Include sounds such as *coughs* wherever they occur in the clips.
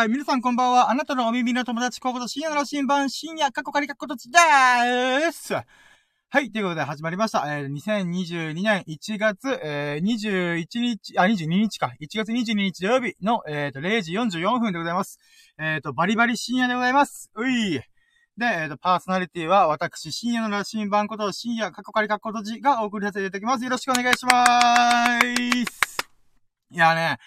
はい。皆さんこんばんは。あなたのお耳の友達、コーコと深夜の新版、深夜、過去仮過去とちでーす。はい。ということで始まりました。えー、2022年1月、えー、21日、あ、22日か。1月22日土曜日の、えっ、ー、と、0時44分でございます。えっ、ー、と、バリバリ深夜でございます。うい。で、えっ、ー、と、パーソナリティは、私、深夜の羅針盤こと、深夜、過去仮過去とちがお送りさせていただきます。よろしくお願いしまーす。いやね、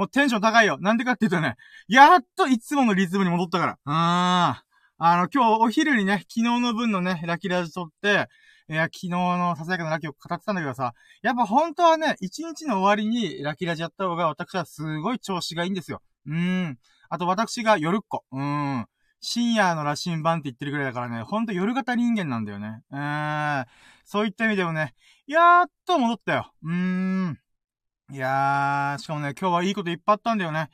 もうテンション高いよ。なんでかっていうとね、やっといつものリズムに戻ったから。うーん。あの、今日お昼にね、昨日の分のね、ラキラジ撮って、いや、昨日のささやかなラキを語ってたんだけどさ、やっぱ本当はね、一日の終わりにラキラジやった方が私はすごい調子がいいんですよ。うーん。あと私が夜っ子。うーん。深夜の羅針盤って言ってるぐらいだからね、ほんと夜型人間なんだよね。うーん。そういった意味でもね、やっと戻ったよ。うーん。いやー、しかもね、今日はいいこといっぱいあったんだよね。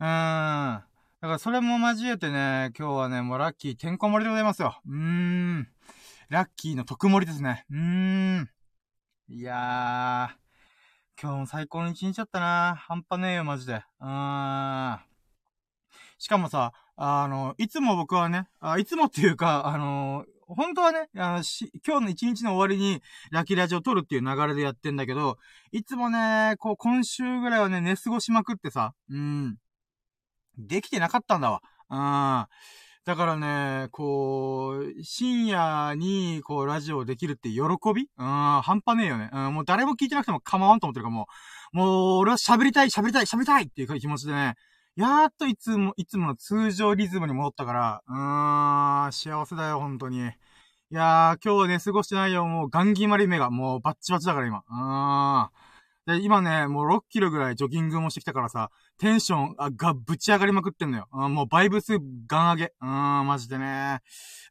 うーん。だからそれも交えてね、今日はね、もうラッキーてんこ盛りでございますよ。うーん。ラッキーの特盛りですね。うーん。いやー。今日も最高の一日だったな半端ねえよ、マジで。うーん。しかもさ、あの、いつも僕はね、あいつもっていうか、あの本当はね、あの、し、今日の一日の終わりに、ラキラジを撮るっていう流れでやってんだけど、いつもね、こう、今週ぐらいはね、寝過ごしまくってさ、うん。できてなかったんだわ。うん。だからね、こう、深夜に、こう、ラジオできるって喜び？うん、半端ねえよね。うん、もう誰も聞いてなくても構わんと思ってるから、もう、もう、俺は喋りたい、喋りたい、喋りたいっていう気持ちでね、やーっといつも、いつもの通常リズムに戻ったから、うーん、幸せだよ、本当に。いやー、今日はね、過ごしてないよ、もうガンギマリ目が、もうバッチバチだから今。うーん。で、今ね、もう6キロぐらいジョギングもしてきたからさ、テンションがぶち上がりまくってんのよ。うん、もうバイブスガン上げ。うーん、マジでね。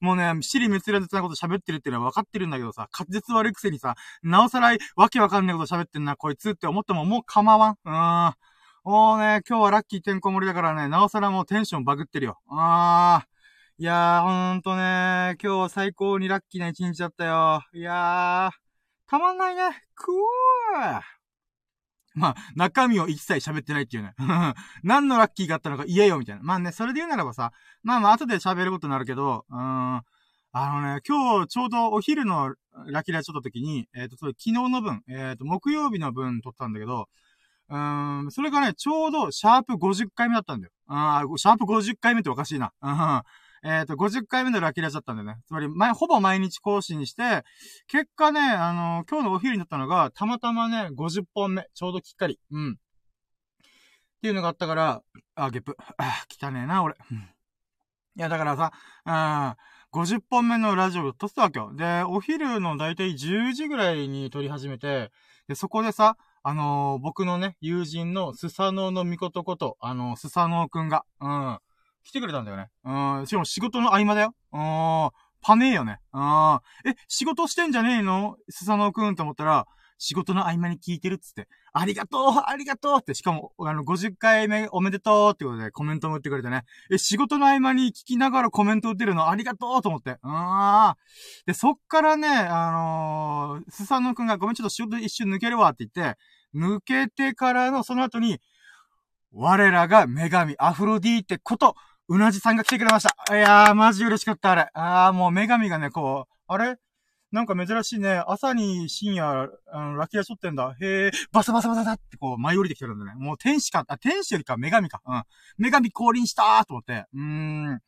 もうね、尻滅裂なこと喋ってるっていうのは分かってるんだけどさ、滑舌悪いくせにさ、なおさらいわけわかんないこと喋ってんな、こいつって思ってももう構わん。うーん。もうね、今日はラッキーてんこ盛りだからね、なおさらもうテンションバグってるよ。あー。いやー、ほんとね、今日は最高にラッキーな一日だったよ。いやー、たまんないね。くーまあ、中身を一切喋ってないっていうね。*laughs* 何のラッキーがあったのか言えよ、みたいな。まあね、それで言うならばさ、まあまあ後で喋ることになるけど、うーん。あのね、今日ちょうどお昼のラッキーライ撮った時に、えっ、ー、と、昨日の分、えっ、ー、と、木曜日の分撮ったんだけど、うん、それがね、ちょうど、シャープ50回目だったんだよ。あシャープ50回目っておかしいな。うん。えっ、と、50回目のラキラジだったんだよね。つまり、前、ほぼ毎日更新して、結果ね、あのー、今日のお昼になったのが、たまたまね、50本目。ちょうどきっかり。うん。っていうのがあったから、あ、ゲップ。あ、汚ねえな、俺。いや、だからさ、うん、50本目のラジオを撮ってたわけよ。で、お昼のだいたい10時ぐらいに撮り始めて、で、そこでさ、あのー、僕のね、友人のスサノオのみことこと、あのー、スサノオくんが、うん、来てくれたんだよね。うん、しかも仕事の合間だよ。うん、パネーよね。うん、え、仕事してんじゃねえの？スサノオくんと思ったら、仕事の合間に聞いてるっつって、ありがとうありがとうって、しかも、あの、50回目おめでとうってことでコメントも打ってくれてね。え、仕事の合間に聞きながらコメント打ってるのありがとうと思って。うーん。で、そっからね、あのー、スサノくんがごめんちょっと仕事一瞬抜けるわって言って、抜けてからのその後に、我らが女神アフロディーテこと、うなじさんが来てくれました。いやー、マジ嬉しかった、あれ。あー、もう女神がね、こう、あれ？なんか珍しいね。朝に深夜、あの、ラキアしとってんだ。へえ、バサバサバサバってこう、舞い降りてきてるんだね。もう天使か、あ、天使よりか女神か。うん。女神降臨したーと思って。うーん。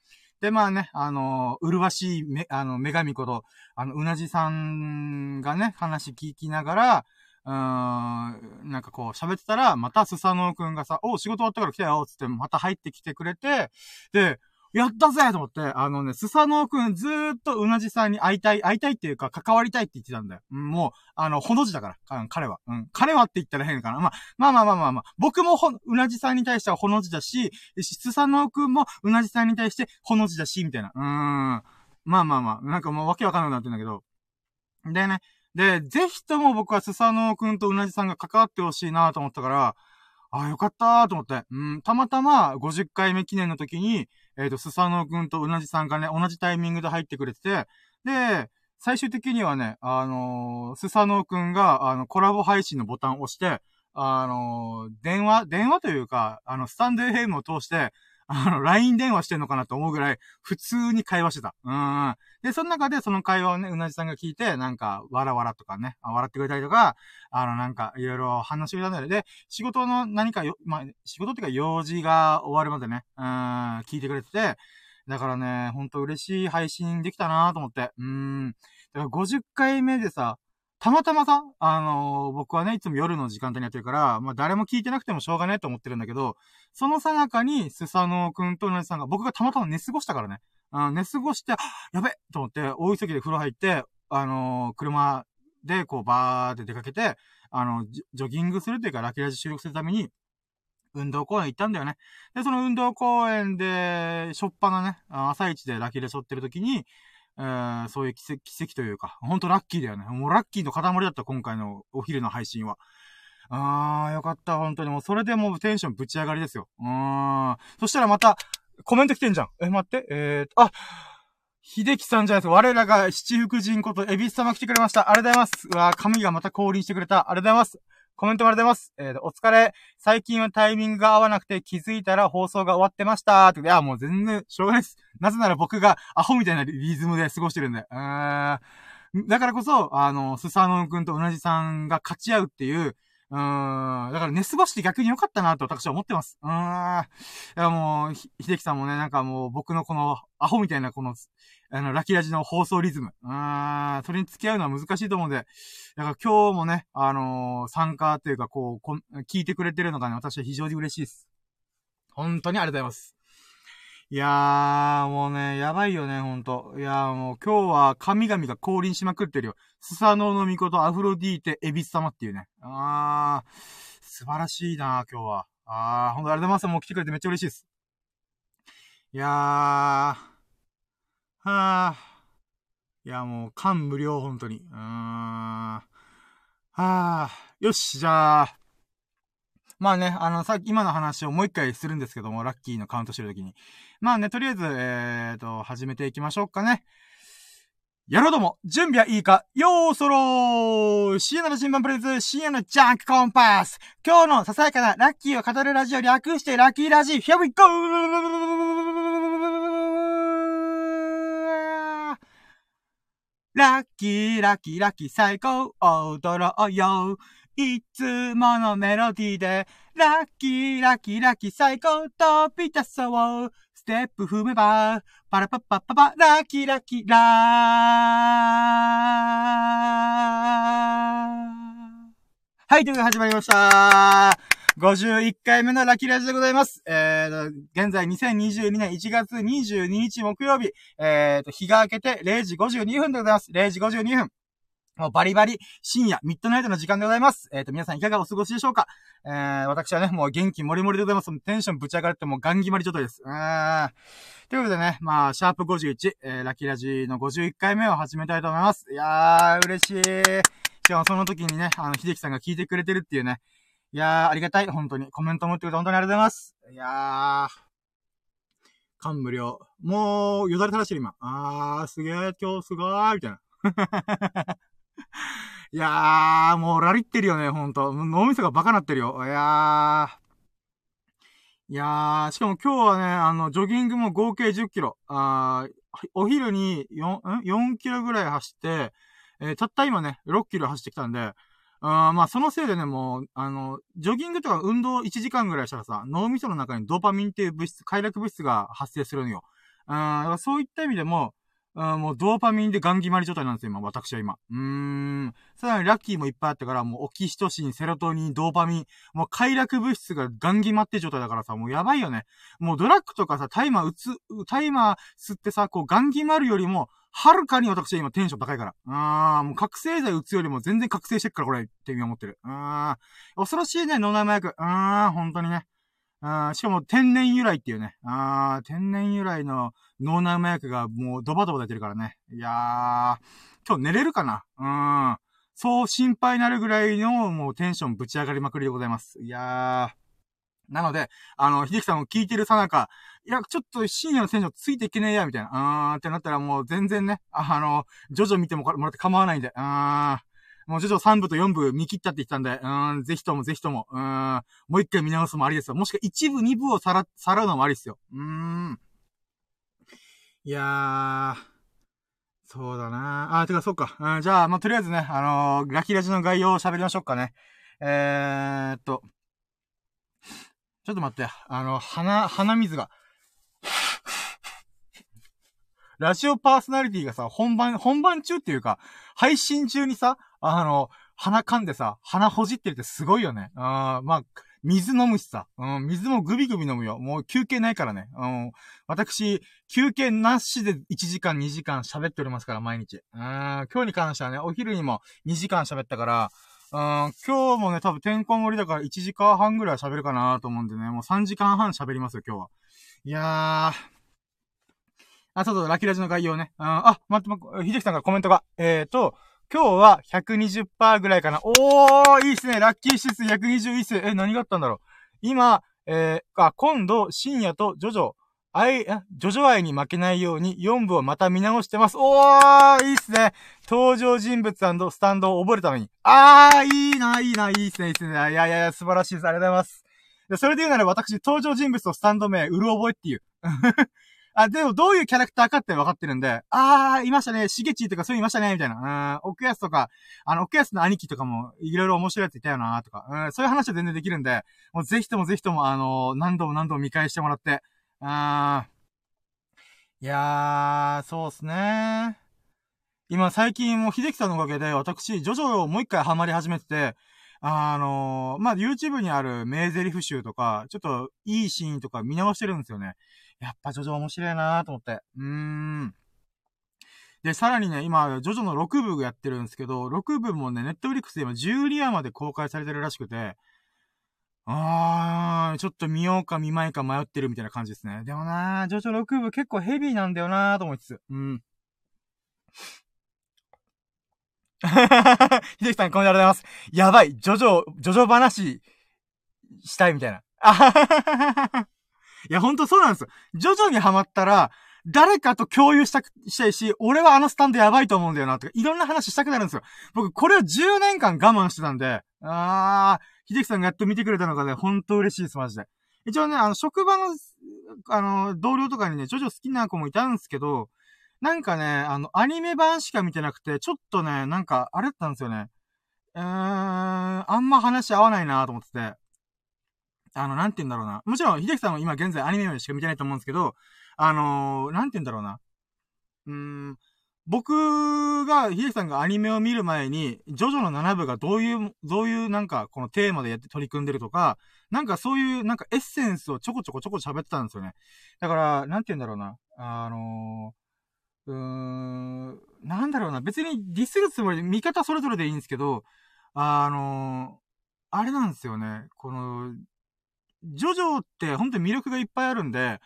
で、まあね、あのー、麗しいめ、あの、女神こと、あの、うなじさんがね、話聞きながら、うーん、なんかこう喋ってたら、またスサノオくんがさ、お仕事終わったから来たよ、つってまた入ってきてくれて、で、やったぜと思って、あのね、スサノオくんずーっとうなじさんに会いたい、会いたいっていうか、関わりたいって言ってたんだよ。もう、あの、ほの字だから、彼は。うん。彼はって言ったら変かな。まあ、まあまあまあまあまあ。僕もほ、うなじさんに対してはほの字だし、スサノオくんもうなじさんに対してほの字だし、みたいな。うーん。まあまあまあ。なんかもうわけわかんなくなってんだけど。でね。で、ぜひとも僕はスサノオくんとうなじさんが関わってほしいなと思ったから、ああ、よかったーと思って。うん、たまたま50回目記念の時に、えっ、ー、と、スサノオ君と同じさんがね、同じタイミングで入ってくれてて、で、最終的にはね、あのー、スサノオ君が、あの、コラボ配信のボタンを押して、あのー、電話、電話というか、あの、スタンド FM を通して、あの、LINE 電話してんのかなと思うぐらい、普通に会話してた。うん。で、その中でその会話をね、うなじさんが聞いて、なんか、わらわらとかね、笑ってくれたりとか、あの、なんか、いろいろ話をしたんだよ。で、仕事の何かよ、まあ、仕事っていうか、用事が終わるまでね、うん、聞いてくれてて、だからね、ほんと嬉しい配信できたなと思って。うん。だから50回目でさ、たまたまさ、あのー、僕はね、いつも夜の時間帯にやってるから、まあ誰も聞いてなくてもしょうがないと思ってるんだけど、そのさなかに、スサノオくんとうなじさんが、僕がたまたま寝過ごしたからね。あ寝過ごして、やべと思って、大急ぎで風呂入って、あのー、車でこうバーって出かけて、あの、ジョギングするっていうか、ラキラジ収録するために、運動公園行ったんだよね。で、その運動公園で、しょっぱなね、朝一でラキで沿ってる時に、えー、そういう奇跡奇跡というか、ほんとラッキーだよね。もうラッキーの塊だった、今回のお昼の配信は。あー、よかった、本当に。もうそれでもうテンションぶち上がりですよ。うーん。そしたらまた、コメント来てんじゃん。え、待って、えーと、あ、秀樹さんじゃないですか。我らが七福神ことエビス様来てくれました。ありがとうございます。うわ神がまた降臨してくれた。ありがとうございます。コメントもありがとうございます。えー、お疲れ。最近はタイミングが合わなくて気づいたら放送が終わってました。いや、もう全然しょうがないです。なぜなら僕がアホみたいなリズムで過ごしてるんで。うーん。だからこそ、あの、スサノオくんと同じさんが勝ち合うっていう、うーん。だから寝過ごして逆に良かったなと私は思ってます。うーん。いやもう、ひ、秀樹さんもね、なんかもう僕のこのアホみたいなこのあの、ラキラジの放送リズム。うーん、それに付き合うのは難しいと思うんで、だから今日もね、あのー、参加というか、こうこ、聞いてくれてるのがね、私は非常に嬉しいです。本当にありがとうございます。いやー、もうね、やばいよね、ほんと。いやーもう今日は神々が降臨しまくってるよ。スサノオノミコとアフロディーテ、エビス様っていうね。あー、素晴らしいな今日は。あー、ほんとありがとうございます。もう来てくれてめっちゃ嬉しいです。いやー、はあ。いや、もう、感無量、本当に。うーん。はあ。よし、じゃあ。まあね、あの、さっき、今の話をもう一回するんですけども、ラッキーのカウントしてるときに。まあね、とりあえず、えーと、始めていきましょうかね。やろうども、準備はいいか？よーそろー深夜の新聞プレゼン深夜のジャンクコンパス今日のささやかなラッキーを語るラジオ略してラッキーラジ Here we go! ラッキーラッキーラッキー最高踊ろうよ。いつものメロディーでラッキーラッキーラッキー最高飛び出そうステップ踏めばパラパッパッパパラッキーラッキーラー。はい、ということで始まりました。51回目のラキラジでございます。えー現在2022年1月22日木曜日、えーと、日が明けて0時52分でございます。0時52分。もうバリバリ深夜、ミッドナイトの時間でございます。えっ、ー、と、皆さんいかがお過ごしでしょうかえー、私はね、もう元気もりもりでございます。テンションぶち上がってもうガン決まり状態です。えーん、ということでね、まあ、シャープ51、えー、ラキラジの51回目を始めたいと思います。いやー、嬉しい。しかもその時にね、あの、秀樹さんが聞いてくれてるっていうね、いやー、ありがたい、本当に。コメントもってくれて本当にありがとうございます。いやー、感無量。もう、よだれ垂らしてる今。あー、すげー、今日すごーい、みたいな。*laughs* いやー、もうラリってるよね、ほんと。脳みそがバカなってるよ。いやー。いやー、しかも今日はね、あの、ジョギングも合計10キロ。あー、お昼に4、ん ?4 キロぐらい走って、えー、たった今ね、6キロ走ってきたんで、あまあ、そのせいでね、もう、あの、ジョギングとか運動1時間ぐらいしたらさ、脳みその中にドーパミンっていう物質、快楽物質が発生するのよ。あそういった意味でも、あもうドーパミンでガン決まり状態なんですよ、今、私は今。うーん。さらにラッキーもいっぱいあったから、もうオキシトシン、セロトニン、ドーパミン、もう快楽物質がガン決まって状態だからさ、もうやばいよね。もうドラッグとかさ、タイマー打つ、タイマー吸ってさ、こうガン決まるよりも、はるかに私は今テンション高いから。あー、もう覚醒剤打つよりも全然覚醒してっから、これ、っていうふうに思ってる。あー、恐ろしいね、脳内麻薬。あー、本当にね。あしかも天然由来っていうね。あー、天然由来の脳内麻薬がもうドバドバ出てるからね。いやー、今日寝れるかな？うん。そう心配になるぐらいのもうテンションぶち上がりまくりでございます。いやー。なので、あの、秀樹さんも聞いてるさなか、いや、ちょっと深夜のテンションついていけねえや、みたいな。あーんってなったらもう全然ね、あの、ジョジョ見てもらって構わないんで、あもうジョジョ3部と4部見切ったって言ったんで、うーん、ぜひともぜひとも、うーん、もう一回見直すもありですよ。もしくは1部、2部をさら、さらうのもありですよ。うーん。いやー、そうだなあ、てか、そっか。うん、じゃあ、まあ、とりあえずね、あのー、ラキラジの概要を喋りましょうかね。えーっと、ちょっと待って、あの、鼻、鼻水が。ラジオパーソナリティがさ、本番、本番中っていうか、配信中にさ、あの、鼻噛んでさ、鼻ほじってるってすごいよね。あまあ、水飲むしさ、うん、水もグビグビ飲むよ。もう休憩ないからね。うん、私、休憩なしで1時間2時間喋っておりますから、毎日。うん、今日に関してはね、お昼にも2時間喋ったから、うん、今日もね、多分天候盛りだから1時間半ぐらい喋るかなと思うんでね、もう3時間半喋りますよ、今日は。いやー、あ、そうそう、ラキラジの概要ね。うん、あ、待って、待って、ひじきさんからコメントが。えーと、今日は120%ぐらいかな。おー、いいっすね。ラッキー指数120いっす。え、何があったんだろう。今、えー、あ、今度、深夜とジョジョ、愛、ジョジョ愛に負けないように4部をまた見直してます。おー、いいっすね。登場人物スタンドを覚えるために。あー、いいな、いいな、いいっすね、いいっすね。いやいやいや、素晴らしいです。ありがとうございます。それで言うなら私、登場人物とスタンド名、うる覚えっていう。*laughs* あ、でもどういうキャラクターかって分かってるんで、あー、いましたね、しげちとかそういういましたね、みたいな。うん、奥安とか、あの、奥安の兄貴とかも、いろいろ面白いやついたよな、とか、うん、そういう話は全然できるんで、もうぜひともぜひとも、あのー、何度も何度も見返してもらって、あー、いやー、そうっすね今最近もう秀樹さんのおかげで、私、ジョジョをもう一回ハマり始めてて、あのー、まあ、YouTube にある名台詞集とか、ちょっといいシーンとか見直してるんですよね。やっぱジョジョ面白いなと思って。うーん。で、さらにね、今、ジョジョの6部やってるんですけど、6部もね、ネットフリックスで今10リアまで公開されてるらしくて、あー、ちょっと見ようか見まいか迷ってるみたいな感じですね。でもなー、ジョジョ6部結構ヘビーなんだよなーと思いつつ。うん。ひできさん、こんにちはございます。やばい、ジョジョ、ジョジョ話したいみたいな。あははは。いや、ほんとそうなんですよ。ジョジョにハマったら、誰かと共有したく、したいし、俺はあのスタンドやばいと思うんだよな、とか、いろんな話したくなるんですよ。僕、これを10年間我慢してたんで、あー、秀樹さんがやっと見てくれたのがね、ほんと嬉しいです、マジで。一応ね、あの、職場の、あの、同僚とかにね、ジョジョ好きな子もいたんですけど、なんかね、あの、アニメ版しか見てなくて、ちょっとね、なんか、あれだったんですよね。うーん、あんま話合わないなと思ってて。あの、なんて言うんだろうな。もちろん、秀樹さんは今現在アニメしか見てないと思うんですけど、あのー、なんて言うんだろうな。うーん、僕が、秀樹さんがアニメを見る前に、ジョジョの7部がどういう、どういうなんか、このテーマでやって取り組んでるとか、なんかそういう、なんかエッセンスをちょこちょこちょこ喋ってたんですよね。だから、なんて言うんだろうな。あのー、うーん、なんだろうな。別にディスるつもりで、見方それぞれでいいんですけど、あのー、あれなんですよね。この、ジョジョって本当に魅力がいっぱいあるんで、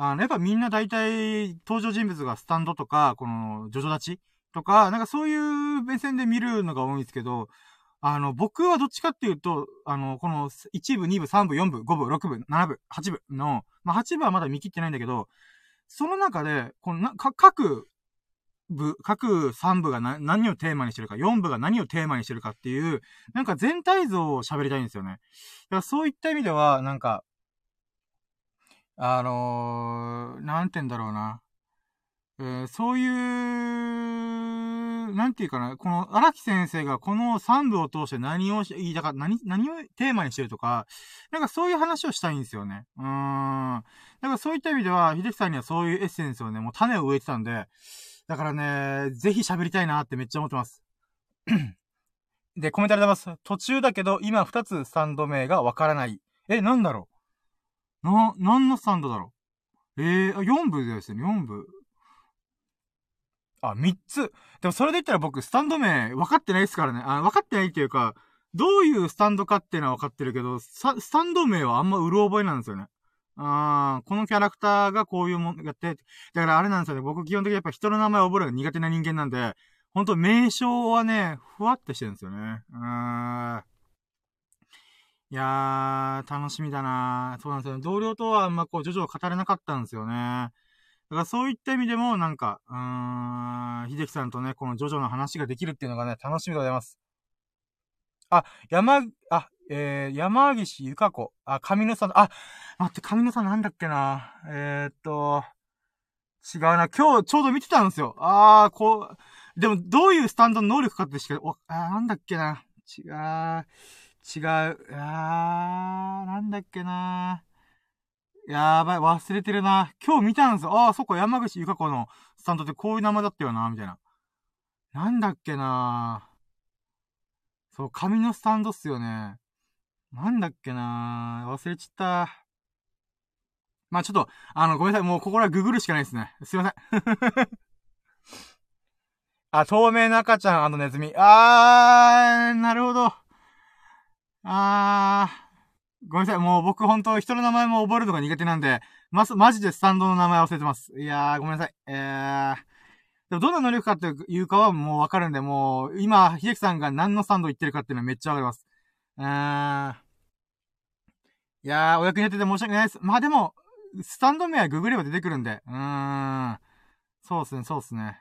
あの、やっぱみんな大体登場人物がスタンドとか、この、ジョジョ立ちとか、なんかそういう目線で見るのが多いんですけど、あの、僕はどっちかっていうと、あの、この1部、2部、3部、4部、5部、6部、7部、8部の、まあ、8部はまだ見切ってないんだけど、その中で、このな、か、各部、各3部がな何をテーマにしてるか、4部が何をテーマにしてるかっていう、なんか全体像を喋りたいんですよね。だからそういった意味では、なんか、あのー、なんて言うんだろうな。えー、そういう、なんていうかな、この荒木先生がこの3部を通して何を言いたか、何、何をテーマにしてるとか、なんかそういう話をしたいんですよね。うーん。だからそういった意味では、秀樹さんにはそういうエッセンスをね、もう種を植えてたんで、だからね、ぜひ喋りたいなってめっちゃ思ってます。*clears throat* で、コメントありがとうございます。途中だけど、今2つスタンド名がわからない。え、なんだろう？な、何のスタンドだろう？ええー、4部ですね、4部。あ、3つ。でもそれで言ったら僕、スタンド名分かってないですからね。あ、分かってないっていうか、どういうスタンドかっていうのは分かってるけど、スタンド名はあんまうる覚えなんですよね。あこのキャラクターがこういうもんやって、だからあれなんですよね。僕基本的にやっぱ人の名前を覚えるのが苦手な人間なんで、ほんと名称はね、ふわってしてるんですよね。うーん。いやー、楽しみだなそうなんですよね。同僚とはあんまこう、徐々語れなかったんですよね。だからそういった意味でも、なんか、うーん、秀樹さんとね、このジョジョの話ができるっていうのがね、楽しみでございます。あ、山、あ、えー、山岸ゆか子。あ、上野さん、あ、待って、上野さんなんだっけな。えー、っと、違うな。今日ちょうど見てたんですよ。あー、こう、でもどういうスタンドの能力かってしか、お、あなんだっけな。違う、違う、あー、なんだっけな。やばい、忘れてるな。今日見たんですよ。ああ、そっか、山口ゆか子のスタンドってこういう名前だったよな、みたいな。なんだっけなそう、紙のスタンドっすよね。なんだっけな忘れちった。まあ、ちょっと、あの、ごめんなさい。もうここらググるしかないですね。すいません。*laughs* あ、透明な赤ちゃんあのネズミ。あー、なるほど。あー。ごめんなさい。もう僕本当人の名前も覚えるのが苦手なんで、ま、マジでスタンドの名前忘れてます。いやー、ごめんなさい。えー、でもどんな能力かっていうかはもうわかるんで、もう、今、秀樹さんが何のスタンド言ってるかっていうのはめっちゃわかります。うーん。いやー、お役に立てて申し訳ないです。まあでも、スタンド名はググれば出てくるんで。うーん。そうっすね、そうっすね。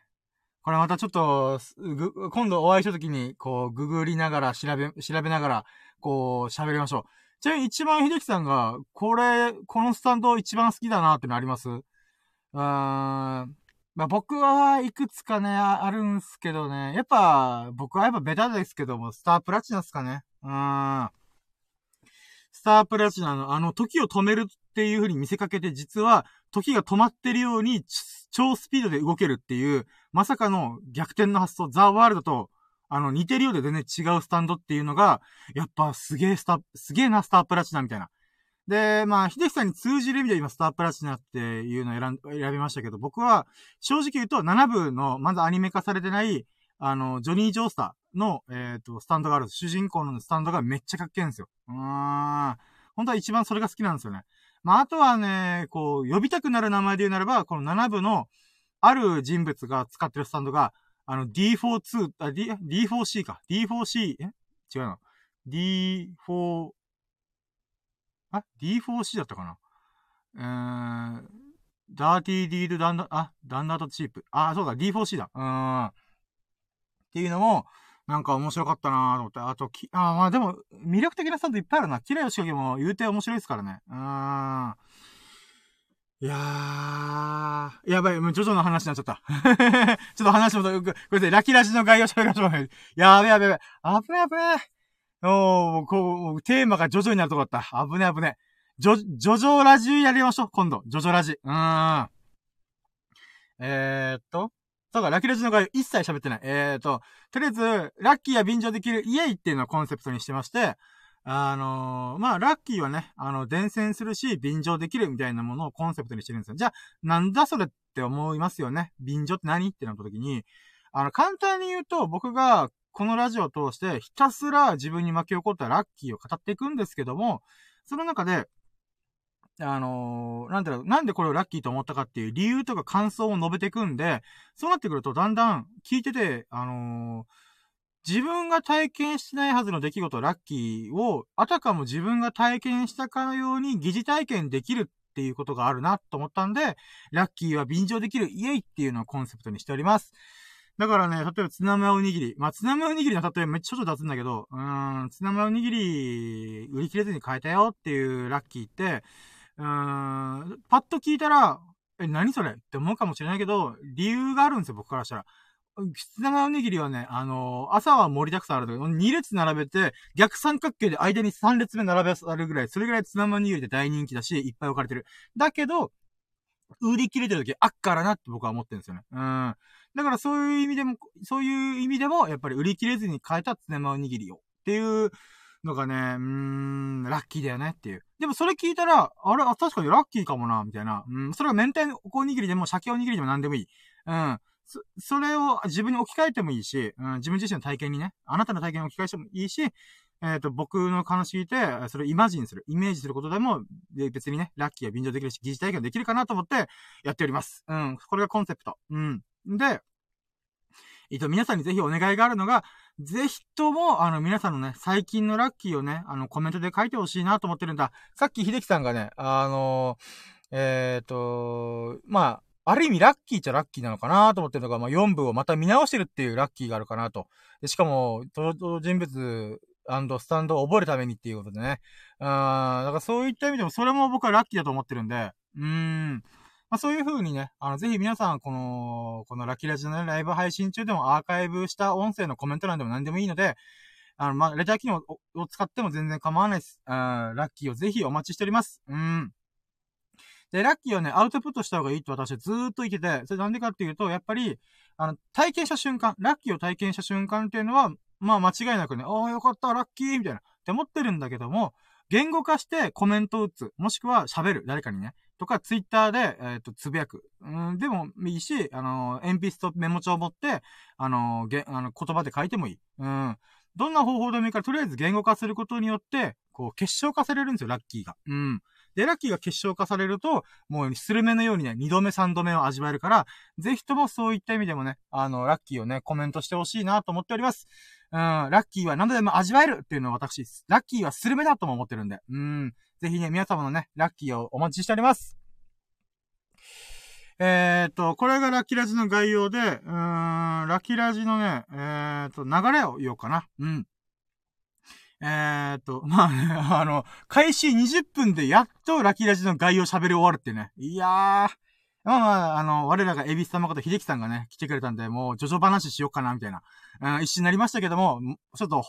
これまたちょっと、今度お会いした時に、こう、ググりながら、調べ、調べながら、こう、喋りましょう。ちなみに一番秀樹さんが、これ、このスタンド一番好きだなってのあります？うーん。まあ、僕はいくつかね、あるんすけどね。やっぱ、僕はやっぱベタですけども、スタープラチナっすかね。うーん。スタープラチナのあの、時を止めるっていう風に見せかけて、実は、時が止まってるように、超スピードで動けるっていう、まさかの逆転の発想、ザ・ワールドとあの、似てるようで全然違うスタンドっていうのが、やっぱすげえスタ、すげえな、スタープラチナみたいな。で、まあ、秀樹さんに通じる意味で今、スタープラチナっていうのを選ん、選びましたけど、僕は、正直言うと、7部の、まだアニメ化されてない、あの、ジョニー・ジョースターの、えっ、ー、と、スタンドがある、主人公のスタンドがめっちゃかっけえんですよ。うーん。本当は一番それが好きなんですよね。まあ、あとはね、こう、呼びたくなる名前で言うならば、この7部の、ある人物が使ってるスタンドが、あの D42、あ、D、D4C か。D4C、え？違うな。D4、あ ?D4C だったかな？えーん、ダーティーディードダンダ、あ、ダンダートチープ。あ、そうだ、D4C だ。うーん。っていうのも、なんか面白かったなぁと思って。あと、き、あ、まあでも、魅力的なスタンドいっぱいあるな。綺麗な仕掛けも言うて面白いですからね。うーん。いやー、やばい、もうジョジョの話になっちゃった。*laughs* ちょっと話も、ごめんなさい、ラキラジの概要喋りましょう。やべやべやべ。危ね危ね。おー、こう、テーマがジョジョになるとこだった。危ね危ね。ジョ、ジョジョラジやりましょう、今度。ジョジョラジ。うーん。えー、っと。そうか、ラキラジの概要一切喋ってない。えー、っと、とりあえず、ラッキーや便乗できるイエイっていうのをコンセプトにしてまして、あのー、まあ、ラッキーはね、あの、伝染するし、便乗できるみたいなものをコンセプトにしてるんですよ。じゃあ、なんだそれって思いますよね？便乗って何ってなった時に、あの、簡単に言うと、僕がこのラジオを通して、ひたすら自分に巻き起こったラッキーを語っていくんですけども、その中で、あのー、なんだろう、なんでこれをラッキーと思ったかっていう理由とか感想を述べていくんで、そうなってくるとだんだん聞いてて、あのー自分が体験してないはずの出来事、ラッキーを、あたかも自分が体験したかのように疑似体験できるっていうことがあるなと思ったんで、ラッキーは便乗できるイエイっていうのをコンセプトにしております。だからね、例えばツナマおにぎり。まあ、ツナマおにぎりの例えめっちゃちょっと出すんだけど、うーん、ツナマおにぎり売り切れずに買えたよっていうラッキーって、うーん、パッと聞いたら、え、何それ？って思うかもしれないけど、理由があるんですよ、僕からしたら。きつねおにぎりはね、あのー、朝は盛りだくさんあるんだけど、2列並べて、逆三角形で間に3列目並べあるぐらい、それぐらいツナマおにぎりで大人気だし、いっぱい置かれてる。だけど、売り切れてる時あっからなって僕は思ってるんですよね。うん。だからそういう意味でも、そういう意味でも、やっぱり売り切れずに買えたツナマおにぎりを。っていうのがね、うーん、ラッキーだよねっていう。でもそれ聞いたら、あれ、確かにラッキーかもな、みたいな。うん、それが明太おにぎりでも、鮭おにぎりでも何でもいい。うん。そ、それを自分に置き換えてもいいし、うん、自分自身の体験にね、あなたの体験に置き換えてもいいし、えっ、ー、と、僕の話聞いて、それをイマジンする、イメージすることでも、で別にね、ラッキーや便乗できるし、疑似体験できるかなと思ってやっております。うん、これがコンセプト。うん。で、えっと、皆さんにぜひお願いがあるのが、ぜひとも、あの、皆さんのね、最近のラッキーをね、あの、コメントで書いてほしいなと思ってるんだ。さっき秀樹さんがね、あのー、えっ、ー、と、まあ、ある意味ラッキーっちゃラッキーなのかなと思ってるのが、まあ、4部をまた見直してるっていうラッキーがあるかなと。でしかも、登場人物、スタンドを覚えるためにっていうことでね。うん、だからそういった意味でも、それも僕はラッキーだと思ってるんで、うーん。まあ、そういう風にね、あの、ぜひ皆さん、この、このラッキーラジオの、ライブ配信中でもアーカイブした音声のコメント欄でも何でもいいので、あの、まあ、レター機能を使っても全然構わないです。うん、ラッキーをぜひお待ちしております。うん。で、ラッキーはね、アウトプットした方がいいって私はずーっと言ってて、それなんでかっていうと、やっぱり、あの、体験した瞬間、ラッキーを体験した瞬間っていうのは、まあ間違いなくね、ああ、よかった、ラッキーみたいな、って思ってるんだけども、言語化してコメントを打つ、もしくは喋る、誰かにね。とか、ツイッターで、えっ、と、つぶやく。うん、でもいいし、あの、鉛筆とメモ帳を持って、あの、げ、あの、言葉で書いてもいい。うん。どんな方法でもいいから、とりあえず言語化することによって、こう、結晶化されるんですよ、ラッキーが。うん。で、ラッキーが結晶化されると、もう、スルメのようにね、二度目三度目を味わえるから、ぜひともそういった意味でもね、あの、ラッキーをね、コメントしてほしいなと思っております。うん、ラッキーは何度でも味わえるっていうのは私。ラッキーはスルメだとも思ってるんで。うん。ぜひね、皆様のね、ラッキーをお待ちしております。えー、っと、これがラッキーラジの概要で、うーん、ラッキーラジのね、えー、っと、流れを言おうかな。うん。えー、と、*laughs* まあね、あの、開始20分でやっとラッキーラジの概要喋り終わるってね。いやー。まあまあ、あの、我らがエビス様こと秀樹さんがね、来てくれたんで、もう、ジョジョ話しようかな、みたいな、うん、一瞬になりましたけども、ちょっと、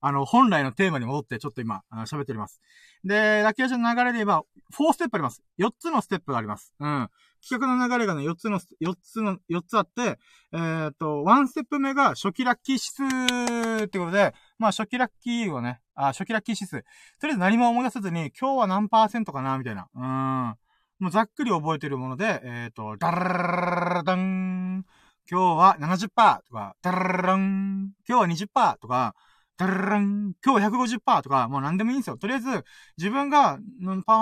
あの、本来のテーマに戻って、ちょっと今、喋っております。で、ラッキーラジの流れで言えば、4ステップあります。4つのステップがあります。うん。企画の流れがね、4つの、4つの、4つあって、えー、っと、1ステップ目が初期ラッキー指数ってことで、まあ初期ラッキーをね、あ、初期ラッキー指数。とりあえず何も思い出さずに、今日は何パーセントかなみたいな。うん。もうざっくり覚えてるもので、えー、っと、ダララララダン。今日は70%とか、ダラララン。今日は20%とか、ダララン。今日150%とか、もう何でもいいんですよ。とりあえず、自分が、んパー、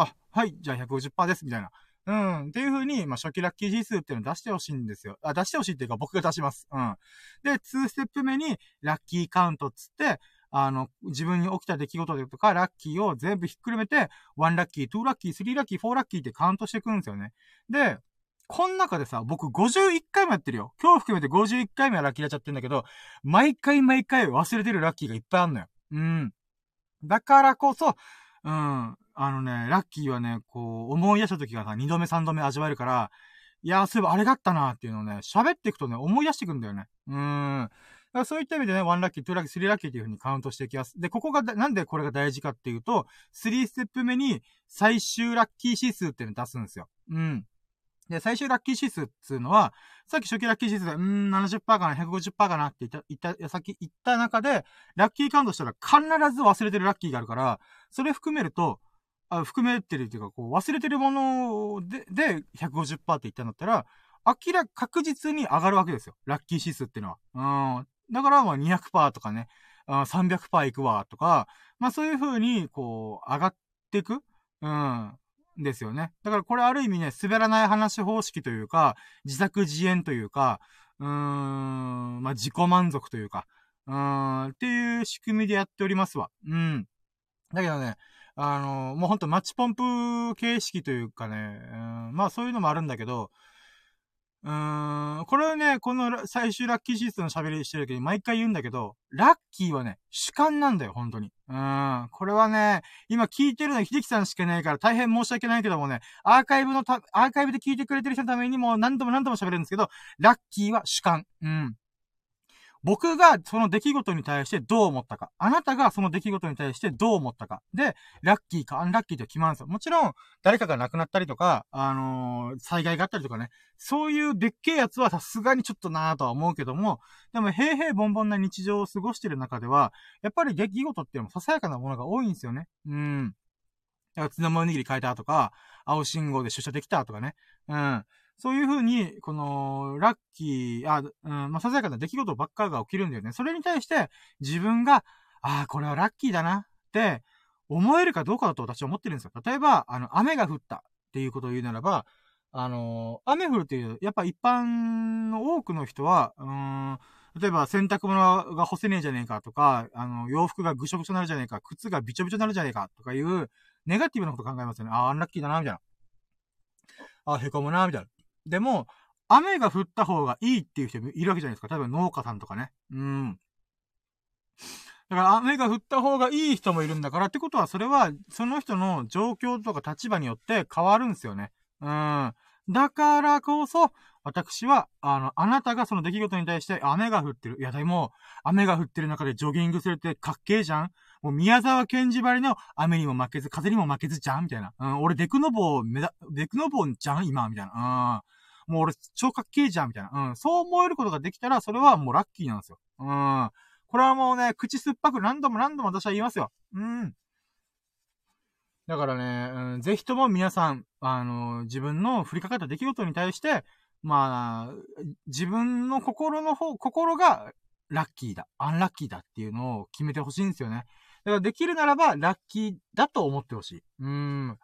あ、はい、じゃあ150%です、みたいな。うん。っていう風に、まあ、初期ラッキー指数っていうのを出してほしいんですよ。あ、出してほしいっていうか僕が出します。うん。で、2ステップ目に、ラッキーカウントっつって、あの、自分に起きた出来事でとか、ラッキーを全部ひっくるめて、1ラッキー、2ラッキー、3ラッキー、4ラッキーってカウントしていくんですよね。で、この中でさ、僕51回もやってるよ。今日含めて51回目はラッキーやっちゃってんだけど、毎回毎回忘れてるラッキーがいっぱいあんのよ。うん。だからこそ、うん。あのね、ラッキーはね、こう、思い出した時がさ、二度目三度目味わえるから、いやそういえばあれがあったなーっていうのをね、喋っていくとね、思い出していくんだよね。うーん。だからそういった意味でね、1ラッキー、2ラッキー、3ラッキーっていう風にカウントしていきます。で、ここが、なんでこれが大事かっていうと、3ステップ目に最終ラッキー指数っていうのを出すんですよ。うん。で、最終ラッキー指数っていうのは、さっき初期ラッキー指数で、うーん、70%かな、150%かなって言った、言った、さっき言った中で、ラッキーカウントしたら必ず忘れてるラッキーがあるから、それ含めると、あ含めてるっていうか、こう、忘れてるもので、で、150%って言ったんだったら、明らか確実に上がるわけですよ。ラッキー指数っていうのは。うん。だから、まあ200%とかね、300%いくわ、とか、まあそういう風に、こう、上がっていく。うん。ですよね。だからこれある意味ね、滑らない話方式というか、自作自演というか、うーん、まあ自己満足というか、うーん、っていう仕組みでやっておりますわ。うん。だけどね、あの、もうほんとマッチポンプ形式というかね、うん、まあそういうのもあるんだけど、うーん、これはね、この最終ラッキーシーズンの喋りしてるけど、毎回言うんだけど、ラッキーはね、主観なんだよ、本当に。うん、これはね、今聞いてるのは秀樹さんしかいないから大変申し訳ないけどもね、アーカイブのた、アーカイブで聞いてくれてる人のためにも何度も何度も喋るんですけど、ラッキーは主観。うん。僕がその出来事に対してどう思ったか。あなたがその出来事に対してどう思ったか。で、ラッキーかアンラッキーって決まるんですよ。もちろん、誰かが亡くなったりとか、あのー、災害があったりとかね。そういうでっけえやつはさすがにちょっとなぁとは思うけども、でも平々凡々な日常を過ごしてる中では、やっぱり出来事っていうのもささやかなものが多いんですよね。うん。だから、ツナマおにぎり変えたとか、青信号で出社できたとかね。うん。そういう風に、この、ラッキー、あ、うん、まあ、ささやかな出来事ばっかが起きるんだよね。それに対して、自分が、ああ、これはラッキーだな、って思えるかどうかだと私は思ってるんですよ。例えば、あの、雨が降ったっていうことを言うならば、あの雨降るっていう、やっぱ一般の多くの人は、うん、例えば洗濯物が干せねえじゃねえかとか、あの、洋服がぐしょぐしょになるじゃねえか、靴がびちょびちょになるじゃねえかとかいう、ネガティブなこと考えますよね。ああ、アンラッキーだな、みたいな。ああ、へこむな、みたいな。でも、雨が降った方がいいっていう人もいるわけじゃないですか。例えば農家さんとかね。うん。だから雨が降った方がいい人もいるんだからってことは、それは、その人の状況とか立場によって変わるんですよね。うん。だからこそ、私は、あの、あなたがその出来事に対して雨が降ってる。いや、でも、雨が降ってる中でジョギングするってかっけえじゃんもう宮沢賢治ばりの雨にも負けず、風にも負けずじゃんみたいな。うん、俺デクノボー、めだ、デクノボーじゃん今みたいな。うん。もう俺超かっけえじゃんみたいな。うん。そう思えることができたら、それはもうラッキーなんですよ。うん。これはもうね、口酸っぱく何度も何度も私は言いますよ。うん。だからね、ぜひとも皆さん、あの、自分の降りかかった出来事に対して、まあ、自分の心の方、心がラッキーだ、アンラッキーだっていうのを決めてほしいんですよね。だからできるならば、ラッキーだと思ってほしい。うーん。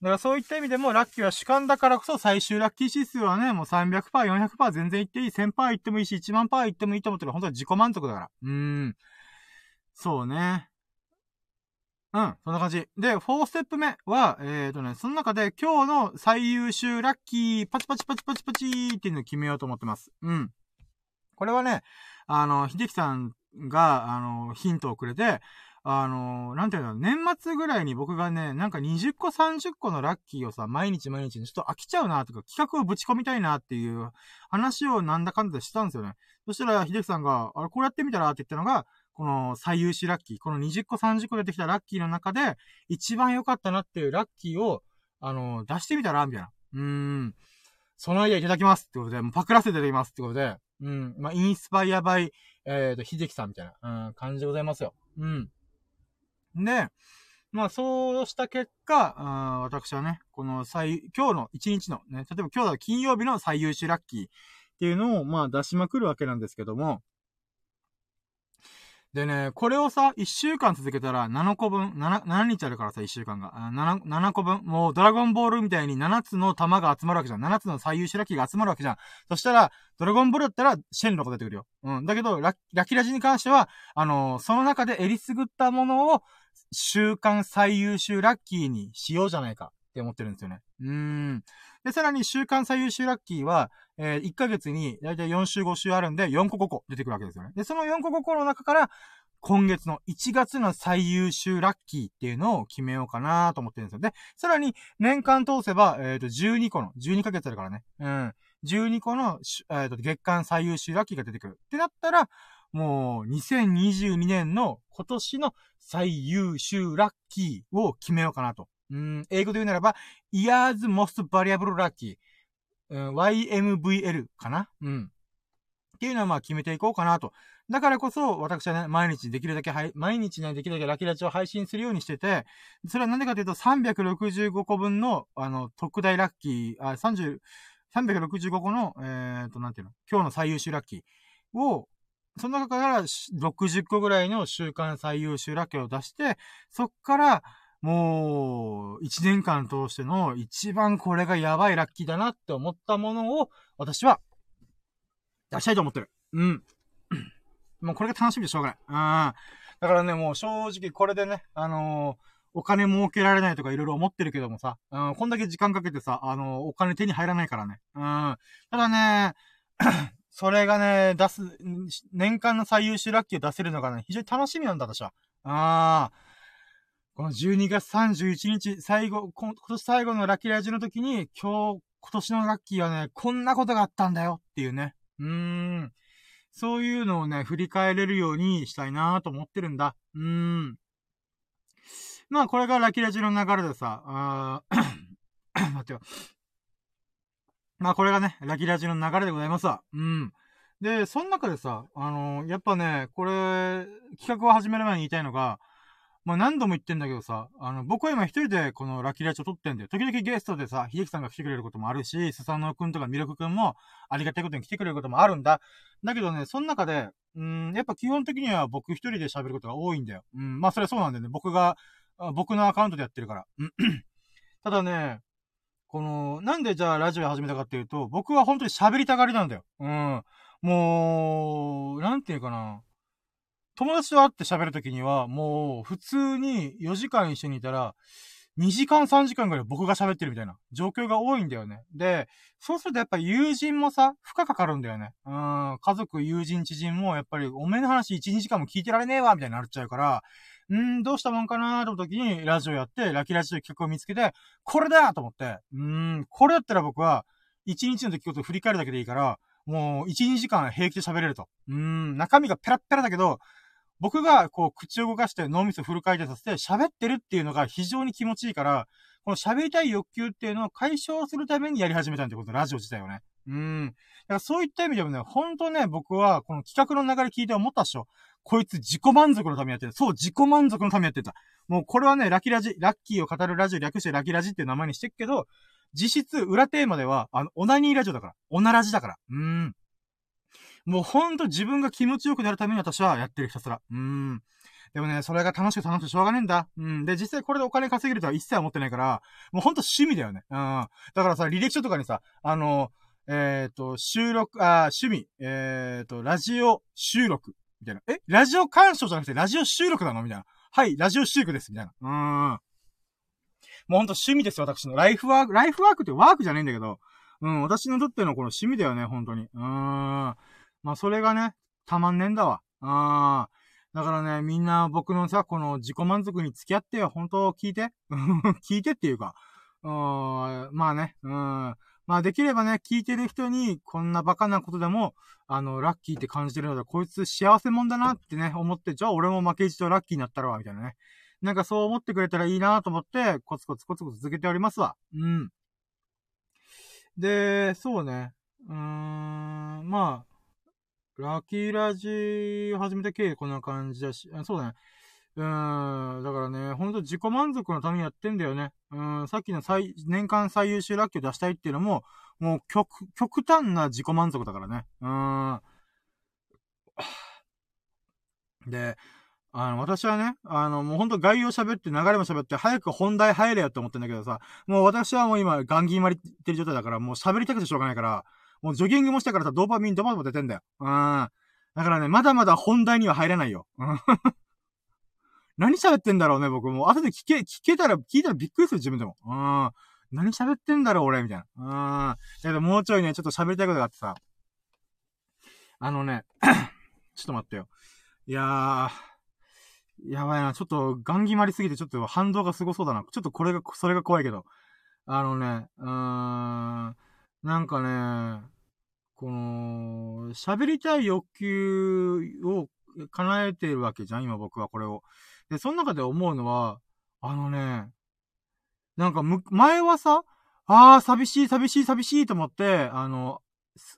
だからそういった意味でも、ラッキーは主観だからこそ最終ラッキー指数はね、もう300%、400%全然いっていい、1000%いってもいいし、1万パーいってもいいと思ってる。本当は自己満足だから。うーん。そうね。うん、そんな感じ。で、4ステップ目は、えーとね、その中で今日の最優秀ラッキー、パチパチパチパチパチっていうのを決めようと思ってます。うん。これはね、あの、秀樹さんが、あの、ヒントをくれて、あの、なんていうの、年末ぐらいに僕がね、なんか20個30個のラッキーをさ、毎日毎日ちょっと飽きちゃうなとか、企画をぶち込みたいなっていう話をなんだかんだしたんですよね。そしたら、秀樹さんが、あれ、こうやってみたらって言ったのが、この最優秀ラッキー、この20個30個出てきたラッキーの中で、一番良かったなっていうラッキーを、あの、出してみたらみたいな。うーん。そのアイデアいただきますってことで、もうパクらせていただきますってことで、うん。まあ、インスパイアバイ、えっ、ー、と、秀樹さんみたいな、うん、感じでございますよ。うん。で、まあ、そうした結果、あ私はね、この最、今日の1日のね、例えば今日は金曜日の最優秀ラッキーっていうのを、まあ、出しまくるわけなんですけども、でね、これをさ、1週間続けたら7個分、7、7日あるからさ、1週間が。7、7個分。もうドラゴンボールみたいに7つの玉が集まるわけじゃん。7つの最優秀ラッキーが集まるわけじゃん。そしたら、ドラゴンボールだったら、シェンロが出てくるよ。うん。だけど、ララキラジに関しては、あのー、その中でえりすぐったものを、週間最優秀ラッキーにしようじゃないかって思ってるんですよね。うん。で、さらに週間最優秀ラッキーは、えー、1ヶ月にだいたい4週5週あるんで、4個5個出てくるわけですよね。で、その4個5個の中から、今月の1月の最優秀ラッキーっていうのを決めようかなと思ってるんですよ。で、さらに年間通せば、えっ、ー、と、12個の、12ヶ月あるからね。うん。12個の、えっ、ー、と、月間最優秀ラッキーが出てくる。ってなったら、もう、2022年の今年の最優秀ラッキーを決めようかなと。うん、英語で言うならば、Year's Most Variable Lucky、うん、YMVL かな？うん。っていうのはまあ決めていこうかなと。だからこそ、私はね、毎日できるだけ、毎日ね、できるだけラッキーラッチを配信するようにしてて、それはなんでかというと、365個分の、あの、特大ラッキー、あ、30、365個の、えーと、なんていうの、今日の最優秀ラッキーを、その中から60個ぐらいの週間最優秀ラッキーを出して、そっから、もう、1年間通しての一番これがやばいラッキーだなって思ったものを、私は、出したいと思ってる。うん。*coughs* もうこれが楽しみでしょうがない。うん。だからね、もう正直これでね、あのー、お金儲けられないとかいろいろ思ってるけどもさ、うん、こんだけ時間かけてさ、あの、お金手に入らないからね。うん。ただね、*coughs* それがね、出す、年間の最優秀ラッキーを出せるのがね、非常に楽しみなんだ、私は。ああ。この12月31日、最後、今年最後のラッキーラジの時に、今日、今年のラッキーはね、こんなことがあったんだよっていうね。うーん。そういうのをね、振り返れるようにしたいなと思ってるんだ。うーん。まあ、これがラッキーラジの流れでさ、あー *coughs* 待ってよ。まあ、これがね、ラッキーラジの流れでございますわ。うん。で、その中でさ、あのー、やっぱね、これ、企画を始める前に言いたいのが、まあ何度も言ってんだけどさ、あの、僕は今一人でこのラッキーラチを撮ってんだよ。時々ゲストでさ、秀樹さんが来てくれることもあるし、スサノくんとかミルクくんもありがたいことに来てくれることもあるんだ。だけどね、その中で、うん、やっぱ基本的には僕一人で喋ることが多いんだよ。うん、まあそれはそうなんだよね。僕が、僕のアカウントでやってるから。*clears throat* ただね、この、なんでじゃあラジオ始めたかっていうと、僕は本当に喋りたがりなんだよ。うん。もう、なんていうかな。友達と会って喋るときには、もう、普通に4時間一緒にいたら、2時間3時間ぐらい僕が喋ってるみたいな状況が多いんだよね。で、そうするとやっぱ友人もさ、負荷かかるんだよね。うん、家族、友人、知人もやっぱりおめえの話1、2時間も聞いてられねえわ、みたいになっちゃうから、んー、どうしたもんかなーと思った時に、ラジオやって、ラキラジオ企画を見つけて、これだと思って、うーん、これだったら僕は、1日の出来事を振り返るだけでいいから、もう、1、2時間平気で喋れると。うーん、中身がペラッペラだけど、僕が、こう、口を動かして脳みそフル回転させて喋ってるっていうのが非常に気持ちいいから、この喋りたい欲求っていうのを解消するためにやり始めたってこと、ラジオ自体をね。うん。だからそういった意味でもね、ほんとね、僕は、この企画の流れ聞いて思ったっしょ。こいつ自己満足のためにやってる。そう、自己満足のためにやってた。もうこれはね、ラキラジ、ラッキーを語るラジオ略してラキラジっていう名前にしてっけど、実質、裏テーマでは、あの、オナニーラジオだから。オナラジだから。うーん。もうほんと自分が気持ちよくなるために私はやってるひたすら。うーん。でもね、それが楽しく楽しくしょうがねえんだ。うん。で、実際これでお金稼げるとは一切思ってないから、もうほんと趣味だよね。うん。だからさ、履歴書とかにさ、あの、えっ、ー、と、収録、あ、趣味、えっ、ー、と、ラジオ収録、みたいな。え？ラジオ鑑賞じゃなくてラジオ収録なの？みたいな。はい、ラジオ収録です、みたいな。うーん。もうほんと趣味ですよ、私の。ライフワーク、ライフワークってワークじゃないんだけど、うん、私にとってのこの趣味だよね、本当に。うーん。まあ、それがね、たまんねえんだわ。あだからね、みんな僕のさ、この自己満足に付き合ってよ、本当聞いて。*laughs* 聞いてっていうか。うん、まあね、うん。まあできればね、聞いてる人に、こんなバカなことでも、あの、ラッキーって感じてるので、こいつ幸せもんだなってね、思って、じゃあ俺も負けじとラッキーになったらわ、みたいなね。なんかそう思ってくれたらいいなと思って、コツコツコツコツ続けておりますわ。うん。で、そうね。うーん、まあ、ラッキーラジ始めた経緯こんな感じだし、そうだね。うん、だからね、ほんと自己満足のためにやってんだよね。うん、さっきの最、年間最優秀ラッキーを出したいっていうのも、もう極、極端な自己満足だからね。うん。*sighs* で、あの、私はね、あの、もうほんと概要喋って流れも喋って、早く本題入れよって思ってんだけどさ、もう私はもう今、ガンギンまりってる状態だから、もう喋りたくてしょうがないから、もうジョギングもしたからさ、ドーパミンドバドバ出てんだよ。うん。だからね、まだまだ本題には入れないよ。*laughs* 何喋ってんだろうね、僕も。後で聞け、聞けたら、聞いたらびっくりする、自分でも。うん。何喋ってんだろう、俺、みたいな。うん。だけど、もうちょいね、ちょっと喋りたいことがあってさ。あのね、*clears throat* ちょっと待ってよ。いやー、やばいな。ちょっと、ガン決まりすぎて、ちょっと反動がすごそうだな。ちょっとこれが、それが怖いけど。あのね、うーん。なんかね、この、喋りたい欲求を叶えてるわけじゃん、今僕はこれを。で、その中で思うのは、あのね、なんかむ、前はさ、ああ、寂しい、寂しい、寂しいと思って、あの、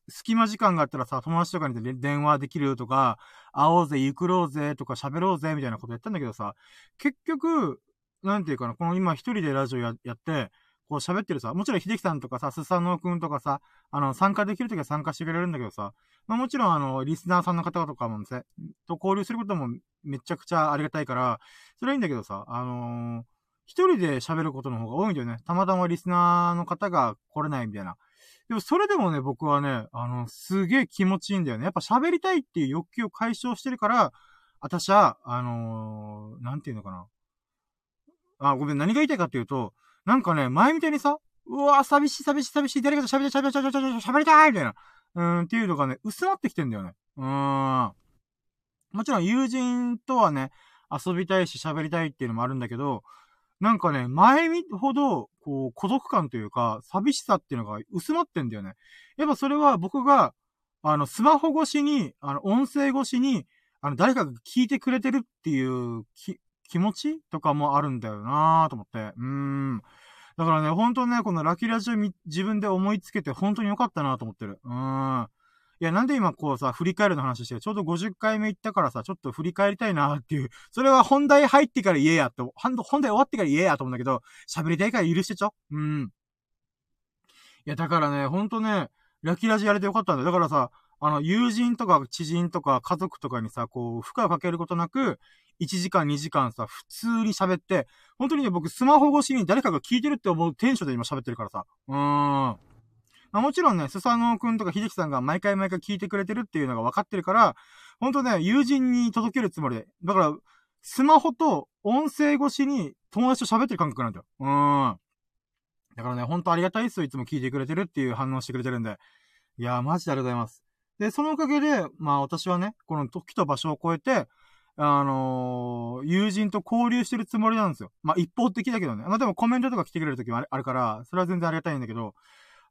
隙間時間があったらさ、友達とかに電話できるとか、会おうぜ、ゆくろうぜ、とか喋ろうぜ、みたいなことやったんだけどさ、結局、なんていうかな、この今一人でラジオやって、こう喋ってるさ、もちろん秀樹さんとかさ、スサノオくんとかさ、あの、参加できるときは参加してくれるんだけどさ、まあもちろんあの、リスナーさんの方とかもね、と交流することもめちゃくちゃありがたいから、それはいいんだけどさ、あのー、一人で喋ることの方が多いんだよね。たまたまリスナーの方が来れないみたいな。でもそれでもね、僕はね、あの、すげえ気持ちいいんだよね。やっぱ喋りたいっていう欲求を解消してるから、私は、あのー、なんていうのかな。あ、ごめん、何が言いたいかっていうと、なんかね、前みたいにさ、うわ寂しい寂しい寂しい、誰かと喋りたい喋りたい喋りたい喋りたいみたいな。うん、っていうのがね、薄まってきてんだよね。うーん。もちろん友人とはね、遊びたいし喋りたいっていうのもあるんだけど、なんかね、前ほど、こう、孤独感というか、寂しさっていうのが薄まってんだよね。やっぱそれは僕が、あの、スマホ越しに、あの、音声越しに、あの、誰かが聞いてくれてるっていう気持ちとかもあるんだよなぁと思って。うーん。だからね、本当ね、このラキラジオ自分で思いつけて本当に良かったなと思ってる。うーん。いや、なんで今こうさ、振り返るの話してちょうど50回目行ったからさ、ちょっと振り返りたいなっていう。それは本題入ってから言えやって、本題終わってから言えやと思うんだけど、喋りたいから許してちょ。うん。いや、だからね、ほんとね、ラキラジやれてよかったんだよ。だからさ、あの、友人とか知人とか家族とかにさ、こう、負荷をかけることなく、1時間2時間さ、普通に喋って、本当にね、僕スマホ越しに誰かが聞いてるって思うテンションで今喋ってるからさ。うーん。まあ、もちろんね、スサノオくんとか秀樹さんが毎回毎回聞いてくれてるっていうのが分かってるから、ほんとね、友人に届けるつもりで。だから、スマホと音声越しに友達と喋ってる感覚なんだよ。うーん。だからね、ほんとありがたいっすよ。いつも聞いてくれてるっていう反応してくれてるんで。いやー、マジでありがとうございます。で、そのおかげで、まあ私はね、この時と場所を超えて、あのー、友人と交流してるつもりなんですよ。まあ一方的だけどね。まあでもコメントとか来てくれる時もあるから、それは全然ありがたいんだけど、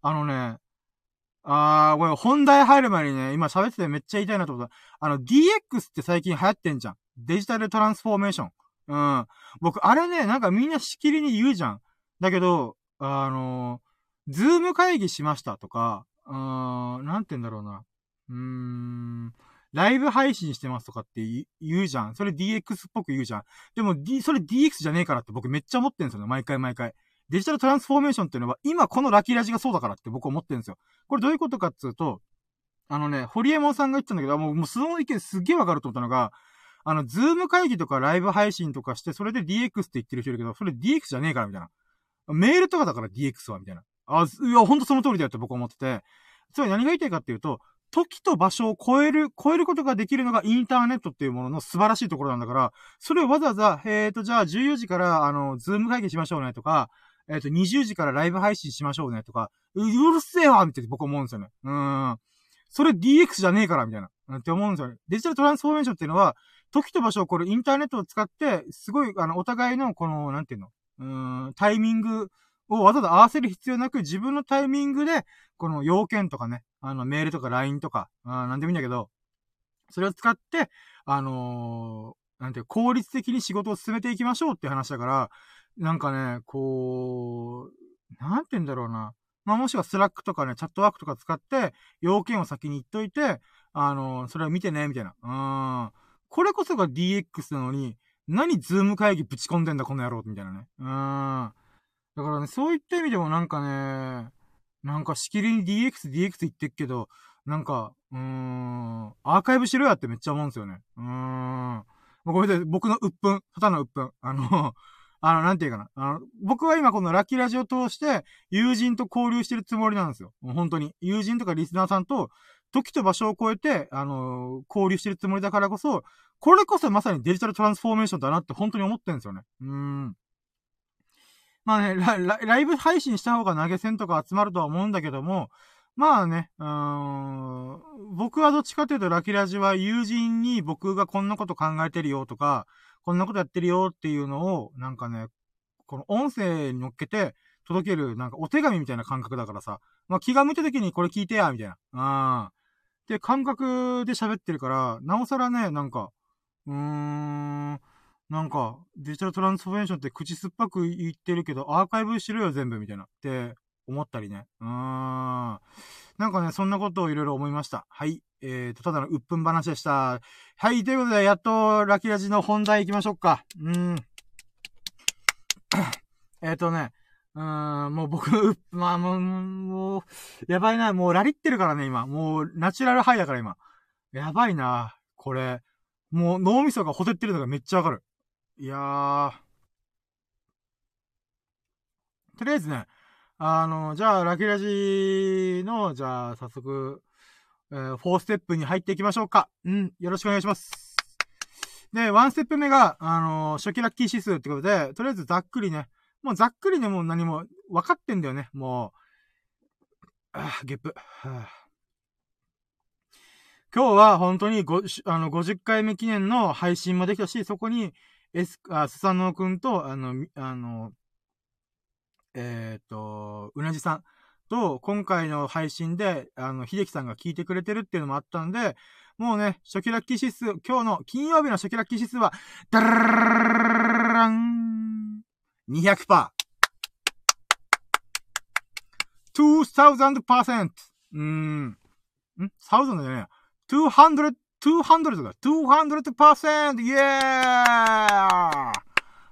あのね、あー、これ本題入る前にね、今喋っててめっちゃ言いたいなと思った。あの、DX って最近流行ってんじゃん。デジタルトランスフォーメーション。うん。僕、あれね、なんかみんなしきりに言うじゃん。だけど、あのー、ズーム会議しましたとか、うーん、なんて言うんだろうな。うーん、ライブ配信してますとかって言うじゃん。それ DX っぽく言うじゃん。でも、D、それ DX じゃねえからって僕めっちゃ思ってんすよね。毎回毎回。デジタルトランスフォーメーションっていうのは、今このラッキーラジがそうだからって僕思ってるんですよ。これどういうことかっていうと、あのね、ホリエモンさんが言ってたんだけど、もう、もうその意見すっげえわかると思ったのが、あの、ズーム会議とかライブ配信とかして、それで DX って言ってる人いるけど、それ DX じゃねえから、みたいな。メールとかだから DX は、みたいな。あ、いや、ほんとその通りだよって僕思ってて、つまり何が言いたいかっていうと、時と場所を超える、超えることができるのがインターネットっていうものの素晴らしいところなんだから、それをわざわざ、えっ、ー、と、じゃあ14時から、あの、ズーム会議しましょうねとか、えっ、ー、と、20時からライブ配信しましょうねとか、うるせえわみたいな僕思うんですよね。うん。それ DX じゃねえからみたいな。って思うんですよね。デジタルトランスフォーメーションっていうのは、時と場所をこれインターネットを使って、すごい、あの、お互いの、この、なんていうの、うん、タイミングをわざわざ合わせる必要なく、自分のタイミングで、この要件とかね、あの、メールとか LINE とか、あなんでもいいんだけど、それを使って、あのー、なんていう、効率的に仕事を進めていきましょうって話だから、なんかね、こう、なんて言うんだろうな。まあ、もしくはスラックとかね、チャットワークとか使って、要件を先に言っといて、あのー、それを見てね、みたいな。うん。これこそが DX なのに、何ズーム会議ぶち込んでんだ、この野郎、みたいなね。うん。だからね、そういった意味でもなんかね、なんかしきりに DX、DX 言ってっけど、なんか、うーん、アーカイブしろやってめっちゃ思うんですよね。うーん。ごめんなさい、僕の鬱憤、ただの鬱憤。あの、*laughs* あの、なんていうかな。あの、僕は今このラッキーラジオを通して、友人と交流してるつもりなんですよ。もう本当に。友人とかリスナーさんと、時と場所を超えて、あの交流してるつもりだからこそ、これこそまさにデジタルトランスフォーメーションだなって本当に思ってるんですよね。うーん。まあねラ、ライブ配信した方が投げ銭とか集まるとは思うんだけども、まあね、うーん、僕はどっちかというとラキラジは友人に僕がこんなこと考えてるよとか、こんなことやってるよっていうのを、なんかね、この音声に乗っけて届ける、なんかお手紙みたいな感覚だからさ、まあ気が向いた時にこれ聞いてや、みたいな。うん。って感覚で喋ってるから、なおさらね、なんか、うーん、なんか、デジタルトランスフォーメーションって口酸っぱく言ってるけど、アーカイブしろよ全部みたいな。って思ったりね。うーん。なんかね、そんなことをいろいろ思いました。はい。えーと、ただの鬱憤話でした。はい。ということで、やっと、ラキラジの本題行きましょうか。うーん。*coughs* えっとね、うーん、もう僕、まあもう、もう、やばいな。もうラリってるからね、今。もう、ナチュラルハイだから今。やばいな。これ。もう脳みそがほてってるのがめっちゃわかる。いやー。とりあえずね、あの、じゃあ、ラキラジの、じゃあ、早速、えー、4ステップに入っていきましょうか。うん、よろしくお願いします。で、1ステップ目が、あの初期ラッキー指数ってことで、とりあえずざっくりね、もうざっくりでもう何も分かってんだよね、もう。あゲップ。今日は本当に5、あの、50回目記念の配信もできたし、そこに、エス、あ、スサノオくんと、あの、あの、えっ、ー、と、うなじさんと、今回の配信で、あの、秀樹さんが聞いてくれてるっていうのもあったんで、もうね、初期ラッキー指数、今日の金曜日の初期ラッキー指数は、ダララン !200%! 2000%! うーん。ん ?1000 じゃねえ 200%! 200だ。200%! イエーイ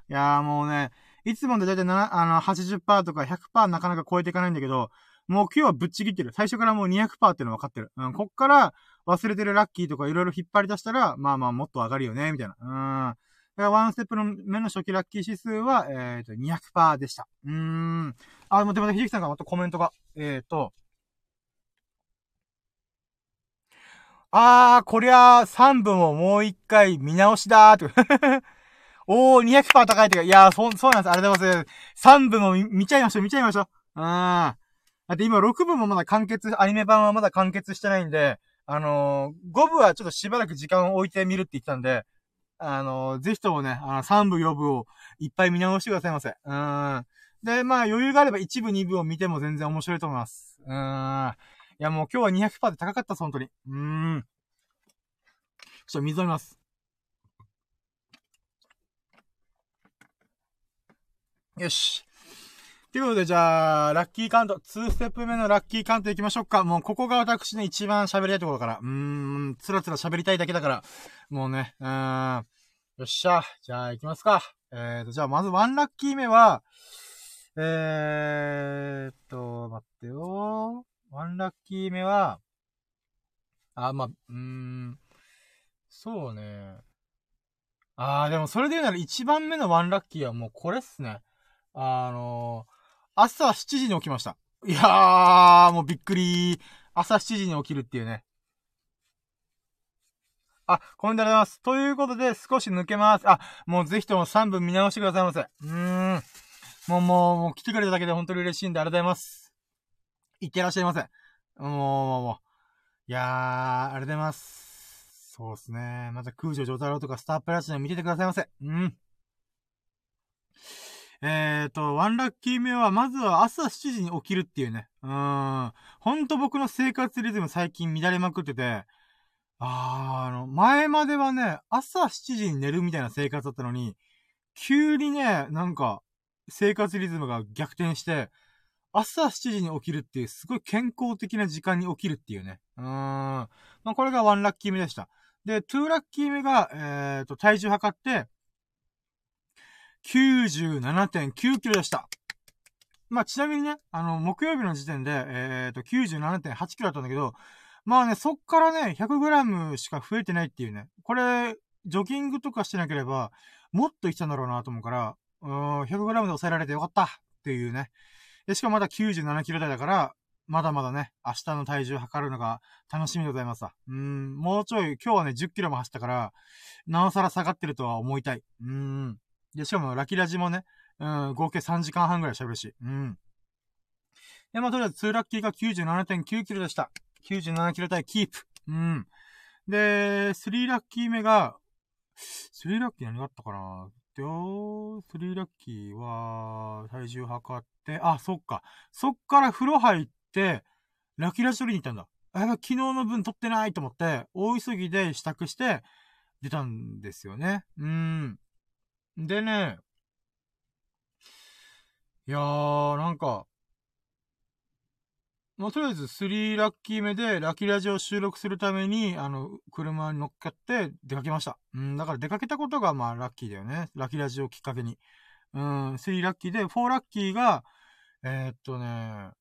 いやーもうね、いつもでだいたいあの、80%とか100%なかなか超えていかないんだけど、もう今日はぶっちぎってる。最初からもう200%っていうの分かってる。うん、こっから忘れてるラッキーとかいろいろ引っ張り出したら、まあまあもっと上がるよね、みたいな。うん。だからワンステップの目の初期ラッキー指数は、えっ、ー、と、200%でした。うーん。あ、でも、でも、ひじきさんがまたコメントが、えっ、ー、と、あー、こりゃ、3分をもう一回見直しだーって。*laughs* おー、200%高いってか、いやー、そ、そうなんです。ありがとうございます。3部も見見ちゃいましょう、見ちゃいましょう。うーん。だって今6部もまだ完結、アニメ版はまだ完結してないんで、あのー、5部はちょっとしばらく時間を置いてみるって言ったんで、あのー、ぜひともね、あの、3部、4部をいっぱい見直してくださいませ。うーん。で、まあ余裕があれば1部、2部を見ても全然面白いと思います。うーん。いやもう今日は200%で高かった本当に。うーん。ちょっと水飲みます。よし。ということで、じゃあ、ラッキーカウント、2ステップ目のラッキーカウント行きましょうか。もう、ここが私ね、一番喋りたいところだから。うーん、つらつら喋りたいだけだから。もうね、うーん。よっしゃ。じゃあ、行きますか。えーと、じゃあ、まずワンラッキー目は、えーっと、待ってよ。ワンラッキー目は、あ、まあ、うーん、そうね。あー、でもそれで言うなら一番目のワンラッキーはもうこれっすね。あのー、朝7時に起きました。いやー、もうびっくり。朝7時に起きるっていうね。あ、コメントありがとうございます。ということで、少し抜けます。あ、もうぜひとも3分見直してくださいませ。うーん。もう、もう、もう来てくれただけで本当に嬉しいんで、ありがとうございます。いってらっしゃいませ。もう、もう、もう。いやー、ありがとうございます。そうですね。また空女上太郎とかスタープラチナ見ててくださいませ。うん。えっ、ー、と、ワンラッキー目は、まずは朝7時に起きるっていうね。うん。ほんと僕の生活リズム最近乱れまくってて、あー、あの、前まではね、朝7時に寝るみたいな生活だったのに、急にね、なんか、生活リズムが逆転して、朝7時に起きるっていう、すごい健康的な時間に起きるっていうね。うーん。まあ、これがワンラッキー目でした。で、ツーラッキー目が、えっ、ー、と、体重測って、97.9キロでした。まあ、ちなみにね、あの、木曜日の時点で、えっ、ー、と、97.8キロだったんだけど、まあね、そっからね、100グラムしか増えてないっていうね。これ、ジョギングとかしてなければ、もっといったんだろうなと思うから、うん、100グラムで抑えられてよかったっていうね。で、しかもまだ97キロ台だから、まだまだね、明日の体重測るのが楽しみでございますわ。うん、もうちょい、今日はね、10キロも走ったから、なおさら下がってるとは思いたい。うん。で、しかもラキラジもね、うん、合計3時間半ぐらい喋るし。うん。で、まあ、とりあえず2ラッキーが97.9キロでした。97キロ対キープ。うん。で、3ラッキー目が、3ラッキー何があったかな？でよ、3ラッキーは、体重測って、あ、そっか。そっから風呂入って、ラキラジ取りに行ったんだ。あ、昨日の分取ってないと思って、大急ぎで支度して、出たんですよね。うん。でね、いやー、なんか、まあ、とりあえず3ラッキー目でラッキーラジオ収録するために、あの、車に乗っかって出かけました。うん、だから出かけたことがまあラッキーだよね。ラッキーラジオきっかけに。うん、3ラッキーで、4ラッキーが、えー、っとね、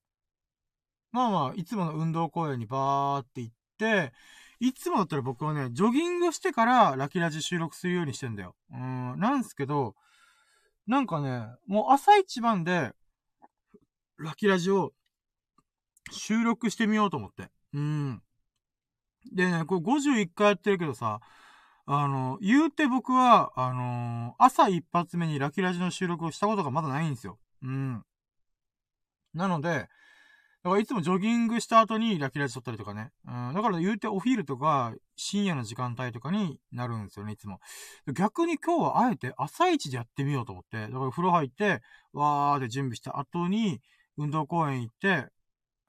まあまあ、いつもの運動公園にバーって行って、いつもだったら僕はね、ジョギングしてからラキラジ収録するようにしてんだよ。うん、なんすけど、なんかね、もう朝一番で、ラキラジを収録してみようと思って。うん。でね、これ51回やってるけどさ、あの、言うて僕は、あのー、朝一発目にラキラジの収録をしたことがまだないんですよ。うん。なので、だからいつもジョギングした後にラキラジ撮ったりとかね。うん。だから言うてお昼とか深夜の時間帯とかになるんですよね、いつも。逆に今日はあえて朝一でやってみようと思って。だから風呂入って、わーで準備した後に運動公園行って、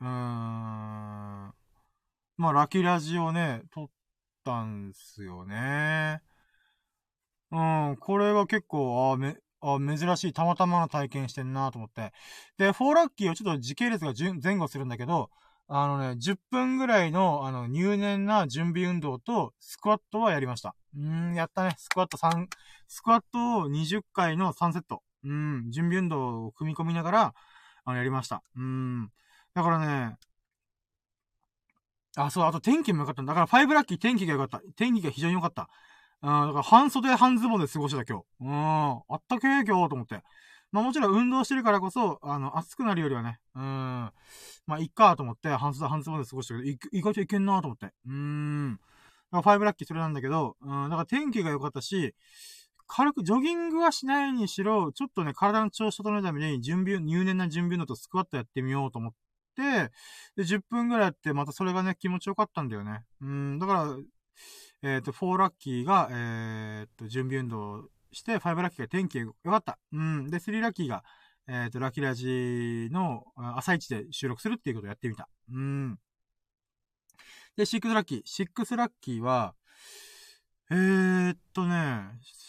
うーん。まあラキラジをね、撮ったんすよね。うん、これは結構、あめ、あ、珍しい、たまたまの体験してんなと思って。で、フォーラッキーをちょっと時系列が前後するんだけど、あのね、10分ぐらいの、あの、入念な準備運動と、スクワットはやりました。うん、やったね。スクワット3、スクワットを20回の3セット。うん、準備運動を組み込みながら、あの、やりました。うん。だからね、あ、そう、あと天気も良かったんだ。だから5ラッキー天気が良かった。天気が非常に良かった。うん、だから半袖半ズボンで過ごしてた今日。うん、あったけー今日と思って。まあもちろん運動してるからこそ、あの、暑くなるよりはね、うん、まあいっかと思って、半袖半ズボンで過ごしたけど、い意外といけんなと思って。うん。だから5ラッキーそれなんだけど、うん、だから天気が良かったし、軽く、ジョギングはしないにしろ、ちょっとね、体の調子整えるために、準備、入念な準備のとスクワットやってみようと思って、で、10分ぐらいやって、またそれがね、気持ちよかったんだよね。うん、だから、えっ、ー、と、4ラッキーが、えっ、と、準備運動して、5ラッキーが天気良かった。うん。で、3ラッキーが、えっ、と、ラキラジの朝一で収録するっていうことをやってみた。うん。で、6ラッキー。6ラッキーは、えー、っとね、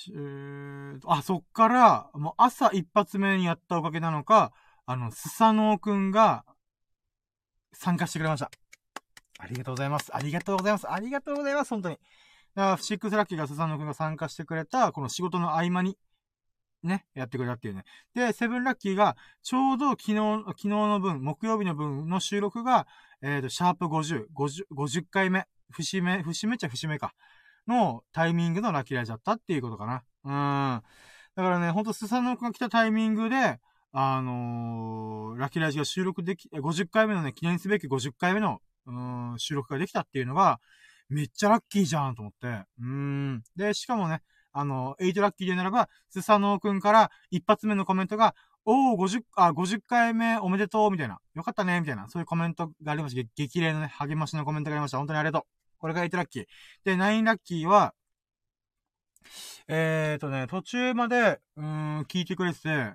えー、あ、そっから、もう朝一発目にやったおかげなのか、あの、スサノオくんが参加してくれました。ありがとうございます。ありがとうございます。ありがとうございます。本当に。だから、シックスラッキーがスサノオくんが参加してくれた、この仕事の合間に、ね、やってくれたっていうね。で、セブンラッキーが、ちょうど昨日、昨日の分、木曜日の分の収録が、えっ、ー、と、シャープ50、50、50回目、節目、節目っちゃ節目か。のタイミングのラッキーライジだったっていうことかな。うん。だからね、ほんとスサノオが来たタイミングで、あのー、ラッキーラジが収録でき、50回目のね、記念すべき50回目の、うん、収録ができたっていうのが、めっちゃラッキーじゃんと思って。うん。で、しかもね、あの、8ラッキーでならば、スサノオくんから一発目のコメントが、おー、50、あ、50回目おめでとう、みたいな。よかったね、みたいな。そういうコメントがありました。激励のね、励ましのコメントがありました。本当にありがとう。これが8ラッキー。で、9ラッキーは、えーとね、途中まで、うん、聞いてくれてて、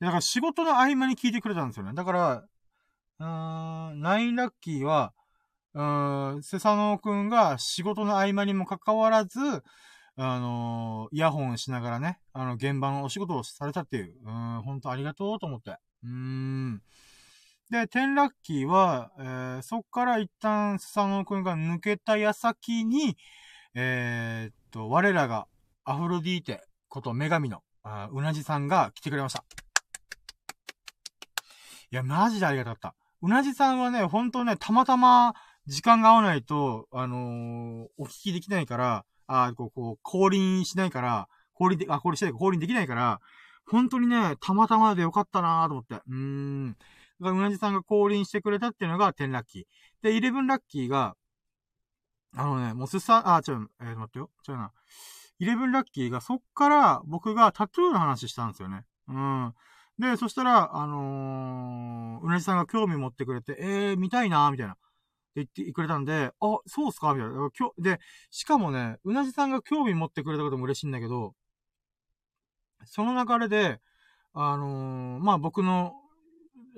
だから仕事の合間に聞いてくれたんですよね。だから、うーん、9ラッキーは、うーん、セサノくんが仕事の合間にもかかわらず、あのー、イヤホンしながらね、あの、現場のお仕事をされたっていう、うん、本当ありがとうと思って。うーん。で、テンラッキーは、えー、そっから一旦スサノオくんが抜けた矢先に、えー、っと、我らがアフロディーテこと女神の、うなじさんが来てくれました。いや、マジでありがたかった。うなじさんはね、ほんとね、たまたま時間が合わないと、あのー、お聞きできないから、あこう、こう、降臨しないから、降臨で、あ、降臨しないか、降臨できないから、本当にね、たまたまでよかったなーと思って。うーん。が、うなじさんが降臨してくれたっていうのが10ラッキー。で、11ラッキーが、あのね、もうすさ、あ、ちょ、えー、待ってよ。ちょいな。11ラッキーが、そっから僕がタトゥーの話したんですよね。うん。で、そしたら、あのー、うなじさんが興味持ってくれて、えー、見たいなみたいな。って言ってくれたんで、あ、そうっすか？みたいな。で、しかもね、うなじさんが興味持ってくれたことも嬉しいんだけど、その流れで、あのー、まあ、僕の、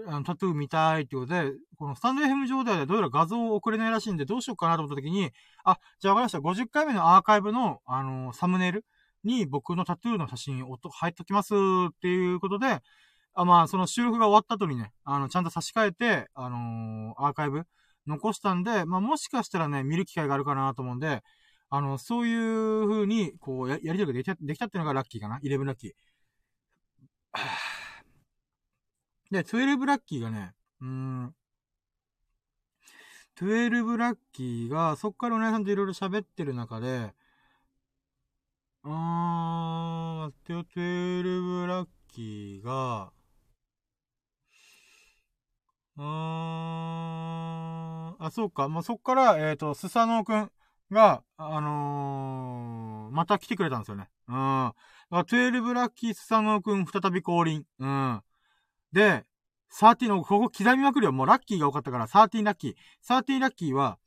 あの、タトゥー見たいってことで、このスタンド FM 上ではどうやら画像を送れないらしいんで、どうしようかなと思った時に、あ、じゃあわかりました。50回目のアーカイブの、あのー、サムネイルに僕のタトゥーの写真を入っときますっていうことで、あまあ、その収録が終わった後にね、あの、ちゃんと差し替えて、あのー、アーカイブ残したんで、まあ、もしかしたらね、見る機会があるかなと思うんで、あの、そういう風に、こうや、やりとりができた、できたっていうのがラッキーかな。11ラッキー。*sighs* で、12ラッキーがね、うーん、12ラッキーが、そっからお姉さんといろいろ喋ってる中で、あー、待ってよ、12ラッキーが、うーん。あ、そうか。もうそっから、えっ、ー、と、スサノオくんが、あのー、また来てくれたんですよね。うん。だから、12ラッキースサノオくん再び降臨。うん。で、13の、ここ刻みまくるよ。もうラッキーが多かったから、13ラッキー。13ラッキーは、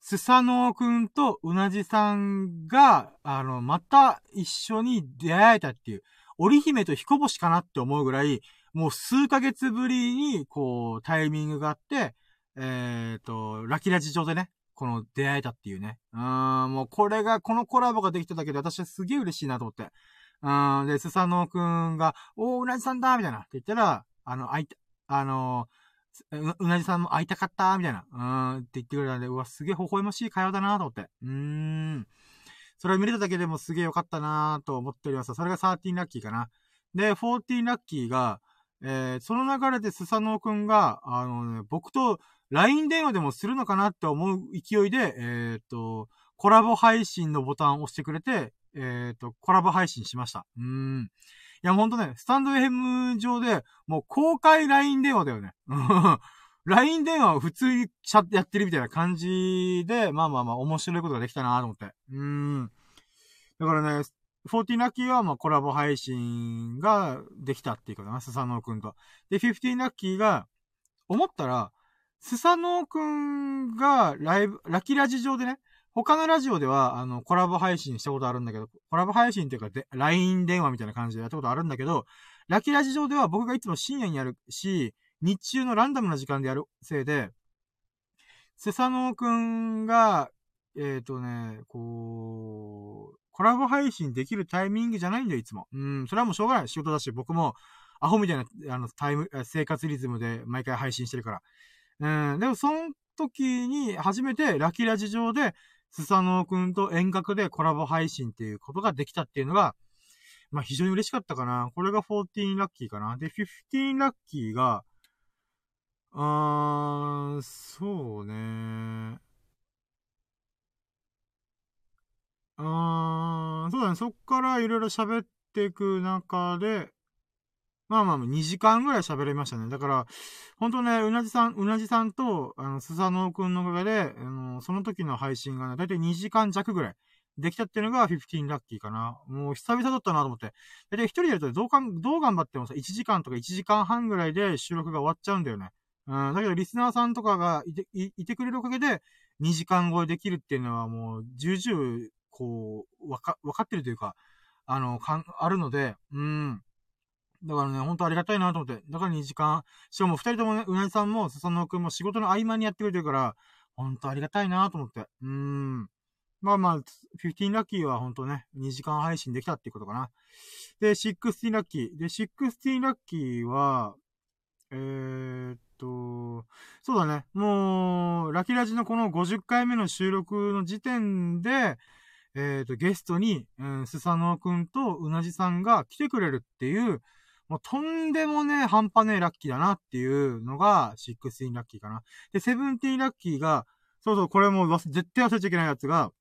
スサノオくんとうなじさんが、あの、また一緒に出会えたっていう、織姫と彦星かなって思うぐらい、もう数ヶ月ぶりに、こう、タイミングがあって、えっ、ー、と、ラキラジ上でね、この出会えたっていうね。うん、もうこれが、このコラボができただけで私はすげえ嬉しいなと思って。うん、で、スサノオくんが、おー、うなじさんだみたいな。って言ったら、あの、あいた、あのう、うなじさんも会いたかったみたいな。うん、って言ってくれたんで、うわ、すげえ微笑ましい会話だなと思って。うーん。それを見れただけでもすげえよかったなと思っております。それが13ラッキーかな。で、14ラッキーが、えー、その流れでスサノオくんが、あのね、僕と LINE 電話でもするのかなって思う勢いで、えっ、と、コラボ配信のボタンを押してくれて、えっ、と、コラボ配信しました。うん。いや、ほんとね、スタンド FM 上で、もう公開 LINE 電話だよね。*laughs* LINE 電話を普通にやってるみたいな感じで、まあまあまあ面白いことができたなと思って。うん。だからね、14ラッキーはまあコラボ配信ができたっていうかな、スサノオくんと。で、15ラッキーが、思ったら、スサノオくんがライブ、ラキラジ上でね、他のラジオでは、あの、コラボ配信したことあるんだけど、コラボ配信っていうかで、LINE 電話みたいな感じでやったことあるんだけど、ラキラジ上では僕がいつも深夜にやるし、日中のランダムな時間でやるせいで、セサノオくんが、えっ、ー、とね、こう、コラボ配信できるタイミングじゃないんだよ、いつも。うん、それはもうしょうがない。仕事だし、僕も、アホみたいな、あの、タイム、生活リズムで毎回配信してるから。うん、でもその時に初めてラキラジ上で、スサノオくんと遠隔でコラボ配信っていうことができたっていうのが、まあ非常に嬉しかったかな。これが14ラッキーかな。で、15ラッキーが、あー、そうね。あー、そうだね。そっからいろいろ喋っていく中で、まあまあ、2時間ぐらい喋れましたね。だから、ほんとね、うなじさん、うなじさんと、あの、スサノオくんのおかげで、あの、その時の配信がね、だいたい2時間弱ぐらいできたっていうのが15ラッキーかな。もう久々だったなと思って。だいたい一人でやるとどうかん、どう頑張ってもさ、1時間とか1時間半ぐらいで収録が終わっちゃうんだよね。うん、だけどリスナーさんとかがいて、いいてくれるおかげで、2時間超えできるっていうのはもう、重々、こう、わか、わかってるというか、あの、かん、あるので、うん。だからね、ほんとありがたいなと思って。だから2時間。しかも2人ともね、うなぎさんも、笹野くんも仕事の合間にやってくれてるから、ほんとありがたいなと思って。うーん。まあまあ、15ラッキーはほんとね、2時間配信できたっていうことかな。で、16ラッキー。で、16ラッキーは、えー、っと、そうだね。もう、ラキラジのこの50回目の収録の時点で、えー、と、ゲストに、うん、スサノオくんとうなじさんが来てくれるっていう、もうとんでもね、半端ねえラッキーだなっていうのが、16ラッキーかな。で、17ラッキーが、そうそう、これも絶対忘れちゃいけないやつが、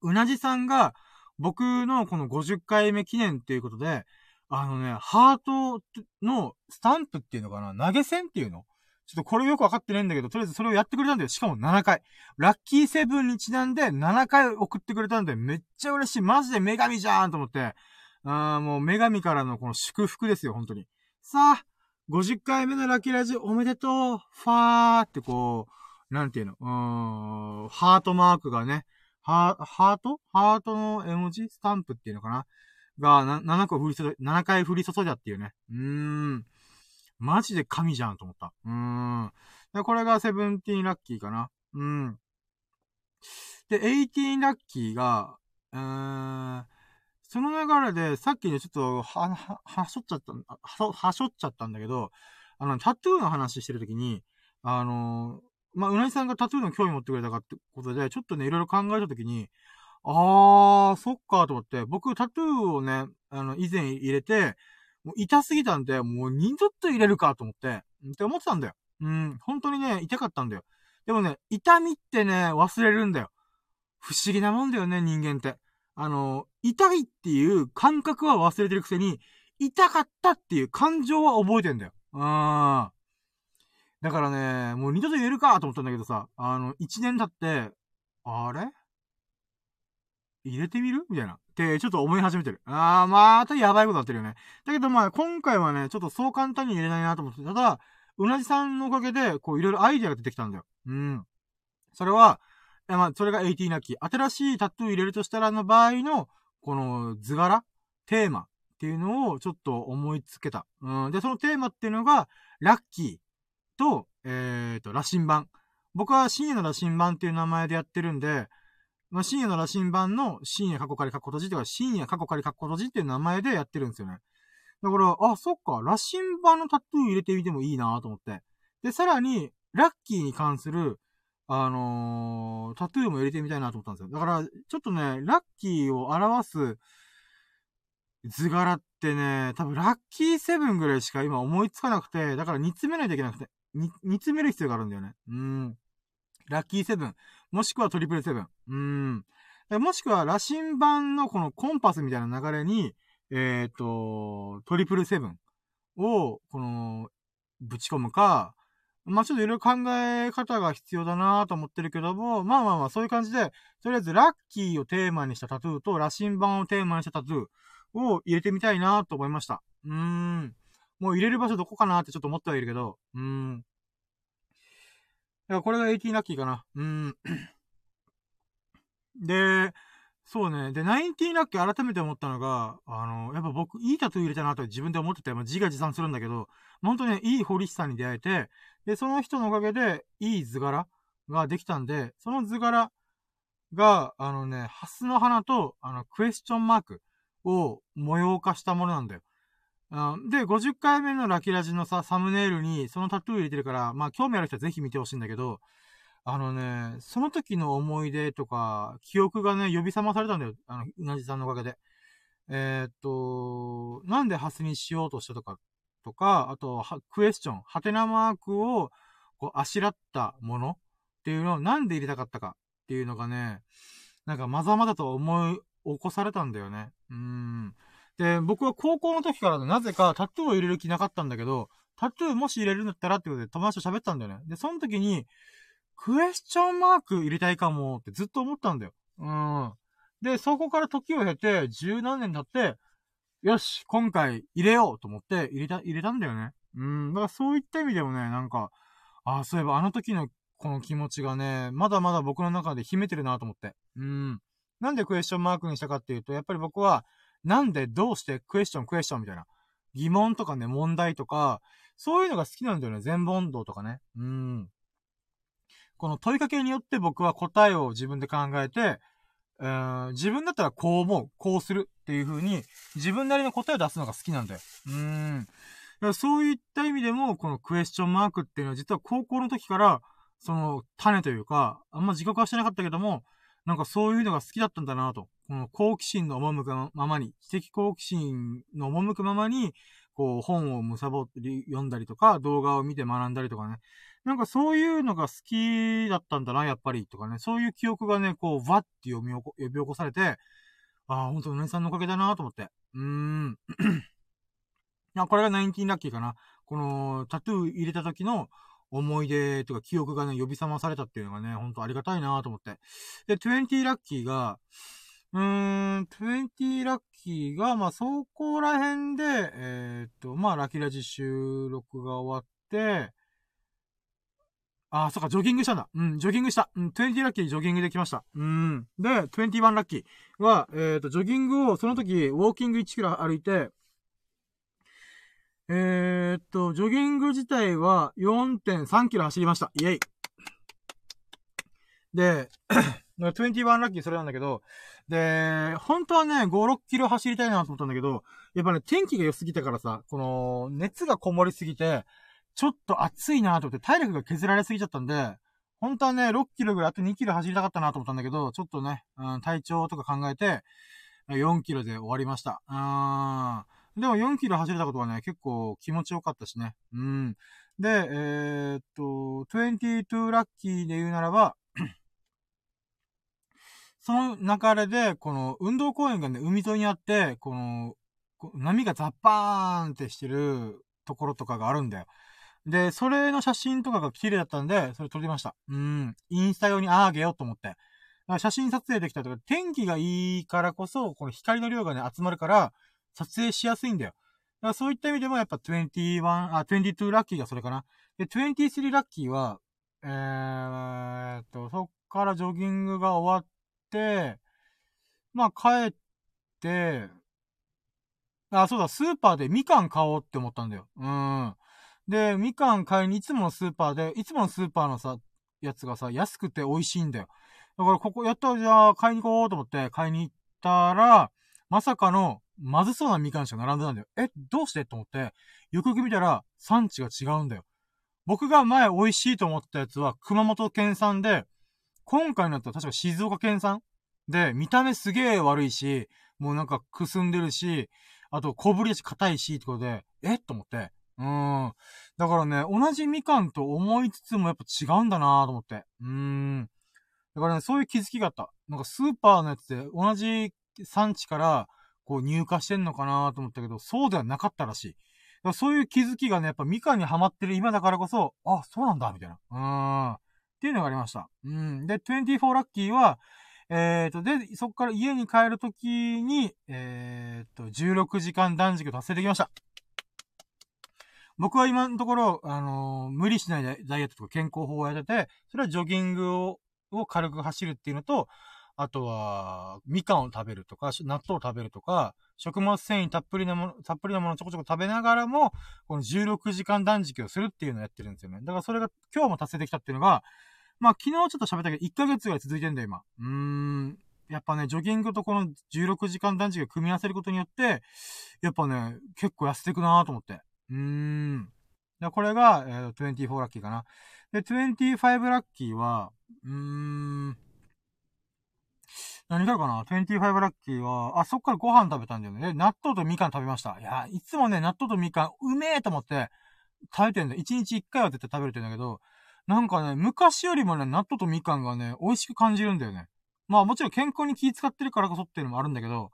うなじさんが、僕のこの50回目記念っていうことで、あのね、ハートのスタンプっていうのかな？投げ銭っていうの？ちょっとこれよくわかってないんだけど、とりあえずそれをやってくれたんだよ。しかも7回。ラッキーセブンにちなんで7回送ってくれたんで、めっちゃ嬉しい。マジで女神じゃーんと思って。あもう女神からのこの祝福ですよ、本当に。さあ、50回目のラッキーラジオおめでとうファーってこう、なんていうの？うーん、ハートマークがね、ハート？ハートの絵文字？スタンプっていうのかな？が、7個降り注い、7回降り注いだっていうね。うーん。マジで神じゃんと思った。うーん。で、これが17ラッキーかな。うん。で、18ラッキーが、うーん、その流れで、さっきね、ちょっと、は、は、はしょっちゃった、は、はしょっちゃったんだけど、あの、タトゥーの話してるときに、あのー、まあ、うなぎさんがタトゥーの興味持ってくれたかってことで、ちょっとね、いろいろ考えたときに、あー、そっかと思って、僕タトゥーをね、あの、以前入れて、もう痛すぎたんで、もう二度と入れるかと思って、って思ってたんだよ。うん、本当にね、痛かったんだよ。でもね、痛みってね、忘れるんだよ。不思議なもんだよね、人間って。あの、痛いっていう感覚は忘れてるくせに、痛かったっていう感情は覚えてんだよ。うーん。だからね、もう二度と言えるかと思ったんだけどさ、あの、一年経って、あれ？入れてみる？みたいな。って、ちょっと思い始めてる。あー、またやばいことなってるよね。だけどまあ、今回はね、ちょっとそう簡単に入れないなと思って、ただ、うなじさんのおかげで、こう、いろいろアイディアが出てきたんだよ。うん。それは、まあ、それが18なき。新しいタトゥー入れるとしたらの場合の、この図柄テーマっていうのをちょっと思いつけた。うん。で、そのテーマっていうのが、ラッキーと、えっ、ー、と、羅針盤。僕は深夜の羅針盤っていう名前でやってるんで、まあ、深夜の羅針盤の深夜過去仮過去閉じとか、深夜過去仮過去閉じっていう名前でやってるんですよね。だから、あ、そっか、羅針盤のタトゥー入れてみてもいいなと思って。で、さらに、ラッキーに関する、あのー、タトゥーも入れてみたいなと思ったんですよ。だから、ちょっとね、ラッキーを表す図柄ってね、多分ラッキーセブンぐらいしか今思いつかなくて、だから煮詰めないといけなくて、煮、詰める必要があるんだよね。うん。ラッキーセブン。もしくはトリプルセブン。うん。もしくは、羅針盤のこのコンパスみたいな流れに、えっ、ー、と、トリプルセブンを、この、ぶち込むか、まあ、ちょっといろいろ考え方が必要だなと思ってるけども、まあまあまあ、そういう感じで、とりあえずラッキーをテーマにしたタトゥーと、羅針盤をテーマにしたタトゥーを入れてみたいなと思いました。うーん。もう入れる場所どこかなってちょっと思ってはいるけど、うーん。だからこれが18ラッキーかな。うん。*clears throat* で、そうね。で、ナインティーラッキー改めて思ったのが、あの、やっぱ僕、いいタトゥー入れたなと自分で思ってて、まあ、自画自賛するんだけど、本当にね、いい堀師さんに出会えて、で、その人のおかげで、いい図柄ができたんで、その図柄が、あのね、ハスの花と、あの、クエスチョンマークを模様化したものなんだよ。で、50回目のラキラジのさ、サムネイルにそのタトゥー入れてるから、まあ興味ある人はぜひ見てほしいんだけど、あのね、その時の思い出とか、記憶がね、呼び覚まされたんだよ。あの、うなじさんのおかげで。えー、っと、なんでハスにしようとしたとか、とか、あと、クエスチョン、ハテナマークを、こう、あしらったものっていうのをなんで入れたかったかっていうのがね、なんかまざまざと思い起こされたんだよね。うん。で、僕は高校の時からなぜかタトゥーを入れる気なかったんだけど、タトゥーもし入れるんだったらってことで友達と喋ったんだよね。で、その時に、クエスチョンマーク入れたいかもってずっと思ったんだよ。うん。で、そこから時を経て、十何年経って、よし、今回入れようと思って入れた、入れたんだよね。うん。だからそういった意味でもね、なんか、ああ、そういえばあの時のこの気持ちがね、まだまだ僕の中で秘めてるなと思って。うん。なんでクエスチョンマークにしたかっていうと、やっぱり僕は、なんでどうしてクエスチョンクエスチョンみたいな。疑問とかね、問題とか、そういうのが好きなんだよね。全問答とかね。うん。この問いかけによって僕は答えを自分で考えて、えー、自分だったらこう思う、こうするっていう風に、自分なりの答えを出すのが好きなんだよ。うーん。そういった意味でも、このクエスチョンマークっていうのは実は高校の時から、その種というか、あんま自覚はしてなかったけども、なんかそういうのが好きだったんだなと。この好奇心の赴くままに、知的好奇心の赴くままに、こう本を貪り読んだりとか、動画を見て学んだりとかね。なんかそういうのが好きだったんだな、やっぱり、とかね。そういう記憶がね、こう、わって呼び起こ、呼び起こされて、ああ、ほんとうねさんのおかげだなと思って。うーん。*clears throat* いや、これが19ラッキーかな。この、タトゥー入れた時の思い出とか記憶がね、呼び覚まされたっていうのがね、ほんとありがたいなと思って。で、20ラッキーが、うーん、20ラッキーが、まあ、そこら辺で、えー、っと、まあ、ラキラジ収録が終わって、あ、そっか、ジョギングしたんだ。うん、ジョギングした。うん、20ラッキージョギングできました。うん。で、21ラッキーは、えっ、と、ジョギングを、その時、ウォーキング1キロ歩いて、えー、っと、ジョギング自体は4.3キロ走りました。イェイ。で、21ラッキーそれなんだけど、で、本当はね、5、6キロ走りたいなと思ったんだけど、やっぱね、天気が良すぎたからさ、この、熱がこもりすぎて、ちょっと暑いなと思って体力が削られすぎちゃったんで、本当はね、6キロぐらい、あと2キロ走りたかったなと思ったんだけど、ちょっとね、うん、体調とか考えて、4キロで終わりました。うん。でも4キロ走れたことはね、結構気持ちよかったしね。うん。で、えー、っと、22ラッキーで言うならば、その流れで、この運動公園がね、海沿いにあって、この、波がザッパーンってしてるところとかがあるんだよ。で、それの写真とかが綺麗だったんで、それ撮りました。うん。インスタ用にあげようと思って。写真撮影できたとか、天気がいいからこそ、この光の量がね、集まるから、撮影しやすいんだよ。だからそういった意味でも、やっぱ21、あ、22ラッキーがそれかな。で、23ラッキーは、えーっと、そっからジョギングが終わっ、まあ帰って、あ、そうだ、スーパーでみかん買おうって思ったんだよ。うん。で、みかん買いにいつものスーパーで、いつものスーパーのさ、やつがさ、安くて美味しいんだよ。だからここ、やったじゃあ買いに行こうと思って買いに行ったら、まさかの、まずそうなみかんしか並んでたんだよ。え、どうして？と思って、よくよく見たら、産地が違うんだよ。僕が前美味しいと思ったやつは、熊本県産で、今回のやつは確か静岡県産で、見た目すげえ悪いし、もうなんかくすんでるし、あと小ぶりだし硬いし、ってことで、えと思って、うん。だからね、同じみかんと思いつつもやっぱ違うんだなと思って。うん。だからね、そういう気づきがあった。なんかスーパーのやつで同じ産地からこう入荷してんのかなと思ったけど、そうではなかったらしい。そういう気づきがね、やっぱみかんにハマってる今だからこそ、あ、そうなんだ、みたいな。うーん。っていうのがありました。うん。で、24ラッキーは、えっ、ー、と、で、そこから家に帰るときに、えっ、ー、と、16時間断食を達成できました。僕は今のところ、あのー、無理しないダイエットとか健康法をやってて、それはジョギングをを軽く走るっていうのと、あとは、みかんを食べるとか、納豆を食べるとか、食物繊維たっぷりなもの、たっぷりなものをちょこちょこ食べながらも、この16時間断食をするっていうのをやってるんですよね。だからそれが今日も達成できたっていうのが、まあ昨日ちょっと喋ったけど、1ヶ月ぐらい続いてんだよ、今。うーん。やっぱね、ジョギングとこの16時間断食を組み合わせることによって、やっぱね、結構痩せていくなと思って。うーん。これが、えー、24ラッキーかな。で、25ラッキーは、うーん。何があるかな ?25 ラッキーは、あ、そっからご飯食べたんだよね。納豆とみかん食べました。いや、いつもね、納豆とみかん、うめえと思って、食べてんだよ。1日1回は絶対食べれてんだけど、なんかね、昔よりもね、納豆とみかんがね、美味しく感じるんだよね。まあもちろん健康に気使ってるからこそっていうのもあるんだけど、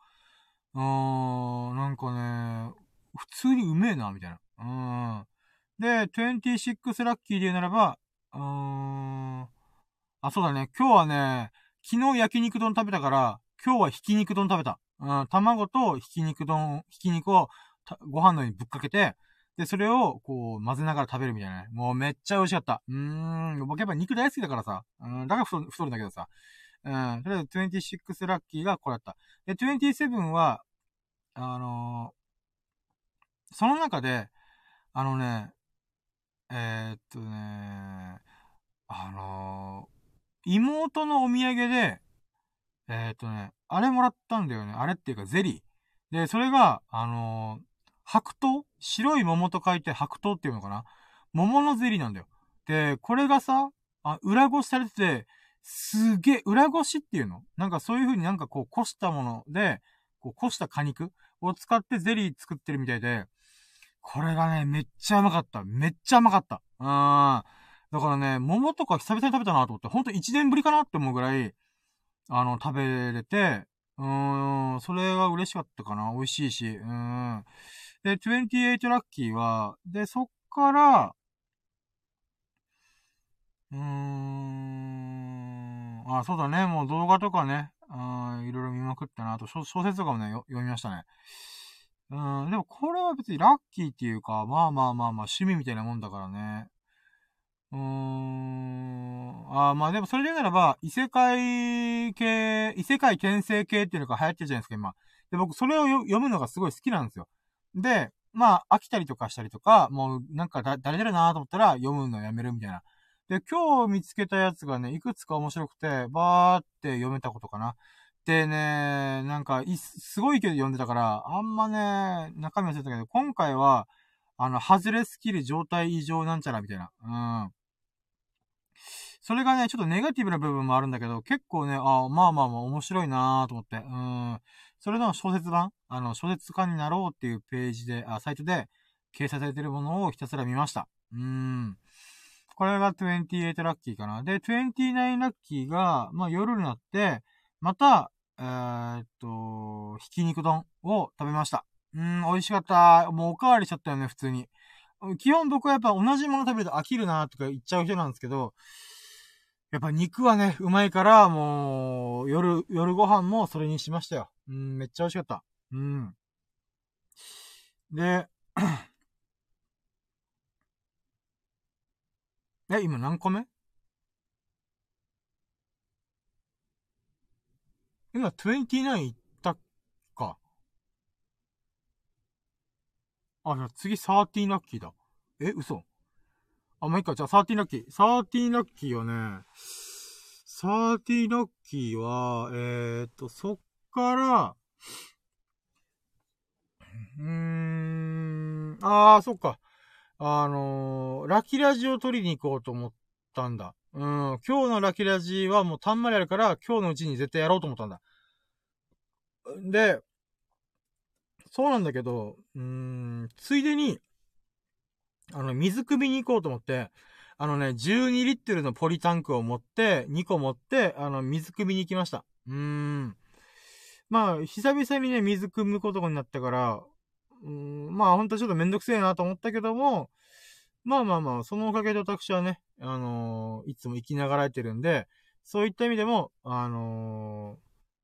うーん、なんかね、普通にうめえな、みたいな。うん。で、26ラッキーで言うならば、うーん、あ、そうだね。今日はね、昨日焼肉丼食べたから、今日はひき肉丼食べた。うん、卵とひき肉丼、ひき肉をご飯の上にぶっかけて、で、それを、こう、混ぜながら食べるみたいなね。もうめっちゃ美味しかった。うーん、僕やっぱ肉大好きだからさ。うん、だから太るんだけどさ。うん、とりあえず26ラッキーがこれだった。で、27は、あのー、その中で、あのね、えー、っとね、あのー、妹のお土産で、えー、っとね、あれもらったんだよね。あれっていうかゼリー。で、それが、あのー、白桃？白い桃と書いて白桃っていうのかな？桃のゼリーなんだよ。で、これがさ、あ、裏ごしされてて、すげえ、裏ごしっていうの？なんかそういう風になんかこう、こしたもので、こう、こした果肉？を使ってゼリー作ってるみたいで、これがね、めっちゃ甘かった。めっちゃ甘かった。うーん。だからね、桃とか久々に食べたなと思って、ほんと1年ぶりかなって思うぐらい、あの、食べれて、うーん、それが嬉しかったかな。美味しいし、うーん。で、28ラッキーは、で、そっから、うーん、あ、そうだね。もう動画とかね、うん、いろいろ見まくったな。あと小説とかもね、読みましたね。うん、でもこれは別にラッキーっていうか、まあまあまあまあ趣味みたいなもんだからね。うーん。あまあでもそれで言うならば、異世界系、異世界転生系っていうのが流行ってるじゃないですか、今。で、僕それを読むのがすごい好きなんですよ。で、まあ、飽きたりとかしたりとか、もうなんかだ、誰だろなと思ったら読むのやめるみたいな。で、今日見つけたやつがね、いくつか面白くて、バーって読めたことかな。でね、なんか、すごい勢いで読んでたから、あんまね、中身忘れたけど、今回は、あの、外れスキル状態異常なんちゃらみたいな。うん。それがね、ちょっとネガティブな部分もあるんだけど、結構ね、あまあまあまあ面白いなーと思って。うん。それの小説版あの、小説家になろうっていうページで、あ、サイトで掲載されてるものをひたすら見ました。うん。これが28ラッキーかな。で、29ラッキーが、まあ夜になって、また、えー、っと、ひき肉丼を食べました。うん、美味しかった。もうおかわりしちゃったよね、普通に。基本僕はやっぱ同じもの食べると飽きるなとか言っちゃう人なんですけど、やっぱ肉はね、うまいから、もう、夜、夜ご飯もそれにしましたよ。うん、めっちゃ美味しかった。うん。で、え、今何個目？今29いったか。あ、じゃあ次13ラッキーだ。え、嘘あ、もういいか。じゃあ13ラッキー。13ラッキーはね、13ラッキーは、えー、っと、そっから、うーん、あー、そっか。あのー、ラキラジを取りに行こうと思ったんだ。うん、今日のラキラジはもうたんまりあるから、今日のうちに絶対やろうと思ったんだ。で、そうなんだけど、うーん、ついでに、あの、水汲みに行こうと思って、あのね、12リットルのポリタンクを持って、2個持って、あの、水汲みに行きました。うーん。まあ、久々にね、水汲むことになったから、うーん、まあほんとちょっとめんどくせえなと思ったけども、まあまあまあ、そのおかげで私はね、あのー、いつも生きながらえてるんで、そういった意味でも、あのー、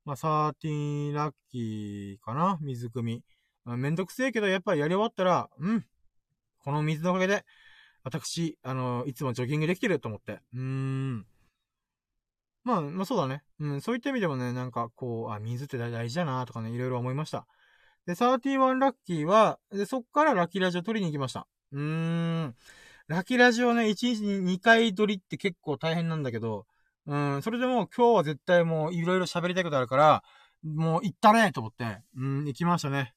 まあ、サーティーラッキーかな水汲み。めんどくせえけど、やっぱりやり終わったら、うん。この水のおかげで、私、あの、いつもジョギングできてると思って。うーん。まあ、まあそうだね。うん、そういった意味でもね、なんかこう、あ、水って大事だなとかね、いろいろ思いました。で、31ラッキーは、で、そっからラッキーラジオ取りに行きました。うーん。ラッキーラジオね、1日に2回撮りって結構大変なんだけど、うん、それでも今日は絶対もういろいろ喋りたいことあるから、もう行ったねと思って、うん、行きましたね。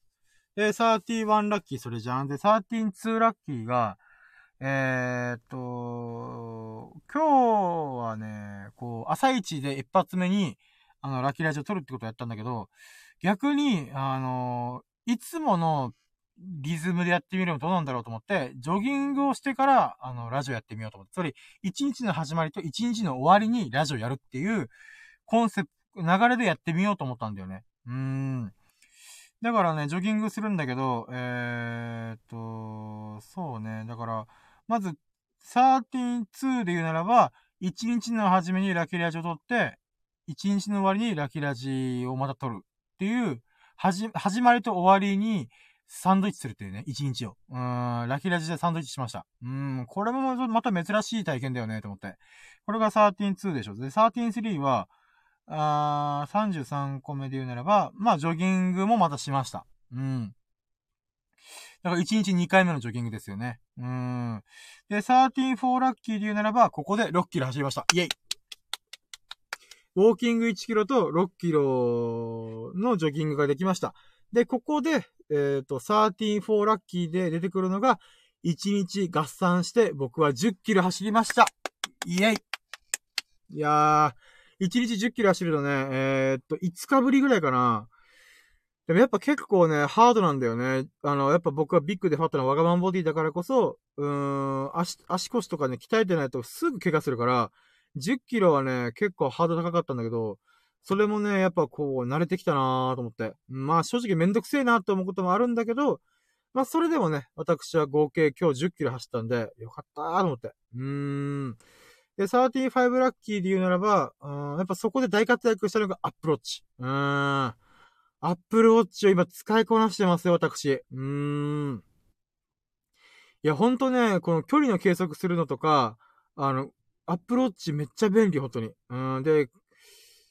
で、31ラッキーそれじゃん。で、132ラッキーが、えー、っと、今日はね、こう、朝一で一発目に、あの、ラッキーラジオ撮るってことをやったんだけど、逆に、あの、いつものリズムでやってみるのどうなんだろうと思って、ジョギングをしてから、あの、ラジオやってみようと思って。それ、一日の始まりと一日の終わりにラジオやるっていう、コンセプト、流れでやってみようと思ったんだよね。うーん。だからね、ジョギングするんだけど、えー、っと、そうね。だから、まず、132で言うならば、1日の初めにラキラジを撮って、1日の終わりにラキラジをまた撮るっていう、はじ、始まりと終わりに、サンドイッチするっていうね、一日を。うん、ラキラジでサンドイッチしました。うん、これもまた珍しい体験だよね、と思って。これが13-2でしょ。で、13-3は、あ、33個目で言うならば、まあ、ジョギングもまたしました。うん。だから1日2回目のジョギングですよね。うん。で、13-4ラッキーで言うならば、ここで6キロ走りました。イェイウォーキング1キロと6キロのジョギングができました。で、ここで、えっ、ー、と、13-4ラッキーで出てくるのが、1日合算して僕は10キロ走りました。イェイいやー、1日10キロ走るとね、えー、っと、5日ぶりぐらいかな。でもやっぱ結構ね、ハードなんだよね。あの、やっぱ僕はビッグでファットなワガマンボディだからこそ、うーん、足、足腰とかね、鍛えてないとすぐ怪我するから、10キロはね、結構ハード高かったんだけど、それもね、やっぱこう、慣れてきたなーと思って。まあ正直めんどくせえなと思うこともあるんだけど、まあそれでもね、私は合計今日10キロ走ったんで、よかったーと思って。うーん。で、35ラッキーで言うならば、うん、やっぱそこで大活躍したのがアップローチ。うーん。アップルウォッチを今使いこなしてますよ、私。うん。いや、ほんとね、この距離の計測するのとか、あの、アップローチめっちゃ便利、ほんとに。うん。で、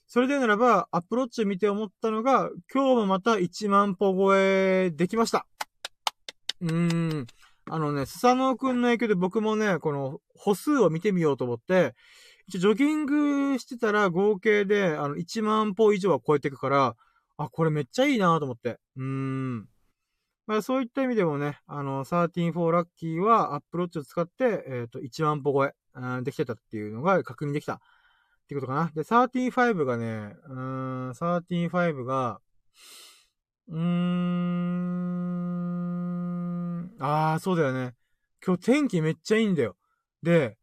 それでならば、アップローチを見て思ったのが、今日もまた1万歩超えできました。うーん。あのね、スサノオくんの影響で僕もね、この歩数を見てみようと思って、一応ジョギングしてたら合計で、あの、1万歩以上は超えていくから、あ、これめっちゃいいなと思って。うーん。まあそういった意味でもね、あの、134ラッキーはアップローチを使って、えっ、ー、と、1万歩超え、うん、できてたっていうのが確認できた。っていうことかな。で、135がね、うーん、135が、うーん、あー、そうだよね。今日天気めっちゃいいんだよ。で、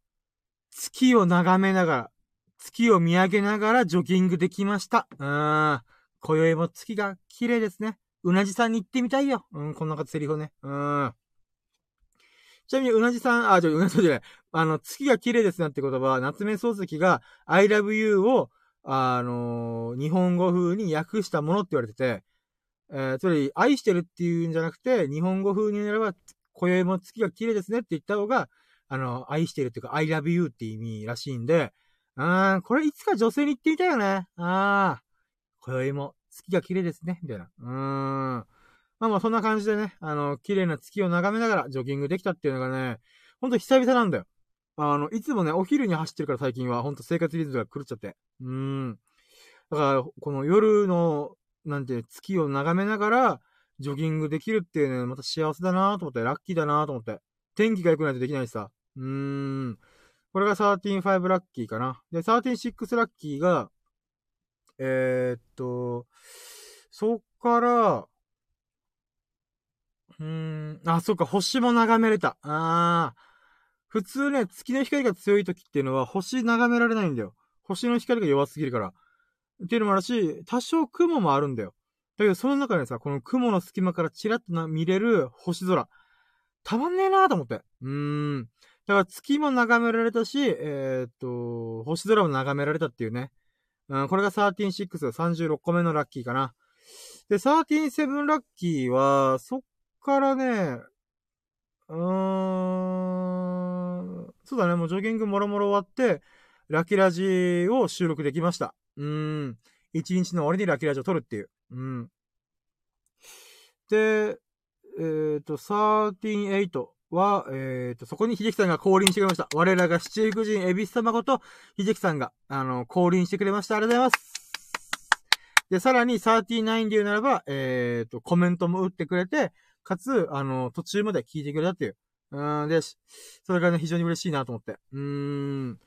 月を眺めながら、月を見上げながらジョギングできました。うーん。今宵も月が綺麗ですね。うなじさんに行ってみたいよ。うん、こんなセリフね。うん。ちなみに、うなじさん、あ、じゃ *laughs* うなじじゃない。あの、月が綺麗ですなって言葉は、夏目漱石が I love you を、あのー、日本語風に訳したものって言われてて、えー、つまり、愛してるっていうんじゃなくて、日本語風になれば、今宵も月が綺麗ですねって言った方が、あの、愛してるっていうか、I love you って意味らしいんで、あーん、これいつか女性に言ってみたいよね。あー、今宵も月が綺麗ですね。みたいな。うーん。まあまあそんな感じでね、あの、綺麗な月を眺めながらジョギングできたっていうのがね、ほんと久々なんだよ。あの、いつもね、お昼に走ってるから最近は、ほんと生活リズムが狂っちゃって。うーん。だから、この夜の、なんて、月を眺めながら、ジョギングできるっていうね、また幸せだなと思って、ラッキーだなと思って。天気が良くないとできないしさ。うーん。これが13.5ラッキーかな。で、13.6ラッキーが、えー、っと、そっから、うーん。あ、そっか、星も眺めれた。あー。普通ね、月の光が強い時っていうのは星眺められないんだよ。星の光が弱すぎるから。っていうのもあるし、多少雲もあるんだよ。だけど、その中でさ、この雲の隙間からチラッと見れる星空。たまんねえなーと思って。うーん。だから月も眺められたし、えー、っと、星空も眺められたっていうね。うん、これが136、36個目のラッキーかな。で、137ラッキーは、そっからね、うーん、そうだね、もうジョギングもろもろ終わって、ラキラジを収録できました。うん。一日の終わりにラキラジを撮るっていう。うん。で、えっ、ー、と、138は、えっ、ー、と、そこに秀樹さんが降臨してくれました。我らが七福神、エビス様こと、秀樹さんが、あの、降臨してくれました。ありがとうございます。で、さらに39で言うならば、えっ、ー、と、コメントも打ってくれて、かつ、あの、途中まで聞いてくれたっていう。うん、で、それがね、非常に嬉しいなと思って。うーん。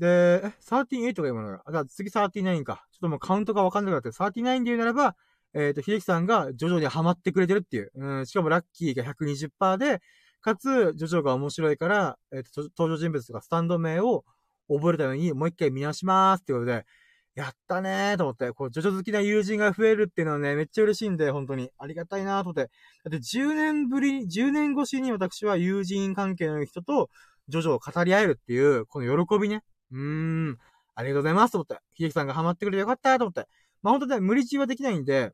で、え、138が今のあ、じゃあ次39か。ちょっともうカウントがわかんなくなって、39で言うならば、えっ、ー、と、秀樹さんが徐々にハマってくれてるっていう。うん、しかもラッキーが120%で、かつ、ジョジョが面白いから、えっ、ー、と、登場人物とかスタンド名を覚えるためにもう一回見直しますってことで、やったねーと思って、こう、ジョジョ好きな友人が増えるっていうのはね、めっちゃ嬉しいんで、本当に。ありがたいなーと思って。だって10年ぶり、10年越しに私は友人関係の人と、ジョジョを語り合えるっていう、この喜びね。うーん。ありがとうございますと思って。秀樹さんがハマってくれてよかったと思って。まあ本当ね、無理強いはできないんで、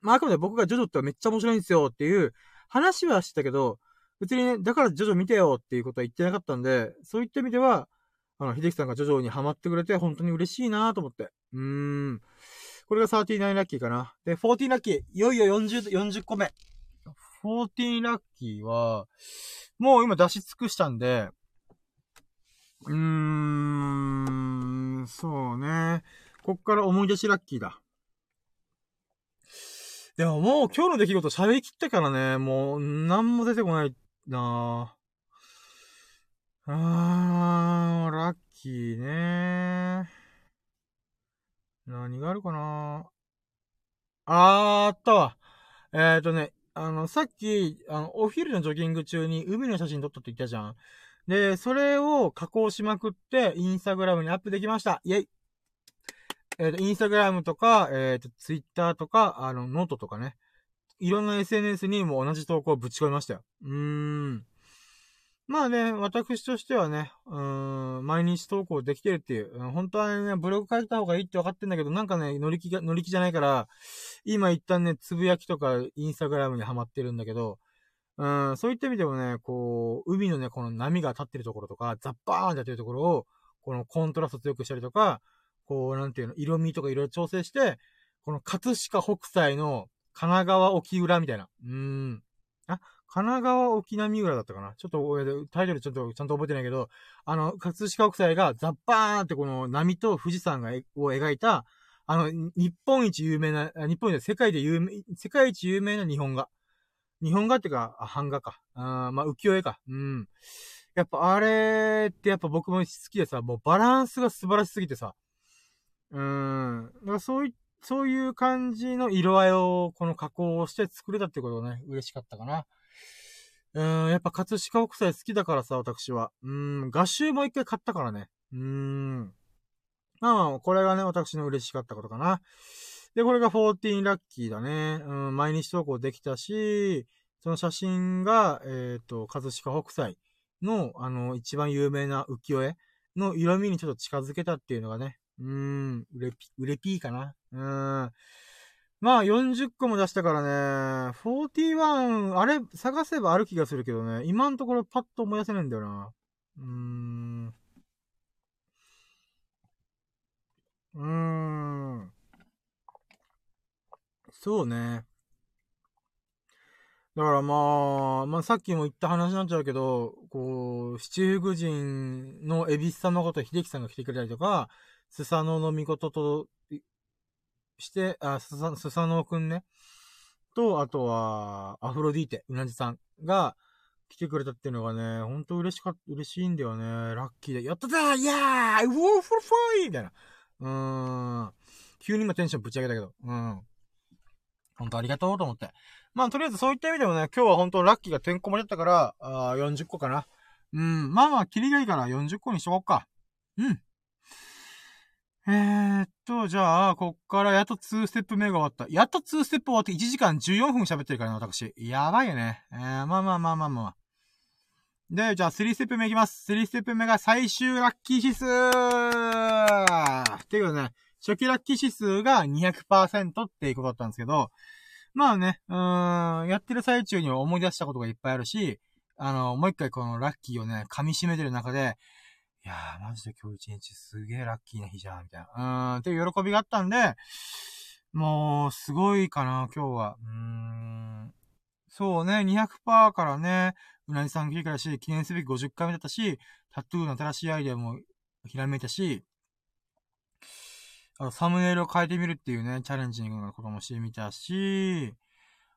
まああくまで僕がジョジョってめっちゃ面白いんですよっていう話はしてたけど、別にね、だからジョジョ見てよっていうことは言ってなかったんで、そういった意味では、あの、秀樹さんがジョジョにハマってくれて本当に嬉しいなと思って。うーん。これが39ラッキーかな。で、14ラッキー。いよいよ40、40個目。14ラッキーは、もう今出し尽くしたんで、うーん、そうね。こっから思い出しラッキーだ。でももう今日の出来事喋りきったからね、もう、なんも出てこないなぁ。あー、ラッキーね何があるかなあー、あったわ。えっ、ー、とね、あの、さっき、あの、お昼のジョギング中に海の写真撮ったって言ったじゃん。で、それを加工しまくって、インスタグラムにアップできました。イェイえっ、ー、と、インスタグラムとか、えっ、ー、と、ツイッターとか、あの、ノートとかね。いろんな SNS にも同じ投稿をぶち込みましたよ。うーん。まあね、私としてはね、うーん、毎日投稿できてるっていう。本当はね、ブログ書いた方がいいって分かってんだけど、なんかね、乗り気が、乗り気じゃないから、今一旦ね、つぶやきとかインスタグラムにハマってるんだけど、うん、そういった意味でもね、こう、海のね、この波が立ってるところとか、ザッバーンってやってるところを、このコントラスト強くしたりとか、こう、なんていうの、色味とかいろいろ調整して、この葛飾北斎の神奈川沖浦みたいな。うん。あ、神奈川沖並浦だったかな？ちょっと、タイトルちょっとちゃんと覚えてないけど、あの、葛飾北斎がザッバーンってこの波と富士山が、を描いた、あの、日本一有名な、日本で世界で有名、世界一有名な日本画。日本画っていうか、版画か。あまあ、浮世絵か。うん。やっぱあれってやっぱ僕も好きでさ、もうバランスが素晴らしすぎてさ。うん。だからそうい、そういう感じの色合いをこの加工をして作れたってことね、嬉しかったかな。うん、やっぱ葛飾北斎好きだからさ、私は。うん、画集も一回買ったからね。うん。まあまあ、これがね、私の嬉しかったことかな。で、これが14ラッキーだね。うん、毎日投稿できたし、その写真が、えっ、ー、と、葛飾北斎の、あの、一番有名な浮世絵の色味にちょっと近づけたっていうのがね、うーん、うれぴ、うれぴーかな。うーん。まあ、40個も出したからね、41、あれ、探せばある気がするけどね、今のところパッと思い出せないんだよな。うーん。うーん。そうね。だからまあ、まあさっきも言った話になっちゃうけど、こう、七福神の恵比寿様こと秀樹さんが来てくれたりとか、スサノの御事と、して、あ、スサ、スサノくんね。と、あとは、アフロディーテ、うなじさんが来てくれたっていうのがね、ほんと嬉しかった、嬉しいんだよね。ラッキーで。やったぜイェーイウォーフォルファイみたいな。うーん。急に今テンションぶち上げたけど。うん。ほんとありがとうと思って。まあ、とりあえずそういった意味でもね、今日は本当ラッキーがてんこ盛りだったから、あ40個かな。うん。まあまあ、キリがいいから40個にしとこっか。うん。えー、っと、じゃあ、こっからやっと2ステップ目が終わった。やっと2ステップ終わって1時間14分喋ってるからね、私。やばいよね。えー、まあまあまあまあまあ。で、じゃあ3ステップ目いきます。3ステップ目が最終ラッキー指数っていうことでね、初期ラッキー指数が200%っていうことだったんですけど、まあね、うーん、やってる最中には思い出したことがいっぱいあるし、あの、もう一回このラッキーをね、噛み締めてる中で、いやー、マジで今日一日すげーラッキーな日じゃん、みたいな。うーん、っていう喜びがあったんで、もう、すごいかな、今日は。うーん。そうね、200%からね、うなぎさん来てからし、記念すべき50回目だったし、タトゥーの新しいアイデアもひらめいたし、サムネイルを変えてみるっていうね、チャレンジングなこともしてみたし、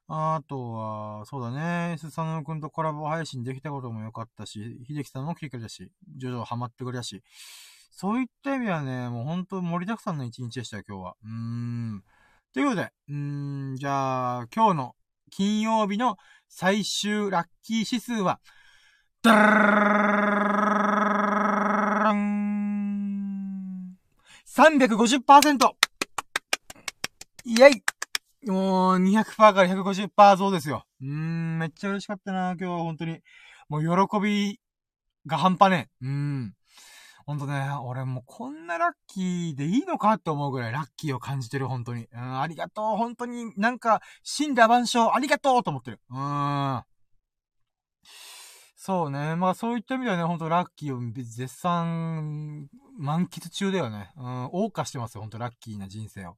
あとは、そうだね、スサノくんとコラボ配信できたことも良かったし、秀樹さんも来てくれたし、徐々ハマってくれたし、そういった意味はね、もう本当盛りだくさんの一日でしたよ、今日は。うーん。ということで、うーん、じゃあ、今日の金曜日の最終ラッキー指数は、ダーン !350%! イェイもう、200%から150%増ですよ。うーん、めっちゃ嬉しかったな、今日は本当に。もう、喜びが半端ねえ。うーん。ほんとね、俺もうこんなラッキーでいいのかって思うぐらいラッキーを感じてる、本当に。うん、ありがとう、本当に、なんか、死んだ万象、ありがとうと思ってる。うーん。そうね。まあそういった意味ではね、ほんとラッキーを絶賛、満喫中だよね。うん、謳歌してますよ、ほんとラッキーな人生を。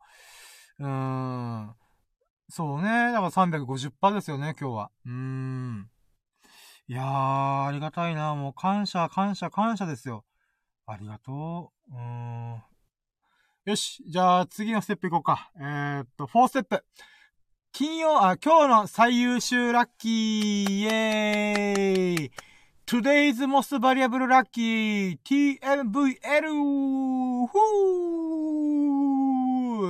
うーん。そうね。だから350%ですよね、今日は。うーん。いやー、ありがたいな。もう感謝、感謝、感謝ですよ。ありがとう。うーん。よし。じゃあ、次のステップいこうか。えー、っと、4ステップ。金曜、あ、今日の最優秀ラッキー、イェーイ !Today's most valuable lucky TMVL! ふ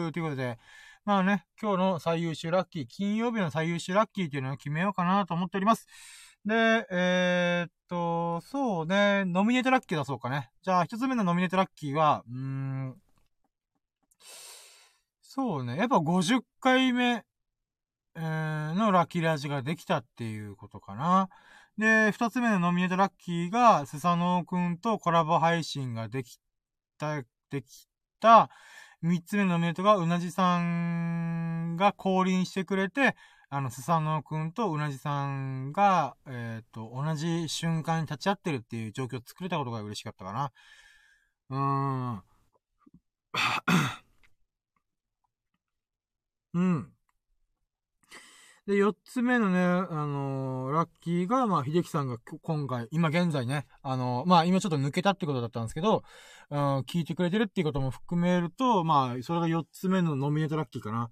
ーということで、まあね、今日の最優秀ラッキー、金曜日の最優秀ラッキーっていうのを決めようかなと思っております。で、えー、っと、そうね、ノミネートラッキー出そうかね。じゃあ、一つ目のノミネートラッキーは、うーん、そうね、やっぱ50回目、え、のラッキーラジができたっていうことかな。で、二つ目のノミネートラッキーが、スサノオくんとコラボ配信ができた、できた、三つ目のメイトが、うなじさんが降臨してくれて、あの、スサノオくんとうなじさんが、えっ、ー、と、同じ瞬間に立ち会ってるっていう状況を作れたことが嬉しかったかな。うーん。うん。で、四つ目のね、あのー、ラッキーが、まあ、秀樹さんが今回、今現在ね、あのー、まあ、今ちょっと抜けたってことだったんですけど、うん、聞いてくれてるっていうことも含めると、まあ、それが四つ目のノミネートラッキーかな。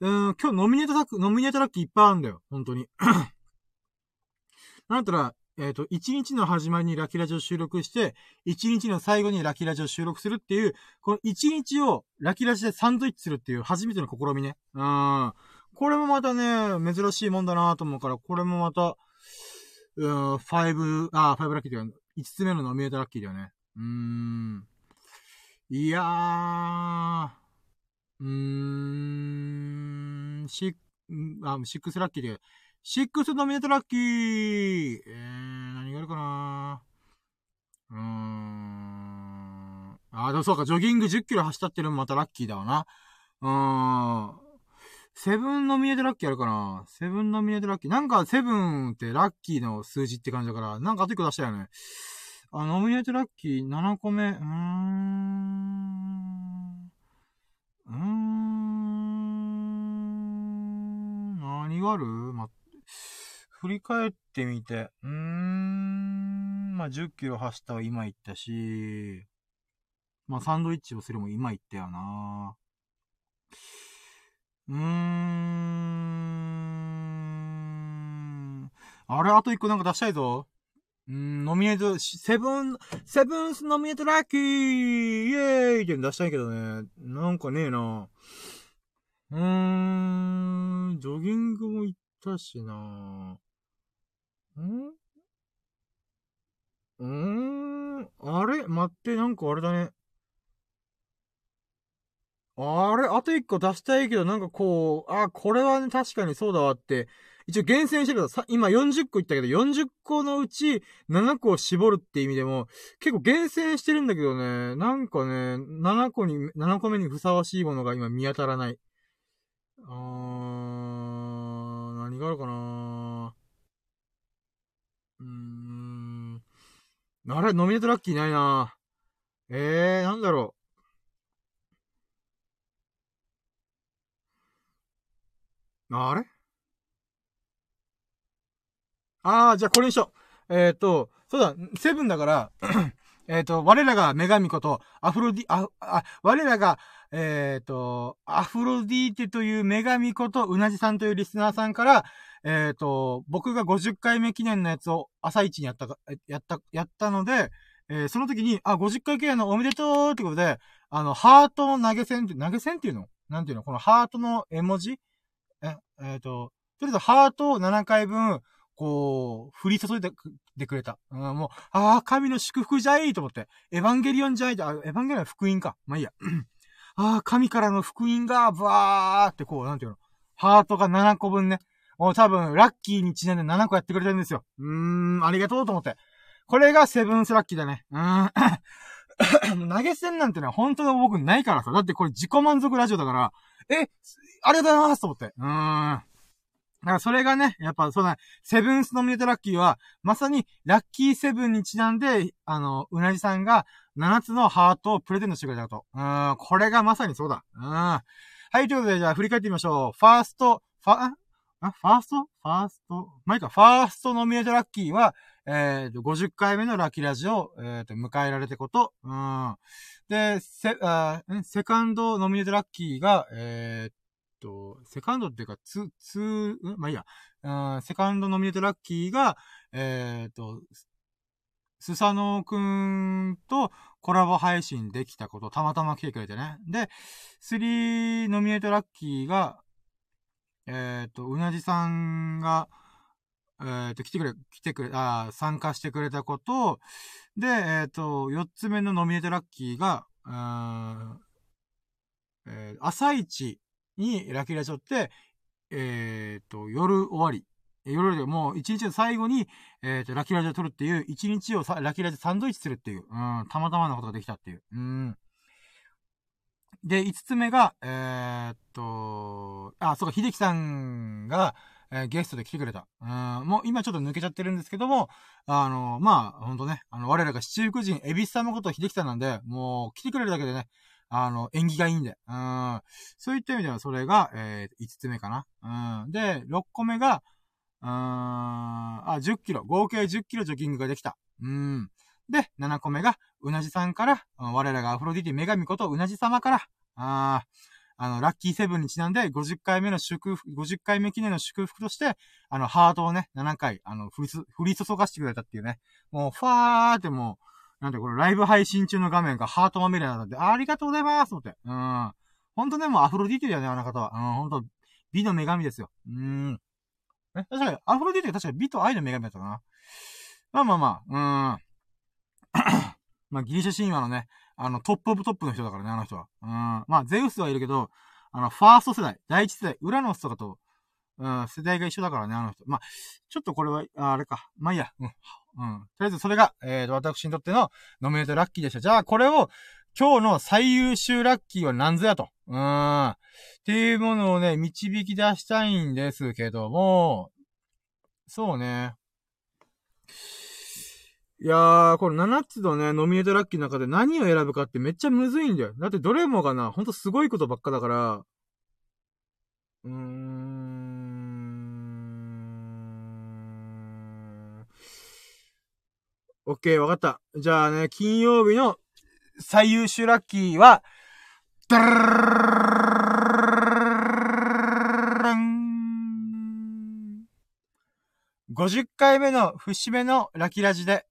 うん、今日ノミネートラッキー、ノミネートラッキーいっぱいあるんだよ、本当に。*clears throat* なんたら、えっ、ー、と、一日の始まりにラキラジを収録して、一日の最後にラキラジを収録するっていう、この一日をラキラジでサンドイッチするっていう初めての試みね。うん。これもまたね、珍しいもんだなと思うから、これもまた、うん、5、あ、5ラッキーだよ。5つ目のノミネートラッキーだよね。うーん。いやー、うーん、シッあ、6ラッキーで、6ノミネートラッキーえー、何があるかなうーん。あ、でもそうか、ジョギング10キロ走ったっていうのもまたラッキーだわな。うーん。セブンノミネートラッキーあるかな？セブンノミネートラッキー。なんかセブンってラッキーの数字って感じだから、なんかあと一個出したよね。あ、ノミネートラッキー7個目。うーん。うーん。何がある？ま、振り返ってみて。うーん。まあ、10キロ走ったは今言ったし、まあ、サンドイッチをするも今言ったよな。うーん。あれ、あと一個なんか出したいぞ。うん、ノミネート、セブン、セブンスノミネートラッキーイェーイって出したいけどね。なんかねえな。うーん、ジョギングも行ったしな。ん？うーん、あれ？待って、なんかあれだね。あれあと1個出したいけど、なんかこう、あ、これはね、確かにそうだわって、一応厳選してるさ、今40個言ったけど、40個のうち7個を絞るって意味でも、結構厳選してるんだけどね、なんかね、7個に、7個目にふさわしいものが今見当たらない。あー、何があるかなうーん。あれノミネートラッキーないなえー、なんだろう。あれ？ああ、じゃあこれにしよう。えっ、ー、と、そうだ、セブンだから *clears throat* えっと、我らが女神こと、アフロディ、あ、あ、我らが、えっ、ー、と、アフロディーテという女神こと、うなじさんというリスナーさんから、えっ、ー、と、僕が50回目記念のやつを朝一にやったか、やった、やったので、えー、その時に、あ、50回記念のおめでとうってことで、あの、ハートの投げ銭って、投げ銭っていうの？なんていうの？このハートの絵文字？え、っ、ー、と、とりあえずハートを7回分、こう、降り注いでくれた。うん、もう、ああ、神の祝福じゃいと思って。エヴァンゲリオンじゃいあ、エヴァンゲリオンは福音か。まあいいや。*clears throat* ああ、神からの福音が、バーってこう、なんていうの。ハートが7個分ね。もう多分、ラッキーにちなんで7個やってくれてるんですよ。うーん、ありがとうと思って。これがセブンスラッキーだね。うーん。*clears throat* 投げ銭なんてね、本当の僕ないからさ。だってこれ自己満足ラジオだから、え、ありがとうございますと思って。うーん。だからそれがね、やっぱそうだ、セブンスノミネートラッキーは、まさにラッキーセブンにちなんで、あの、うなじさんが7つのハートをプレゼントしてくれたと。うん、これがまさにそうだ。うん。はい、ということで、じゃあ振り返ってみましょう。ファースト、ファ、あ、ファースト？ファースト？まあ、いいか、ファーストノミネートラッキーは、えっ、ー、と、50回目のラッキーラジオを、えっ、ー、と、迎えられてこと。うん。で、セ、あセカンドノミネートラッキーが、えっ、と、セカンドっていうか、ツー、ツー、ん、まあいいや、うん、セカンドノミネートラッキーが、えっ、ー、と、スサノーくんとコラボ配信できたこと、たまたま来てくれてね。で、3ノミネートラッキーが、えっ、ー、と、うなじさんが、えっ、ー、と、来てくれ、来てくれ、あ参加してくれたこと、で、えっ、ー、と、4つ目のノミネートラッキーが、えー、朝一にラキラジオって、えっ、と、夜終わり。夜でもう一日の最後に、えっ、と、ラキラジオ撮るっていう、一日をさラキラジオサンドイッチするっていう、うん、たまたまなことができたっていう。うん。で、五つ目が、えー、っと、あ、そうか、秀樹さんが、えー、ゲストで来てくれた。うん、もう今ちょっと抜けちゃってるんですけども、あの、まあ、ほんとね、あの、我らが七福神、エビスさんのこと秀樹さんなんで、もう来てくれるだけでね、あの、縁起がいいんで。うん。そういった意味では、それが、えー、5つ目かな。うん。で、6個目が、うん、あ、10キロ。合計10キロジョギングができた。うん。で、7個目が、うなじさんから、我らがアフロディティ女神ことうなじ様から、ああの、ラッキーセブンにちなんで50回目の祝福、50回目記念の祝福として、あの、ハートをね、7回、あの、降り降り注がしてくれたっていうね。もう、ファーってもう、なんでこれライブ配信中の画面がハートまみれなんで、ありがとうございますと思って。うん。ほんとね、もうアフロディティだよね、あの方は。うん、ほんと、美の女神ですよ。うん。え、確かに、アフロディティ確かに美と愛の女神だったかな。まあまあまあ、うん。*clears throat* まあ、ギリシャ神話のね、あの、 top of top の人だからね、あの人は。うん。まあ、ゼウスはいるけど、あの、ファースト世代、第一世代、ウラノスとかと、うん、世代が一緒だからね、あの人。まあ、ちょっとこれは、あれか。まあいいや。うん。うん。とりあえずそれが、えーと、私にとってのノミネートラッキーでした。じゃあ、これを、今日の最優秀ラッキーは何ぞやと。うん。っていうものをね、導き出したいんですけども、そうね。いやー、この7つのね、ノミネートラッキーの中で何を選ぶかってめっちゃむずいんだよ。だってどれもがな、ほんとすごいことばっかだから、うーん。オッケー、わかった。じゃあね、金曜日の最優秀ラッキーは、ダラン50回目の節目のラキラジで、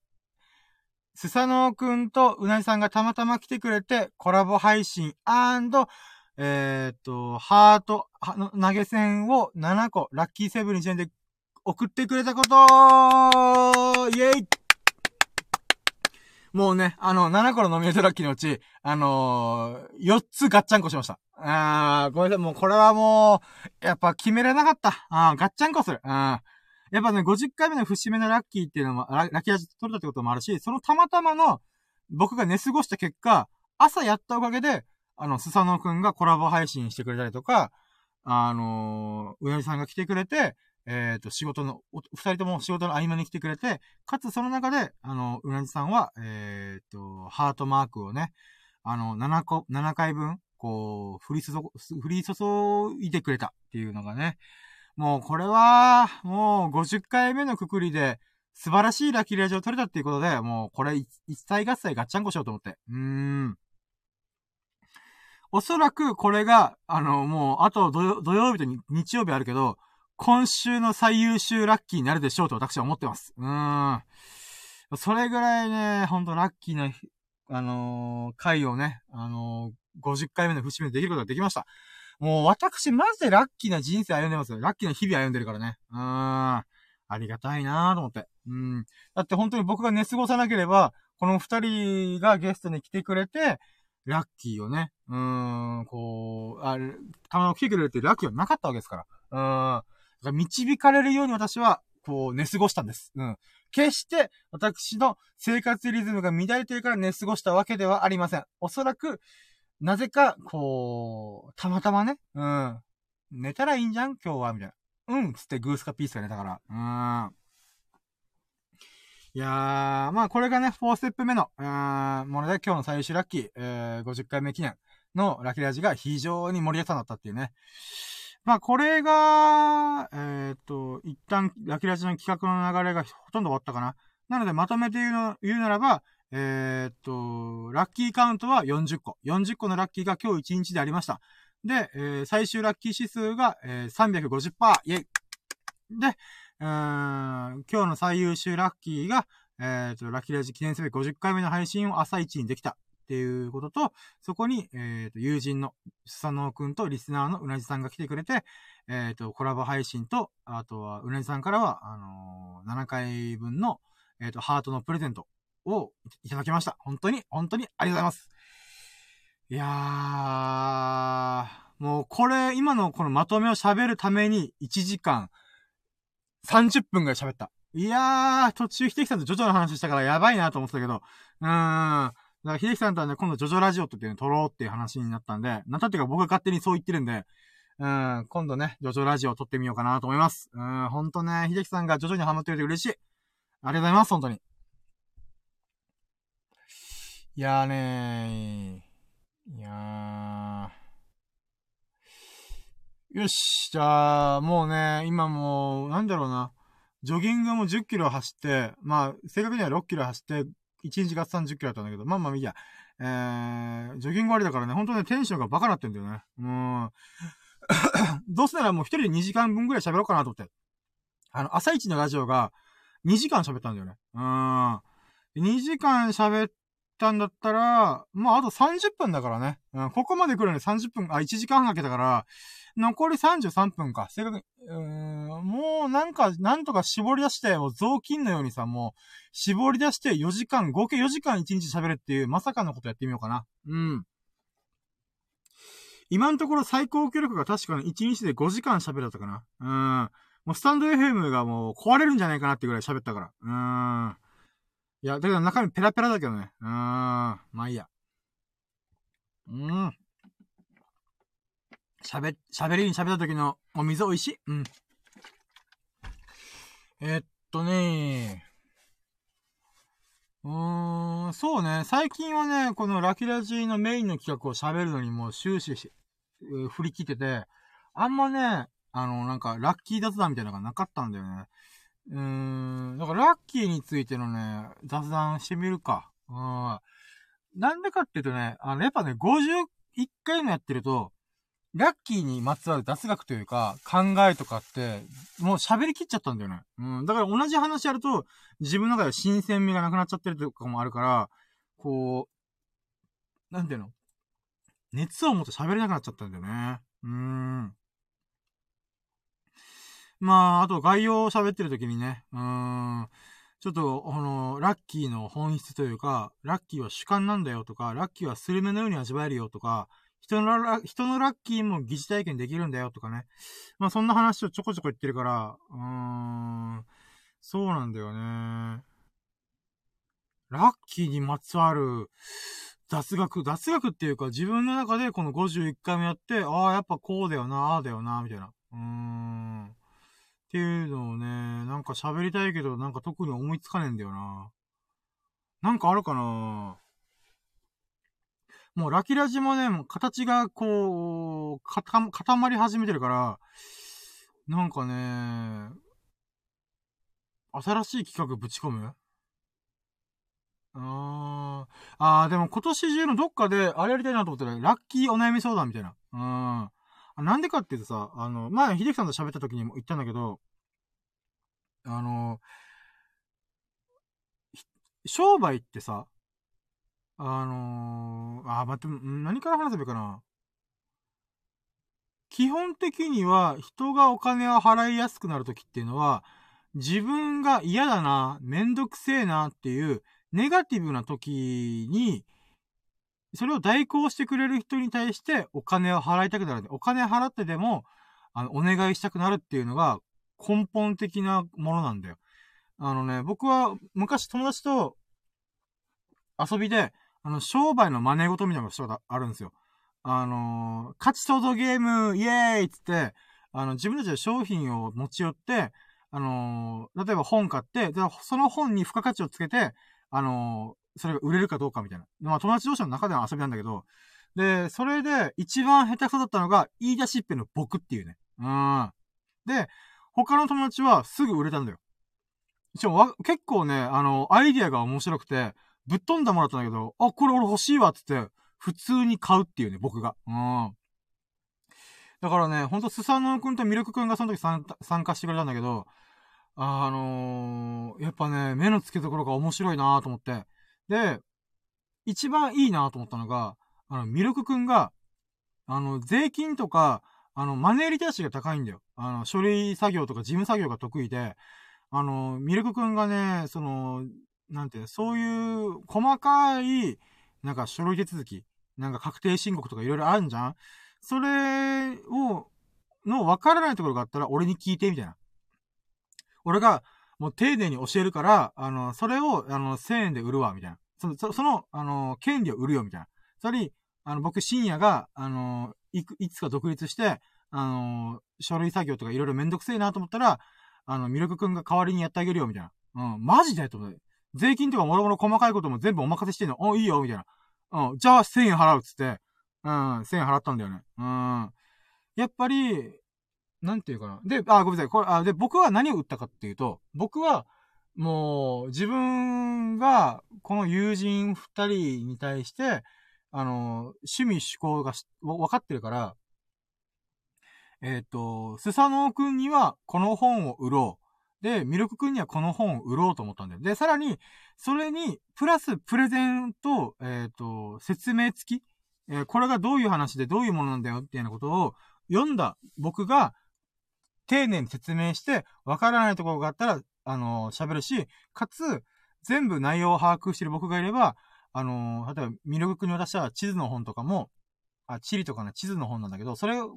スサノーくんとうなぎさんがたまたま来てくれて、コラボ配信えっと、ハート、投げ銭を7個、ラッキーセブンにちで送ってくれたことイェイもうね、あの、7個のノミネートラッキーのうち、あのー、4つガッチャンコしました。あー、ごめんなさい、もうこれはもう、やっぱ決めれなかった。あー、ガッチャンコする。うん。やっぱね、50回目の節目のラッキーっていうのも、ラッキー味取れたってこともあるし、そのたまたまの、僕が寝過ごした結果、朝やったおかげで、あの、スサノくんがコラボ配信してくれたりとか、あのー、うなじさんが来てくれて、えっ、ー、と、仕事の、二人とも仕事の合間に来てくれて、かつその中で、あの、うなじさんは、えっ、ー、と、ハートマークをね、あの、7個、7回分、こう、降り注、降り注いでくれたっていうのがね、もうこれは、もう50回目のくくりで、素晴らしいラッキーレージを取れたっていうことで、もうこれ一切合切ガッチャンコしようと思って。うーん。おそらくこれが、あの、もう、あと土曜日と日曜日あるけど、今週の最優秀ラッキーになるでしょうと私は思ってます。うーん。それぐらいね、ほんとラッキーな、あのー、回をね、あのー、50回目の節目でできることができました。もう私、マジでラッキーな人生歩んでますよ。ラッキーな日々歩んでるからね。うーん。ありがたいなーと思って。うん。だって本当に僕が寝過ごさなければ、この二人がゲストに来てくれて、ラッキーをね、うーん、こう、あれ、たまに来てくれるってラッキーはなかったわけですから。うーん。導かれるように私は、こう、寝過ごしたんです。うん。決して、私の生活リズムが乱れてるから寝過ごしたわけではありません。おそらく、なぜか、こう、たまたまね、うん。寝たらいいんじゃん？今日は？みたいな。うんつってグースかピースが寝たから。うーん。いやー、まあこれがね、4ステップ目の、うーん、もので今日の最終ラッキー、えー、50回目記念のラッキーラジが非常に盛り上がったっていうね。まあ、これが、えー、っと、一旦、ラキラジの企画の流れがほとんど終わったかな。なので、まとめて言うの、言うならば、えー、っと、ラッキーカウントは40個。40個のラッキーが今日1日でありました。で、えー、最終ラッキー指数が、えー、350%。イェイで、うー、今日の最優秀ラッキーが、えー、と、ラッキーラジ記念すべき50回目の配信を朝一にできた。っていうことと、そこに、えっ、ー、と、友人の、スサノーくんとリスナーのうなじさんが来てくれて、えっ、ー、と、コラボ配信と、あとは、うなじさんからは、あのー、7回分の、えっ、と、ハートのプレゼントをいただきました。本当に、本当にありがとうございます。いやー、もうこれ、今のこのまとめを喋るために1時間30分ぐらい喋った。いやー、途中、ひてきさんとジョジョの話したからやばいなと思ってたけど、うーん。だから、秀樹さんとはね、今度ジョジョラジオっていうの撮ろうっていう話になったんで、なんたっていうか僕が勝手にそう言ってるんで、うん、今度ね、ジョジョラジオ撮ってみようかなと思います。うん、ほんとね、秀樹さんがジョジョにハマってくれて嬉しい。ありがとうございます、本当に。いやーねー。いやー。よし、じゃあ、もうね、今もう、なんだろうな。ジョギングも10キロ走って、まあ、正確には6キロ走って、1日が30キロだったんだけど、まあまあいいや。えー、ジョギング終わりだからね、本当ね、テンションがバカなってんだよね。うん。どうせならもう一人で2時間分ぐらい喋ろうかなと思って。あの、朝一のラジオが2時間喋ったんだよね。うん。2時間喋ったんだったら、まああと30分だからね。うん、ここまで来るのに30分、あ、1時間かけたから、残り33分か。正確に、うーん、もうなんか、なんとか絞り出して、もう雑巾のようにさ、もう、絞り出して4時間、合計4時間1日喋るっていう、まさかのことやってみようかな。うん。今のところ最高記録が確かに1日で5時間喋ったかな。うん。もうスタンド FM がもう壊れるんじゃないかなってぐらい喋ったから。うん。いや、だけど中身ペラペラだけどね。うーん。まあいいや。うん。喋、喋りに喋った時のお水美味しい？うん。えっとねうーん、そうね。最近はね、このラキラジーのメインの企画を喋るのにもう終始し、振り切ってて、あんまね、あの、なんか、ラッキー雑談みたいなのがなかったんだよね。うーん、だからラッキーについてのね、雑談してみるか。うん。なんでかっていうとね、あの、やっぱね、51回もやってると、ラッキーにまつわる雑学というか、考えとかって、もう喋りきっちゃったんだよね。うん。だから同じ話やると、自分の中で新鮮味がなくなっちゃってるとかもあるから、こう、なんていうの？熱を持って喋れなくなっちゃったんだよね。うーん。まあ、あと概要を喋ってる時にね、うーん。ちょっと、あの、ラッキーの本質というか、ラッキーは主観なんだよとか、ラッキーはスルメのように味わえるよとか、人のラ、人のラッキーも疑似体験できるんだよとかね。まあそんな話をちょこちょこ言ってるから、うーん、そうなんだよね。ラッキーにまつわる雑学、雑学っていうか自分の中でこの51回目やって、ああ、やっぱこうだよな、ああだよな、みたいな。うーん。っていうのをね、なんか喋りたいけど、なんか特に思いつかねえんだよな。なんかあるかなもうラキラジもね、もう形がこう、固まり始めてるから、なんかね、新しい企画ぶち込む？あー。あー、でも今年中のどっかで、あれやりたいなと思ったら、ラッキーお悩み相談みたいな。うん。なんでかっていうとさ、あの、前、秀樹さんと喋った時にも言ったんだけど、あの、商売ってさ、あのー、あ、待って、何から話せばいいかな。基本的には人がお金を払いやすくなるときっていうのは、自分が嫌だな、めんどくせえなっていうネガティブな時に、それを代行してくれる人に対してお金を払いたくなる。お金払ってでも、あの、お願いしたくなるっていうのが根本的なものなんだよ。あのね、僕は昔友達と遊びで、あの、商売の真似事みたいなことがあるんですよ。あのー、価値創造ゲーム、イエーイっつって、あの、自分たちで商品を持ち寄って、あのー、例えば本買って、その本に付加価値をつけて、あの、それが売れるかどうかみたいな。まあ、友達同士の中での遊びなんだけど、で、それで、一番下手くそだったのが、言い出しっぺの僕っていうね。うん。で、他の友達はすぐ売れたんだよ。しかも、結構ね、あの、アイディアが面白くて、ぶっ飛んだもらったんだけど、あ、これ俺欲しいわって言って、普通に買うっていうね、僕が。うん。だからね、ほんと、スサノオくんとミルクくんがその時参加してくれたんだけど、あのー、やっぱね、目の付けどころが面白いなと思って。で、一番いいなと思ったのが、あの、ミルクくんが、あの、税金とか、あの、マネーリテラシーが高いんだよ。あの、書類作業とか事務作業が得意で、あの、ミルクくんがね、その、なんてそういう細かい、なんか書類手続き、なんか確定申告とかいろいろあるんじゃんそれを、の分からないところがあったら俺に聞いて、みたいな。俺が、もう丁寧に教えるから、あの、それを、あの、1000円で売るわ、みたいな。その、その、あの、権利を売るよ、みたいな。つまり、あの、僕、深夜が、あの、いく、いつか独立して、あの、書類作業とかいろいろめんどくせえなと思ったら、あの、ミルクくんが代わりにやってあげるよ、みたいな。うん、マジでと思って。税金とかもろもろ細かいことも全部お任せしてんの。お、いいよ、みたいな。うん、じゃあ1000円払うっつって、うん、1000円払ったんだよね。うん。やっぱり、なんていうかな。で、あ、ごめんなさい。これ、あ、で、僕は何を売ったかっていうと、僕は、もう、自分が、この友人二人に対して、あの、趣味趣向が分かってるから、えっ、ー、と、スサノオくんにはこの本を売ろう。で、ミルクくんにはこの本を売ろうと思ったんだよ。で、さらに、それに、プラスプレゼント、えっ、ー、と、説明付き、えー、これがどういう話でどういうものなんだよっていうようなことを読んだ僕が、丁寧に説明して、わからないところがあったら、あの喋るし、かつ、全部内容を把握してる僕がいれば、あの例えば、ミルクくんに渡した地図の本とかも、あ、地理とかね、地図の本なんだけど、それを、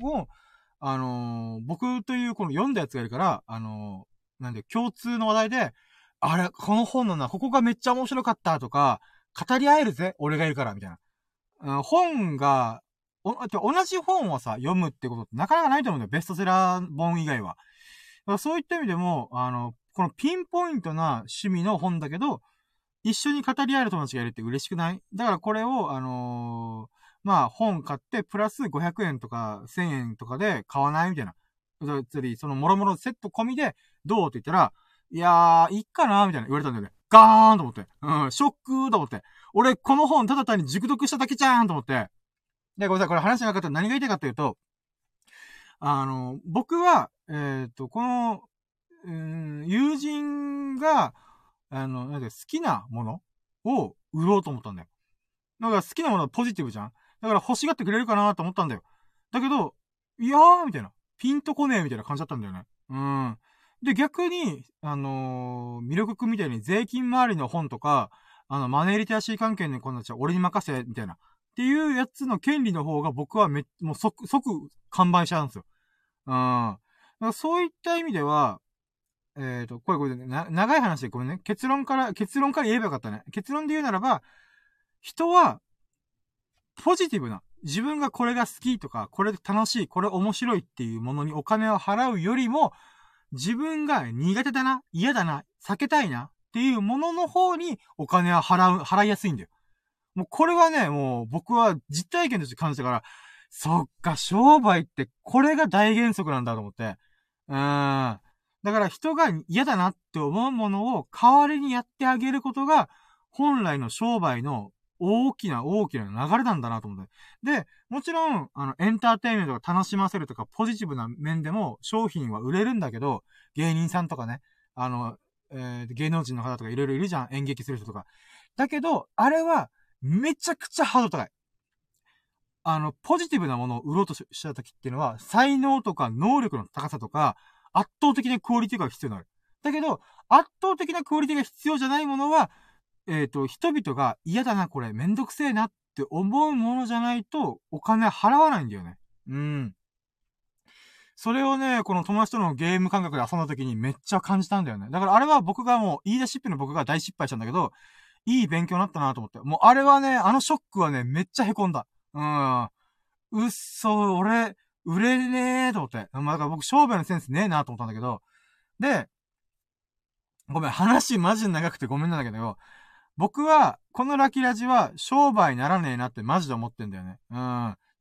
あのー、僕というこの読んだやつがいるから、あのー、なんで、共通の話題で、あれ、この本のな、ここがめっちゃ面白かったとか、語り合えるぜ、俺がいるから、みたいな。うん、本が、お、同じ本をさ、読むってことってなかなかないと思うんだよ。ベストセラー本以外は。そういった意味でも、あの、このピンポイントな趣味の本だけど、一緒に語り合える友達がいるって嬉しくない？だからこれを、あのーまあ、本買って、プラス500円とか1000円とかで買わないみたいな。つり、その、もろもろセット込みで、どうって言ったら、いやー、いっかなみたいな言われたんだよね。ガーンと思って。うん、ショックーと思って。俺、この本ただ単に熟読しただけじゃーんと思って。で、ごめんなさい、これ話しなかった何が言いたいかというと、あの、僕は、えっ、ー、と、この、うん、友人が、あの、なんで好きなものを売ろうと思ったんだよ。だから好きなものはポジティブじゃんだから欲しがってくれるかなと思ったんだよ。だけど、いやーみたいな。ピンとこねえみたいな感じだったんだよね。うん。で、逆に、あのー、魅力くんみたいに税金周りの本とか、あの、マネーリテラシー関係のこんなちゃ俺に任せ、みたいな。っていうやつの権利の方が僕はめ、もう即、即完売しちゃうんですよ。うん。そういった意味では、えっ、ー、と、これこれ、な、長い話でごめんね。結論から、結論から言えばよかったね。結論で言うならば、人は、ポジティブな、自分がこれが好きとか、これ楽しい、これ面白いっていうものにお金を払うよりも、自分が苦手だな、嫌だな、避けたいなっていうものの方にお金は払う、払いやすいんだよ。もうこれはね、もう僕は実体験として感じたから、そっか、商売ってこれが大原則なんだと思って。うーん。だから人が嫌だなって思うものを代わりにやってあげることが、本来の商売の大きな大きな流れなんだなと思って。で、もちろん、あの、エンターテインメントが楽しませるとか、ポジティブな面でも商品は売れるんだけど、芸人さんとかね、あの、えー、芸能人の方とかいろいろいるじゃん。演劇する人とか。だけど、あれは、めちゃくちゃハード高い。あの、ポジティブなものを売ろうとした時っていうのは、才能とか能力の高さとか、圧倒的なクオリティが必要になる。だけど、圧倒的なクオリティが必要じゃないものは、えっ、ー、と、人々が嫌だな、これ、めんどくせえなって思うものじゃないと、お金払わないんだよね。うん。それをね、この友達とのゲーム感覚で遊んだ時にめっちゃ感じたんだよね。だからあれは僕がもう、言い出しっぺの僕が大失敗したんだけど、いい勉強になったなと思って。もうあれはね、あのショックはね、めっちゃ凹んだ。うん。うっそ、俺、売れねえと思って。まあ、だから僕、商売のセンスねえなと思ったんだけど、で、ごめん、話マジで長くてごめんなんだけど、僕は、このラキラジは商売にならねえなってマジで思ってんだよね。うん。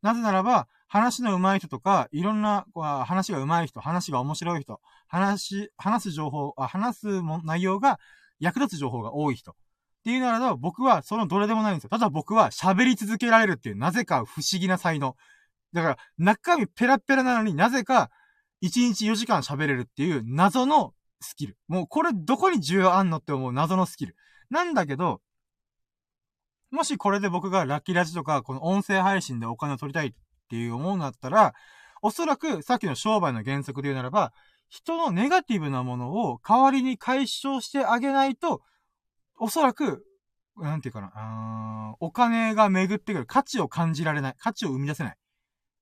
なぜならば、話の上手い人とか、いろんな、話が上手い人、話が面白い人、話、話す情報、あ話すも内容が役立つ情報が多い人。っていうならば、僕はそのどれでもないんですよ。ただ僕は喋り続けられるっていう、なぜか不思議な才能。だから、中身ペラペラなのになぜか、1日4時間喋れるっていう謎のスキル。もうこれどこに重要あんのって思う謎のスキル。なんだけど、もしこれで僕がラッキーラジとか、この音声配信でお金を取りたいっていう思うんだったら、おそらくさっきの商売の原則で言うならば、人のネガティブなものを代わりに解消してあげないと、おそらく、なんていうかな、お金が巡ってくる。価値を感じられない。価値を生み出せない。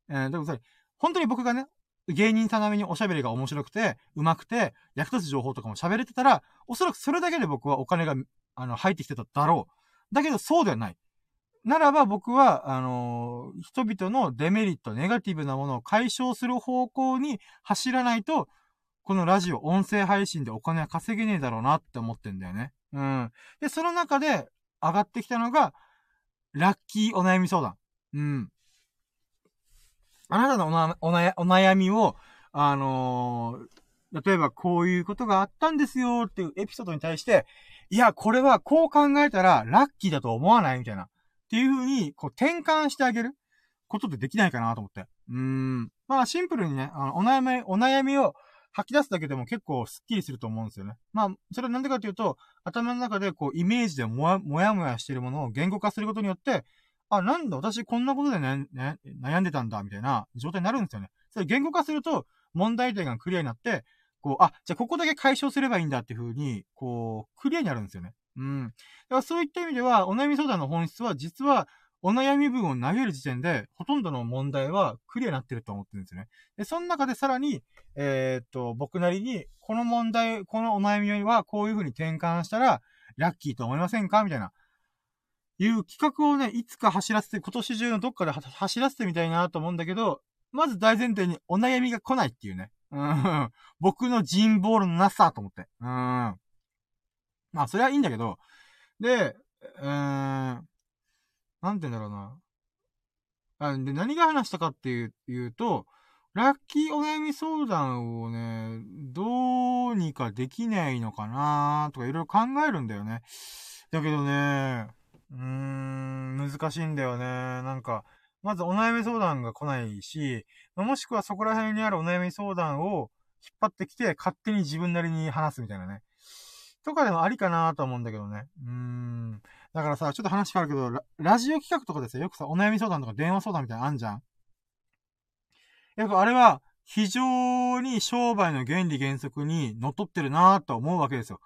えー、でもそれ、本当に僕がね、芸人さん並みにおしゃべりが面白くて、上手くて、役立つ情報とかも喋れてたら、おそらくそれだけで僕はお金が、あの、入ってきてただろう。だけど、そうではない。ならば僕は、あのー、人々のデメリット、ネガティブなものを解消する方向に走らないと、このラジオ、音声配信でお金は稼げねえだろうなって思ってんだよね。うん。で、その中で上がってきたのが、ラッキーお悩み相談。うん。あなたのおなおなお悩みを、あのー、例えばこういうことがあったんですよっていうエピソードに対して、いや、これはこう考えたらラッキーだと思わないみたいな。っていう風に、こう転換してあげることってできないかなと思って。うーん。まあシンプルにね、あの、お悩み、お悩みを吐き出すだけでも結構スッキリすると思うんですよね。まあ、それはなんでかというと、頭の中でこうイメージでもやもやもやしてるものを言語化することによって、あ、なんだ、私こんなことでね、ね、悩んでたんだ、みたいな状態になるんですよね。それ言語化すると、問題点がクリアになって、こう、あ、じゃあここだけ解消すればいいんだっていう風に、こう、クリアになるんですよね。うん。だからそういった意味では、お悩み相談の本質は、実は、お悩み文を投げる時点で、ほとんどの問題はクリアになってると思ってるんですよね。で、その中でさらに、えー、っと、僕なりに、この問題、このお悩みはこういう風に転換したら、ラッキーと思いませんか？みたいな。いう企画をね、いつか走らせて、今年中のどっかで走らせてみたいなと思うんだけど、まず大前提にお悩みが来ないっていうね。うん。僕の人望のなさと思って。うん。まあ、それはいいんだけど、で、うん、なんて言うんだろうな。あで、何が話したかっていう、言うと、ラッキーお悩み相談をね、どうにかできないのかなとかいろいろ考えるんだよね。だけどね、うーん、難しいんだよね。なんか、まずお悩み相談が来ないし、もしくはそこら辺にあるお悩み相談を引っ張ってきて、勝手に自分なりに話すみたいなね。とかでもありかなと思うんだけどね。うーん。だからさ、ちょっと話変わるけどラ、ラジオ企画とかでさ、よくさ、お悩み相談とか電話相談みたいなのあんじゃんやっぱあれは、非常に商売の原理原則に則っってるなと思うわけですよ。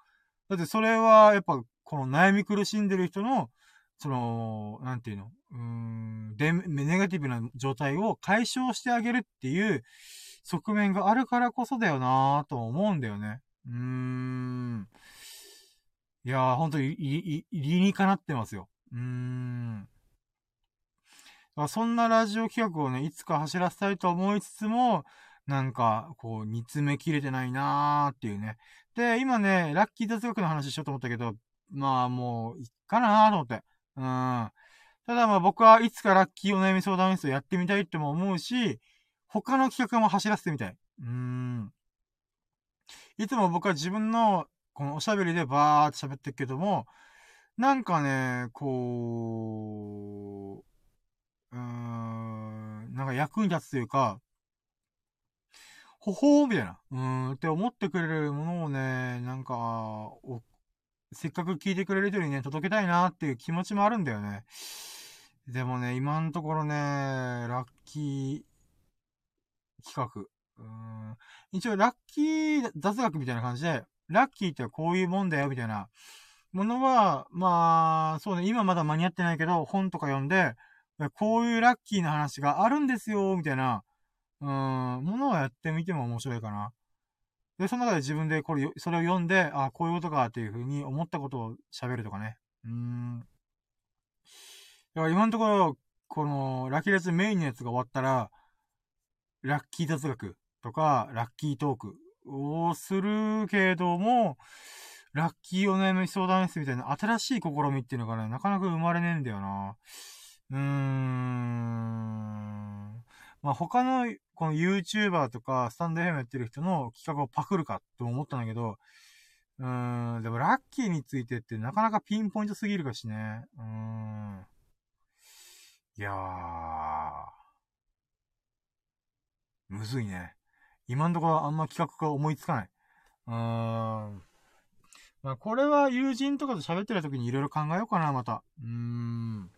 だってそれは、やっぱ、この悩み苦しんでる人の、その、なんていうの、うーん、で、ネガティブな状態を解消してあげるっていう側面があるからこそだよなと思うんだよね。うーん。いやー、ほんとに、理にかなってますよ。うーん。そんなラジオ企画をね、いつか走らせたいと思いつつも、なんか、こう、煮詰めきれてないなーっていうね。で、今ね、ラッキー雑学の話しようと思ったけど、まあもう、いっかなーと思って。うん。ただまあ僕はいつかラッキーお悩み相談室をやってみたいっても思うし、他の企画も走らせてみたい。うーん。いつも僕は自分の、このおしゃべりでバーって喋ってるけども、なんかね、こう、うーん、なんか役に立つというか、ほほーみたいな、うーん、って思ってくれるものをね、なんか、せっかく聞いてくれる人にね、届けたいなっていう気持ちもあるんだよね。でもね、今のところね、ラッキー企画。うん。一応、ラッキー雑学みたいな感じで、ラッキーってこういうもんだよ、みたいなものは、まあ、そうね、今まだ間に合ってないけど、本とか読んで、こういうラッキーな話があるんですよ、みたいなうん、ものをやってみても面白いかな。で、その中で自分でこれ、それを読んで、あこういうことかっていうふうに思ったことを喋るとかね。うん。だから今のところ、この、ラッキーレスメインのやつが終わったら、ラッキー雑学とか、ラッキートークをするけども、ラッキーお悩み相談室みたいな新しい試みっていうのがね、なかなか生まれねえんだよな。うーん。まあ、他の、この YouTuber とか、スタンド FM やってる人の企画をパクるかと思ったんだけど、うーん、でもラッキーについてってなかなかピンポイントすぎるかしね。うーん。いやー。むずいね。今んところあんま企画が思いつかない。うーん。まあ、これは友人とかと喋ってる時にいろいろ考えようかな、また。うーん。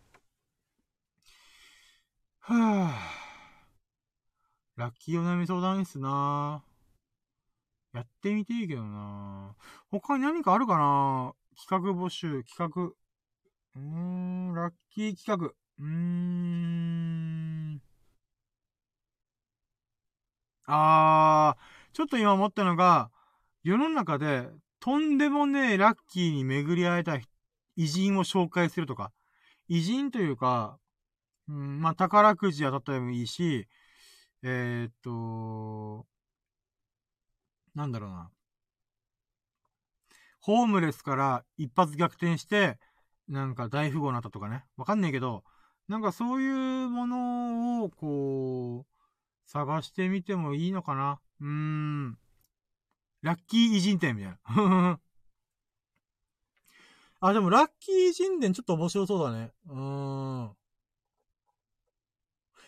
はぁ。ラッキーお悩み相談室なぁやってみていいけどなぁ他に何かあるかなぁ企画募集、企画。うーん、ラッキー企画。うーん。あー、ちょっと今思ったのが、世の中で、とんでもねえラッキーに巡り会えた偉人を紹介するとか、偉人というか、うん、まあ、宝くじは例えばいいし、えー、っと、なんだろうな。ホームレスから一発逆転して、なんか大富豪になったとかね。わかんねえけど、なんかそういうものを、こう、探してみてもいいのかな？うーん。ラッキー偉人伝みたいな。*laughs* あ、でもラッキー偉人伝ちょっと面白そうだね。うーん。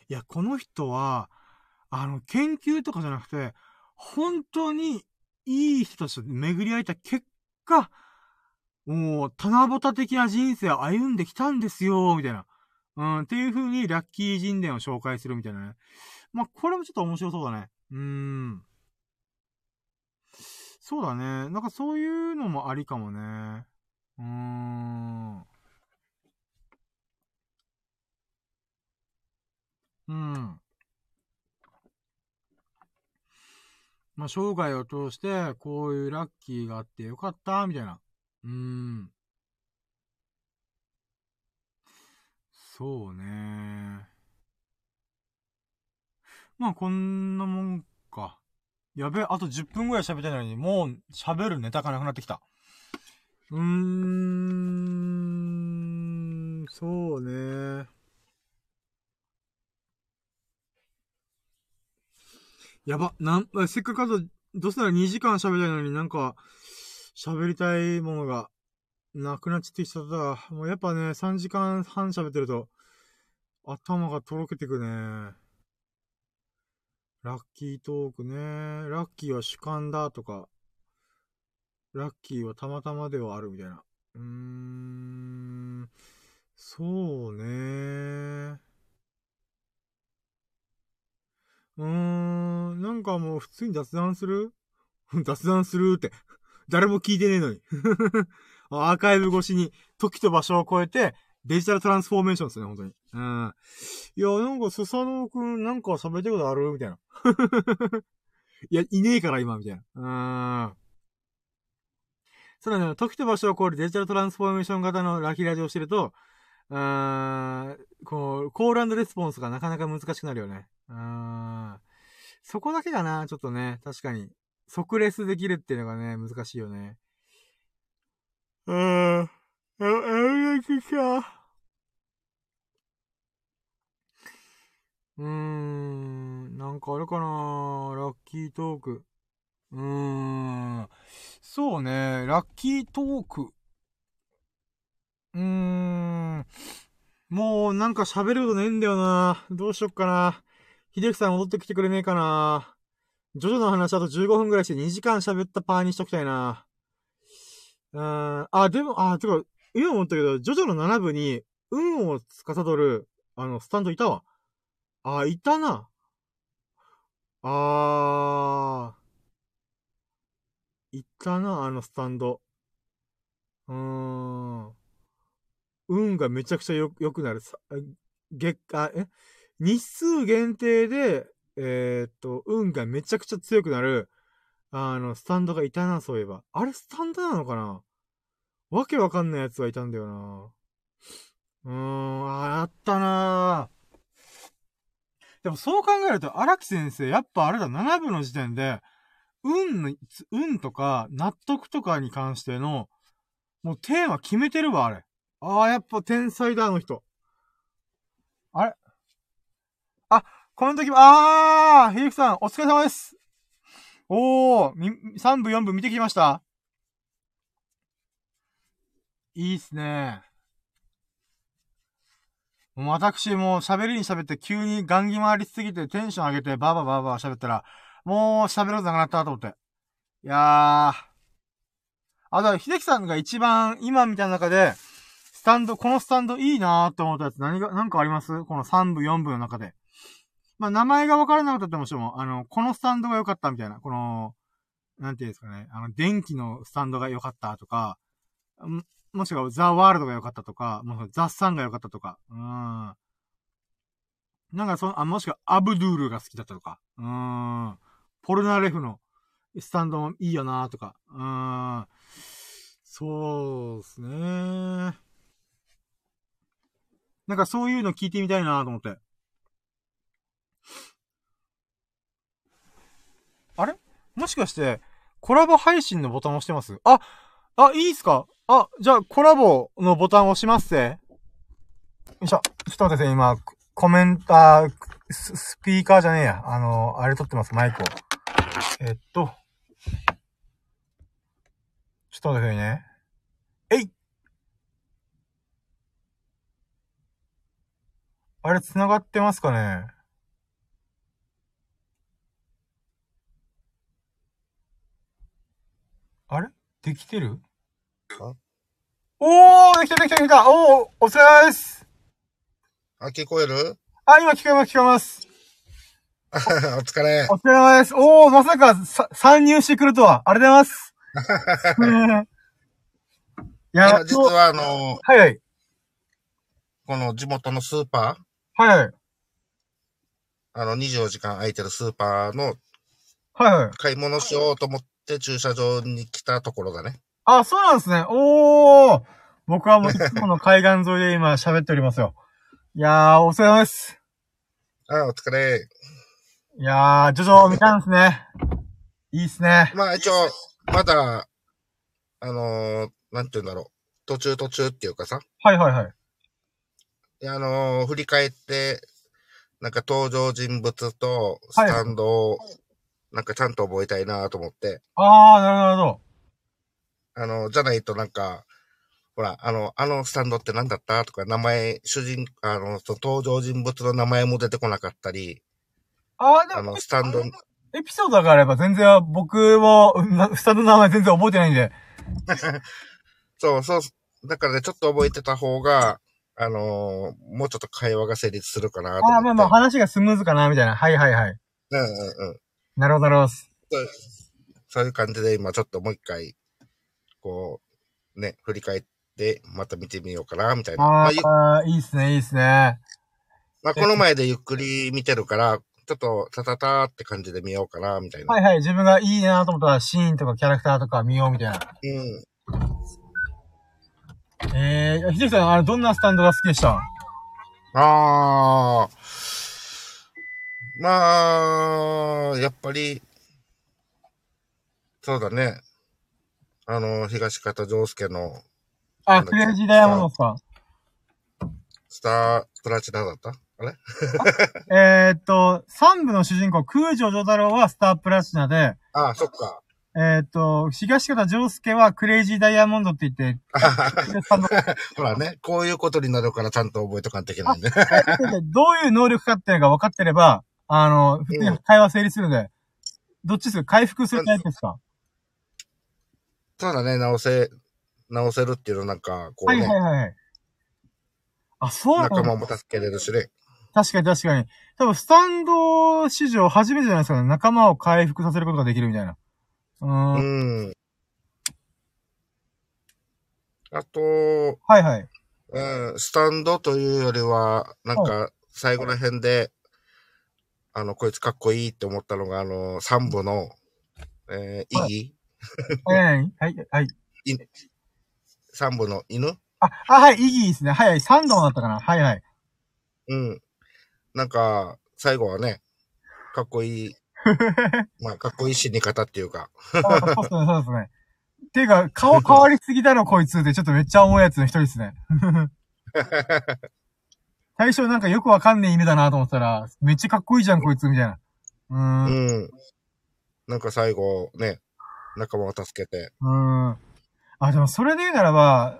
いや、この人は、あの、研究とかじゃなくて、本当にいい人たちと巡り合えた結果、もう、棚ぼた的な人生を歩んできたんですよ、みたいな。うん、っていう風にラッキー人伝を紹介するみたいなね。まあ、これもちょっと面白そうだね。うーん。そうだね。なんかそういうのもありかもね。うーん。うん。まあ、生涯を通して、こういうラッキーがあってよかった、みたいな。うーん。そうね。まあ、こんなもんか。やべえ、あと10分ぐらい喋ってないのに、もう喋るネタがなくなってきた。うーん、そうね。やば、なん、せっかくあと、どうせなら2時間喋りたいのになんか、喋りたいものが、なくなっちゃってきちゃった。もうやっぱね、3時間半喋ってると、頭がとろけてくね。ラッキートークね。ラッキーは主観だとか、ラッキーはたまたまではあるみたいな。うーん、そうねうーん、なんかもう普通に雑談する？*laughs* 雑談するって。誰も聞いてねえのに。*laughs* アーカイブ越しに時と場所を超えてデジタルトランスフォーメーションですね、本当に。うん。いや、なんか、スサノオくんなんか喋ってることある？みたいな。*laughs* いや、いねえから今、みたいな。うん。そうだね、時と場所を超えるデジタルトランスフォーメーション型のラキラジをしてると、うーん、こう、コールレスポンスがなかなか難しくなるよね。うーん。そこだけだな、ちょっとね、確かに。即レスできるっていうのがね、難しいよね。うーん。あ、あれか。うーん。なんかあるかな？ラッキートーク。うーん。そうね、ラッキートーク。うーん。もうなんか喋ることねえんだよな。どうしよっかな。秀樹さん戻ってきてくれねえかな。ジョジョの話あと15分くらいして2時間喋ったパーにしときたいな。うーん。あ、でも、あ、てか、今思ったけど、ジョジョの7部に、運を司る、あの、スタンドいたわ。あ、いたな。あー。いたな、あのスタンド。うーん。運がめちゃくちゃよ、良くなる。月、あ、え？日数限定で、えー、っと、運がめちゃくちゃ強くなる、あの、スタンドがいたな、そういえば。あれスタンドなのかな？わけわかんないやつがいたんだよな。うーん、あ、あったなでもそう考えると、荒木先生、やっぱあれだ、7部の時点で、運の、運とか、納得とかに関しての、もうテーマ決めてるわ、あれ。ああ、やっぱ天才だ、あの人。あれ？あ、この時も、ああ、ひゆきさん、お疲れ様です。おー、3部4部見てきましたいいっすね。私もう喋りに喋って急にガンギ回りすぎてテンション上げてバーバーバーバー喋ったら、もう喋ることなくなったと思って。いやー。あ、だから秀樹さんが一番今みたいな中で、スタンド、このスタンドいいなーって思ったやつ何が、なんかあります？この3部4部の中で。まあ、名前がわからなかったとしても、あの、このスタンドが良かったみたいな、この、なんていうんですかね、あの、電気のスタンドが良かったとか、もしくはザ・ワールドが良かったとか、もしくはザ・サンが良かったとか、うん。なんかその、あ、もしくはアブドゥールが好きだったとか、うん。ポルナレフのスタンドもいいよなとか、うん。そうですね。なんかそういうの聞いてみたいなと思って。あれ？もしかして、コラボ配信のボタン押してます？あ、あ、いいっすか？あ、じゃあ、コラボのボタンを押しますぜ。よいしょ。ちょっと待ってください、今、コメンター、ススピーカーじゃねえや。あの、あれ撮ってます、マイクを。えっと。ちょっと待ってくださいね。えいあれ、繋がってますかね？あれ？できてる？おーできたできたできたおーお疲れ様ですあ、聞こえる？あ、今聞こえます、聞こえます。*laughs* お疲れ。お疲れ様です。おー、まさか、さ、参入してくるとは。ありがとうございます。*laughs* いや、今実はあの、はいはい。この地元のスーパはいはい。ー、あの24時間空いてるスーパーのはいはい。買い物しようと思って駐車場に来たところだね。あ、そうなんですね。おー。僕はもういつもの海岸沿いで今喋っておりますよ。いやー、お疲れ様です。あ、お疲れ。いやー、ジョジョ見たんですね。いいっすね。まあ一応、まだ、あのーなんて言うんだろう。途中途中っていうかさ、はいはいはい。いやあのー振り返って、なんか登場人物とスタンドを、なんかちゃんと覚えたいなと思って、あー、なるほどなるほど。あの、じゃないとなんか、ほら、あの、あのスタンドって何だった？とか、名前、主人、あの、その登場人物の名前も出てこなかったり、あー、でもあの、、スタンド、エピソードがあれば全然僕も、なスタンドの名前全然覚えてないんで。*laughs* そうそう、だからね、ちょっと覚えてた方が、あのーもうちょっと会話が成立するかなと思って。あー、まあまあ話がスムーズかな、みたいな。はいはいはい。うんうんうん。なるほど、なるほど。そういう感じで今ちょっともう一回、こう、ね、振り返って、また見てみようかな、みたいな。まあゆああ、いいっすね、いいっすね。まあ、この前でゆっくり見てるから、ちょっとタタタって感じで見ようかな、みたいな。はいはい、自分がいいなと思ったらシーンとかキャラクターとか見ようみたいな。うん。えー、ひできさん、あれ、どんなスタンドが好きでした？ああ。まあ、やっぱり、そうだね。あの、東方丈介のあ、クレイジーダイヤモンドですかスタープラチナだった？あれ？えー、っと、3部の主人公、空城城太郎はスタープラチナで、ああ、そっか。えー、っと、東方丈介はクレイジーダイヤモンドって言って、*laughs* ほらね、こういうことになるからちゃんと覚えとかんといけないんで。どういう能力かっていうのが分かってれば、あの、普通に会話成立するので、どっちですか？回復するタイプですか？そうだね、直せ、直せるっていうのなんか、こうね、はいはいはいはい。あ、そうなんだ仲間も助けれるしね。確かに確かに。多分、スタンド史上初めてじゃないですかね。仲間を回復させることができるみたいな。うーん。うん。あと、はいはい。うん、スタンドというよりは、なんか、最後ら辺で、あの、こいつかっこいいって思ったのが、あの、三部の、えー、はいイギ？はいはい。はい。三部の犬？あ、あ、はい、イギーですね。はいはい。サンドだったかな。はいはい。うん。なんか、最後はね、かっこいい、*laughs* まあ、かっこいい死に方っていうか、あそうですね、そうですね。ていうか、顔変わりすぎだろ、こいつって、ちょっとめっちゃ重いやつの一人ですね。*laughs* 最初なんかよくわかんねえ犬だなと思ったら、めっちゃかっこいいじゃん、こいつ、みたいな。うー。うんん。なんか最後、ね、仲間を助けて、うーん。あ、でもそれで言うならば、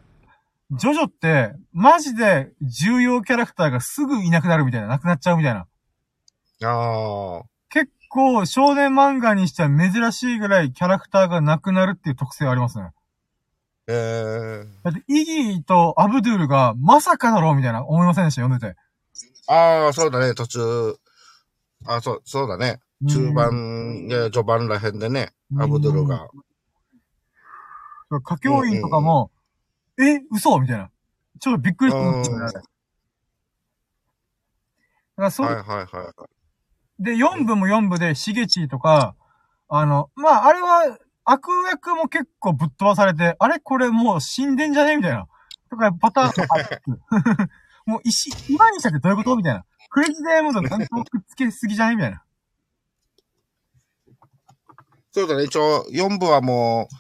ジョジョって、マジで重要キャラクターがすぐいなくなるみたいな、なくなっちゃうみたいな。ああ、結構、少年漫画にしては珍しいぐらいキャラクターがなくなるっていう特性ありますね。えー、だって、イギーとアブドゥールがまさかだろうみたいな思いませんでした、読んでて。ああ、そうだね、途中、あそう、そうだね。中うん盤、いや、序盤ら辺でね、アブドゥルが。歌教員とかも、え、嘘みたいな。ちょっとびっくりしたんですよね。うんだからそう、はいはいはい。で、4部も4部で、しげちとか、あの、まあ、あれは、悪役も結構ぶっ飛ばされて、あれこれもう死んでんじゃねみたいな。とか、パターンが入ってくる *laughs* もう石、今にしたってどういうことみたいな。クレイジーダイヤモンドなんとくっつけすぎじゃねみたいな。そうだね、一応、4部はもう、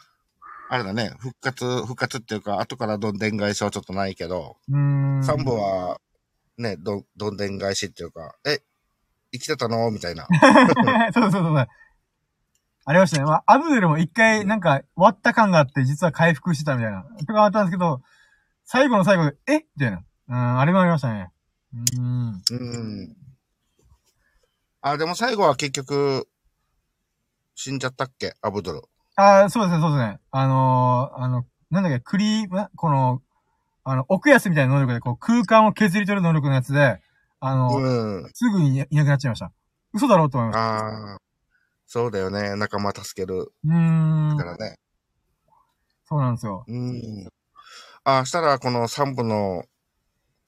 あれだね、復活、復活っていうか、後からどんでん返しはちょっとないけど、うーん。3部は、ね、ど、どんでん返しっていうか、え、生きてたの？みたいな。*laughs* そうそうそうそう。ありましたね。まあ、アブドゥルも一回、なんか、終わった感があって、実は回復してたみたいな。とかあったんですけど、最後の最後で、え？みたいな。うん、あれもありましたね。うん。うん。あ、でも最後は結局、死んじゃったっけ？アブドゥル。ああ、そうですね、そうですね。あのー、あの、なんだっけ、クリーム、この、あの、奥安みたいな能力で、こう、空間を削り取る能力のやつで、あの、うん。すぐにいなくなっちゃいました。嘘だろうと思いました。ああ、そうだよね。仲間助けるうーんか。らね。そうなんですよ。うん。あ、したら、この3部の、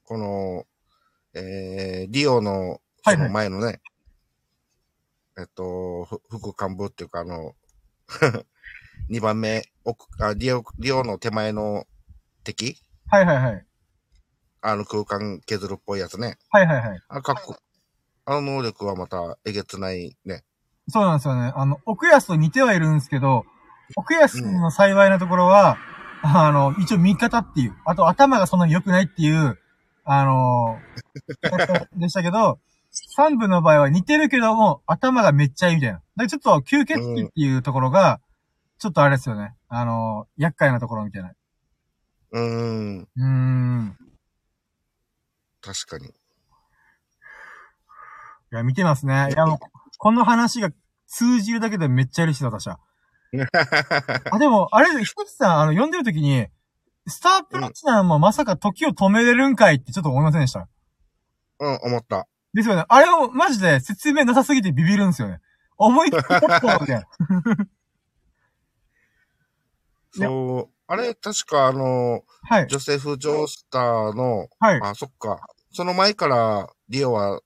この、えー、リオの、その前のね、えっと、ふ副幹部っていうか、あの、*laughs* 2番目、奥、あ、リオ、リオの手前の敵？はいはいはい。あの空間削るっぽいやつね。はいはいはい。あ、かっこ、あの能力はまたえげつないね。そうなんですよね。あの、奥安と似てはいるんですけど、奥安の幸いなところは、あの、一応味方っていう、あと頭がそんなに良くないっていう、あの *laughs* でしたけど、3部の場合は似てるけども、頭がめっちゃいいみたいな。だちょっと吸血鬼っていうところが、ちょっとあれですよね。あの、厄介なところみたいな。うーん、うーん。確かに。いや、見てますね。いや、もう、この話が通じるだけでめっちゃ嬉しい私は。*laughs* あ、でも、あれ、ひとつさん、あの、読んでる時に、スタープラチナもまさか時を止めれるんかいってちょっと思いませんでした？うん、思った。ですよね。あれをマジで説明なさすぎてビビるんですよね。思いつきポッポみたいな。*laughs* そう、あれ、確かあの、はい。ジョセフ・ジョースターの、はい。あ、そっか。その前から、リオは、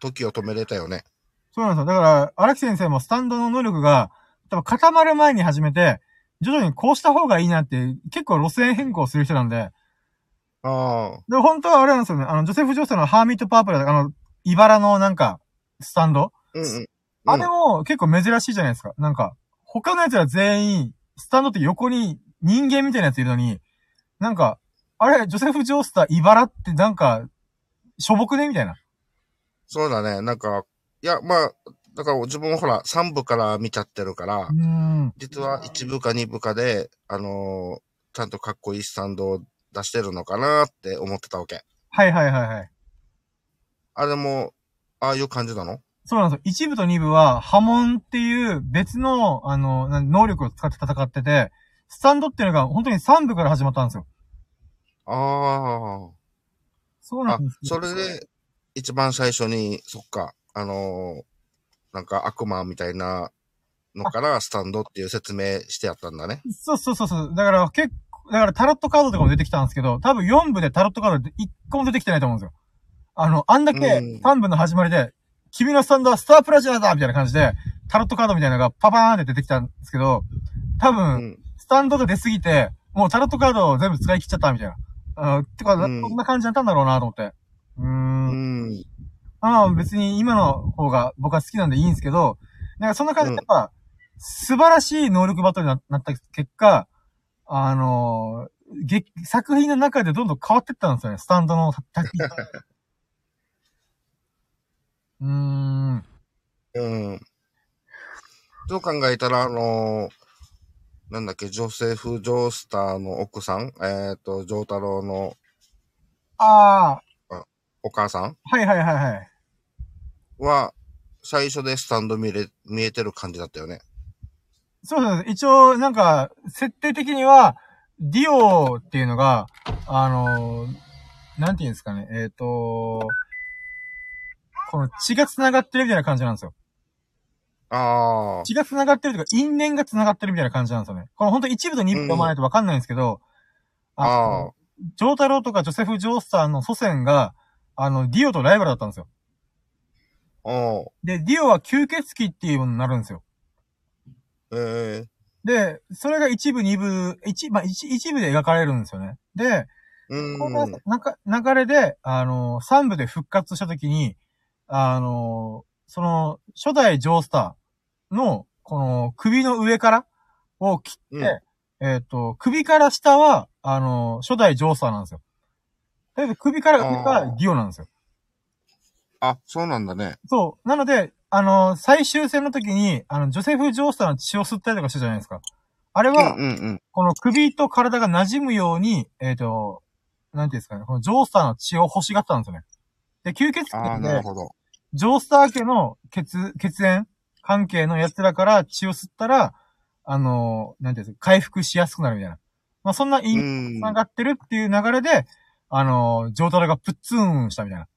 時を止めれたよね。そうなんですよ。だから、荒木先生もスタンドの能力が、多分固まる前に始めて、徐々にこうした方がいいなって、結構路線変更する人なんで、ああ、で、本当はあれなんですよね。あの、ジョセフ・ジョースターのハーミット・パープル、あの、茨のなんか、スタンド、うんうん。あれも結構珍しいじゃないですか。なんか、他のやつら全員、スタンドって横に人間みたいなやついるのに、なんか、あれ、ジョセフ・ジョースター、茨ってなんか、しょぼくねみたいな。そうだね。なんか、いや、まあ、だから自分ほら、3部から見ちゃってるからう、ーん。実は1部か2部かで、あのーちゃんとかっこいいスタンドを出してるのかなって思ってたわけ。はいはいはいはい。あれも、ああいう感じなの？そうなんですよ。一部と二部は、波紋っていう別の、あの、な能力を使って戦ってて、スタンドっていうのが本当に三部から始まったんですよ。ああ。あそうなんです、それで、一番最初に、そっか、あのーなんか悪魔みたいなのからスタンドっていう説明してやったんだね。そうそうそうそう。だから結構、だからタロットカードとかも出てきたんですけど、多分4部でタロットカード一個も出てきてないと思うんですよ。あの、あんだけうん3部の始まりで、君のスタンドはスタープラチナだみたいな感じで、タロットカードみたいなのがパパーンって出てきたんですけど、多う分、ん。スタンドが出すぎて、もうタロットカードを全部使い切っちゃったみたいな。あのてか、うんそんな感じだったんだろうなと思って。うー。うんん。まあ別に今の方が僕は好きなんでいいんですけど、なんかそんな感じでやっぱ、素晴らしい能力バトルにななった結果、あのー劇作品の中でどんどん変わってったんですよね、スタンドの *laughs* うーん。うん。そう考えたら、あのーなんだっけ、ジョセフ・ジョースターの奥さん、えっ、と、ジョータロウのああ、お母さん？はいはいはいはい。は、最初でスタンド見れ、見えてる感じだったよね。そうそうです。一応、なんか、設定的には、ディオっていうのが、あのーなんていうんですかね、えっ、とこの血が繋がってるみたいな感じなんですよ。ああ。血が繋がってるというか、因縁が繋がってるみたいな感じなんですよね。この本当一部と二部読まないとわかんないんですけど、あのあ。ジョータロウとかジョセフ・ジョースターの祖先が、あの、ディオとライバルだったんですよ。で、ディオは吸血鬼っていうものになるんですよ。ええで、それが一部、二部、一、まあ、一、一部で描かれるんですよね。で、うん。このなか流れで、あの、三部で復活したときに、あの、その、初代ジョースターの、この、首の上からを切って、えっ、と、首から下は、あの、初代ジョースターなんですよ。だけど、首から上がディオなんですよ。あ、そうなんだね。そう。なので、あの、最終戦の時に、あの、ジョセフ・ジョースターの血を吸ったりとかしたじゃないですか。あれうんは、うんうん。この首と体が馴染むように、えっ、と、なんていうんですかね、このジョースターの血を欲しがったんですよね。で、吸血ああ、鬼で、なるほど。ジョースター家の血、血縁関係の奴らから血を吸ったら、あの、なんていうんですか、回復しやすくなるみたいな。まあ、そんな因うん。繋がってるっていう流れで、あの、ジョータロがプッツーンしたみたいな。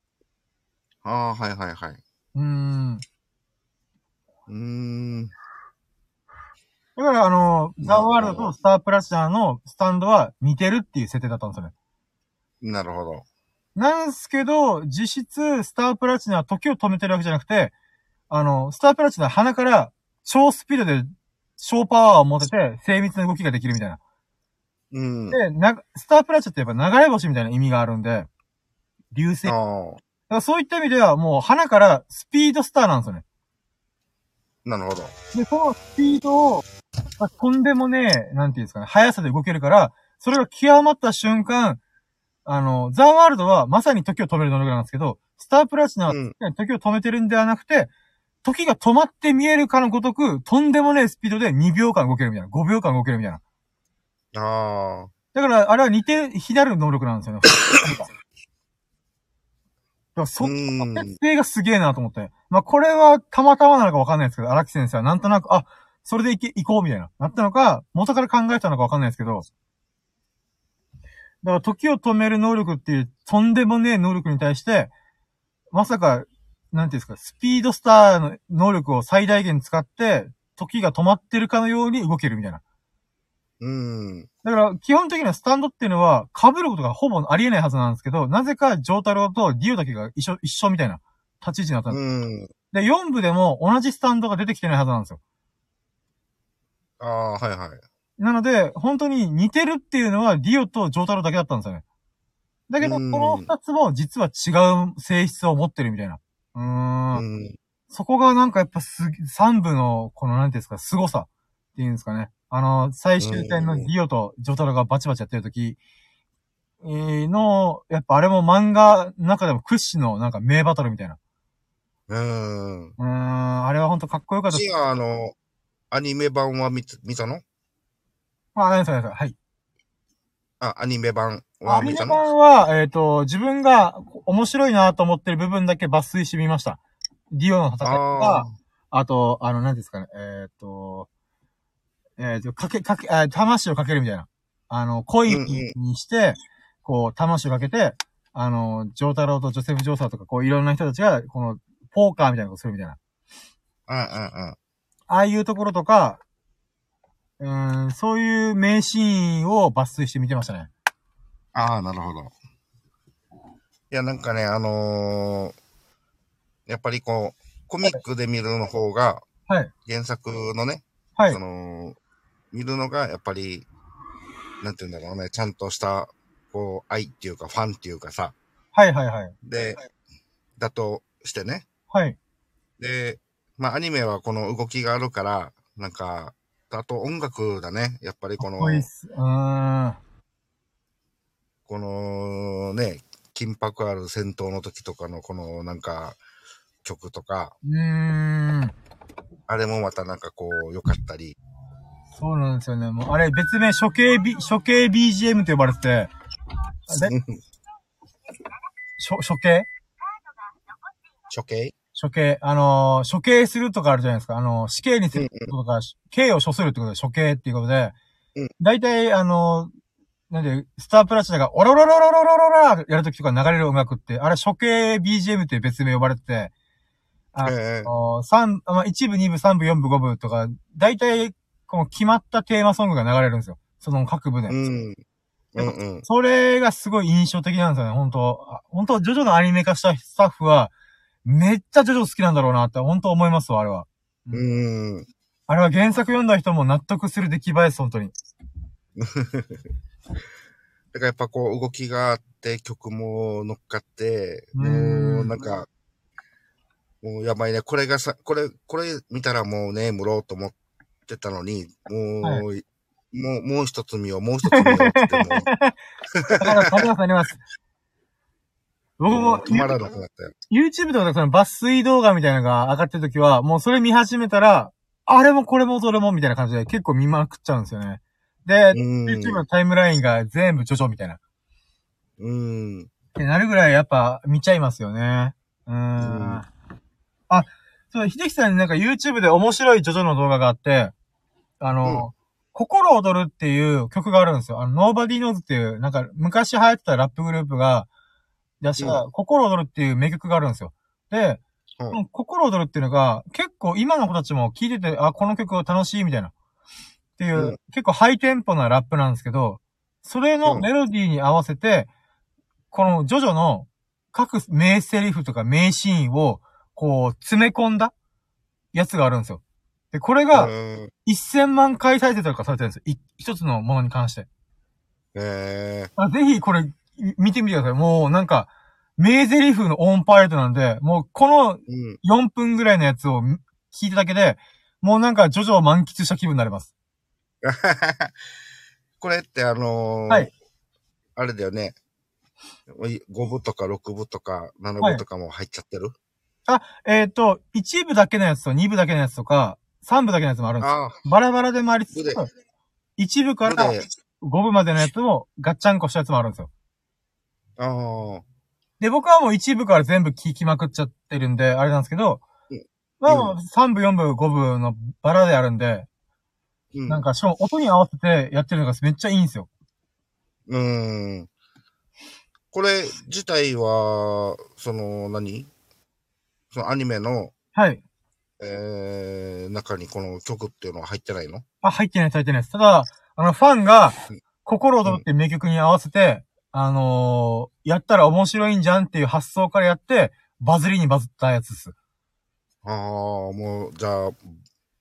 ああ、はいはいはい。うーん。うーん。だから、あの、ザ・なるほどワールドとスタープラチナのスタンドは似てるっていう設定だったんですよね。なるほど。なんすけど、実質、スタープラチナは時を止めてるわけじゃなくて、あの、スタープラチナは鼻から超スピードで超パワーを持てて精密な動きができるみたいな。うん。で、な、スタープラチナってやっぱ流れ星みたいな意味があるんで、流星。だからそういった意味ではもう鼻からスピードスターなんですよね。なるほど。で、そのスピードを、まあ、とんでもねえ、なんていうんですかね、速さで動けるから、それが極まった瞬間、あの、ザ・ワールドはまさに時を止める能力なんですけど、スタープラチナはうん時を止めてるんではなくて、時が止まって見えるかのごとく、とんでもねえスピードで2秒間動けるみたいな、5秒間動けるみたいな。ああ、だから、あれは似て、非なる能力なんですよね。*laughs* だからそ、うん。設定がすげえなと思って。まあ、これはたまたまなのかわかんないですけど、荒木先生はなんとなく、あ、それでいけ、行こうみたいな。なったのか、元から考えたのかわかんないですけど、だから時を止める能力っていう、とんでもねえ能力に対して、まさか、なんていうんですか、スピードスターの能力を最大限使って、時が止まってるかのように動けるみたいな。うん。だから、基本的にはスタンドっていうのは、被ることがほぼありえないはずなんですけど、なぜか、ジョータロウとディオだけが一緒、一緒みたいな立ち位置になったんです。うん。で、4部でも同じスタンドが出てきてないはずなんですよ。ああ、はいはい。なので、本当に似てるっていうのは、ディオとジョータロウだけだったんですよね。だけど、こうんの二つも実は違う性質を持ってるみたいな。うーん。うん。そこがなんかやっぱす、三部の、このなんていうんですか、凄さっていうんですかね。あの、最終戦のディオとジョタロがバチバチやってる時、えーの、やっぱあれも漫画の中でも屈指のなんか名バトルみたいな。うん。うーん、あれはほんとかっこよかった。シア、あの、アニメ版は見つ見たの？あ、何ですか、何ですかはい。あ、アニメ版はアニメ版は、えっ、と、自分が面白いなと思ってる部分だけ抜粋してみました。ディオの戦いとかあ、あと、あの、何ですかね、えっ、と、えっ、と、かけ、かけ、あ魂をかけるみたいな。あの、コインにして、こう、魂をかけて、あの、ジョータロウとジョセフ・ジョーサーとか、こう、いろんな人たちが、この、ポーカーみたいなことするみたいな。あ。うんうんうん。ああいうところとか、うーん、そういう名シーンを抜粋して見てましたね。ああ、なるほど。いや、なんかね、あのーやっぱりこう、コミックで見るの方が、はい。原作のね、はいそ。の、見るのが、やっぱり、なんて言うんだろうね、ちゃんとした、こう、愛っていうか、ファンっていうかさ、はいはいはい。で、だとしてね。はい。で、まあ、アニメはこの動きがあるから、なんか、あと音楽だね。やっぱりこのこのね、緊迫ある戦闘の時とかのこのなんか曲とか、うーん。あれもまたなんかこう良かったり。そうなんですよね。もう、あれ、別名、処刑 B、処刑 BGM って呼ばれてて、あで、*laughs* 処、処刑？処刑？処刑、あのー、処刑するとかあるじゃないですか。あのー、死刑にするとか、刑を処するってことで処刑っていうことで、大体、あのー、なんで、スタープラチナが、おろろろろろロロラやるときとか流れる音楽って、あれ処刑 BGM って別名呼ばれてて、あの、三、まあ、一部、二部、三部、四部、五部とか、大体、この決まったテーマソングが流れるんですよ。その各部で。うん。うんうん、それがすごい印象的なんですよね、本当本当ジョジョのアニメ化したスタッフは、めっちゃジョジョ好きなんだろうなって、本当思いますわ、あれは。うん。あれは原作読んだ人も納得する出来栄えです、本当に。*laughs* だからやっぱこう動きがあって曲も乗っかって、うもんうなんか、もうやばいね。これがさ、これ、これ見たらもうね、無ろうと思ってたのに、もう、はもう、もう一つ見よう、もう一つ見ようって言っても *laughs* だから、あります、あります。僕も止まらなくなったよ。YouTube とかでその抜粋動画みたいなのが上がってる時は、もうそれ見始めたら、あれもこれもそれもみたいな感じで結構見まくっちゃうんですよね。で、うん。YouTube のタイムラインが全部ジョジョみたいな。うん。ってなるぐらいやっぱ見ちゃいますよね。うーん。うんあ、そう、秀樹さんになんか YouTube で面白いジョジョの動画があって、あの、心躍るっていう曲があるんですよ。あの、Nobody Knows っていう、なんか昔流行ってたラップグループが出した、う心躍るっていう名曲があるんですよ。で、うん心躍るっていうのが、結構今の子たちも聴いてて、あ、この曲楽しいみたいな。っていう、うん結構ハイテンポなラップなんですけど、それのうんメロディーに合わせて、このジョジョの各名セリフとか名シーンを、こう、詰め込んだやつがあるんですよ。で、これがうん1000万回再生とかされてるんですよ。い一つのものに関して。えあぜひこれ、み見てみてください。もうなんか、名台詞のオンパレードなんで、もうこのー、うん。4分ぐらいのやつを聞いただけで、もうなんかジョジョを満喫した気分になります。*laughs* これってあのーはいあれだよね。5部とか6部とか7部とかも入っちゃってる、えっ、と、1部だけのやつと2部だけのやつとか、3部だけのやつもあるんですよ。ああ、バラバラでもありつつ部で、1部から部で、5部までのやつもガッチャンコしたやつもあるんですよ。ああ、で、僕はもう1部から全部聞きまくっちゃってるんで、あれなんですけどうん、まあ、3部、4部、5部のバラであるんで、うん。なんか、しかも音に合わせてやってるのがめっちゃいいんですよ。うーん。これ自体は、その何、そのアニメの、はい。えー、中にこの曲っていうのは入ってないの？あ、入ってないです、入ってないです。ただ、あの、ファンがうん、心躍るって名曲に合わせて、あのーやったら面白いんじゃんっていう発想からやって、バズりにバズったやつです。ああ、もう、じゃあ、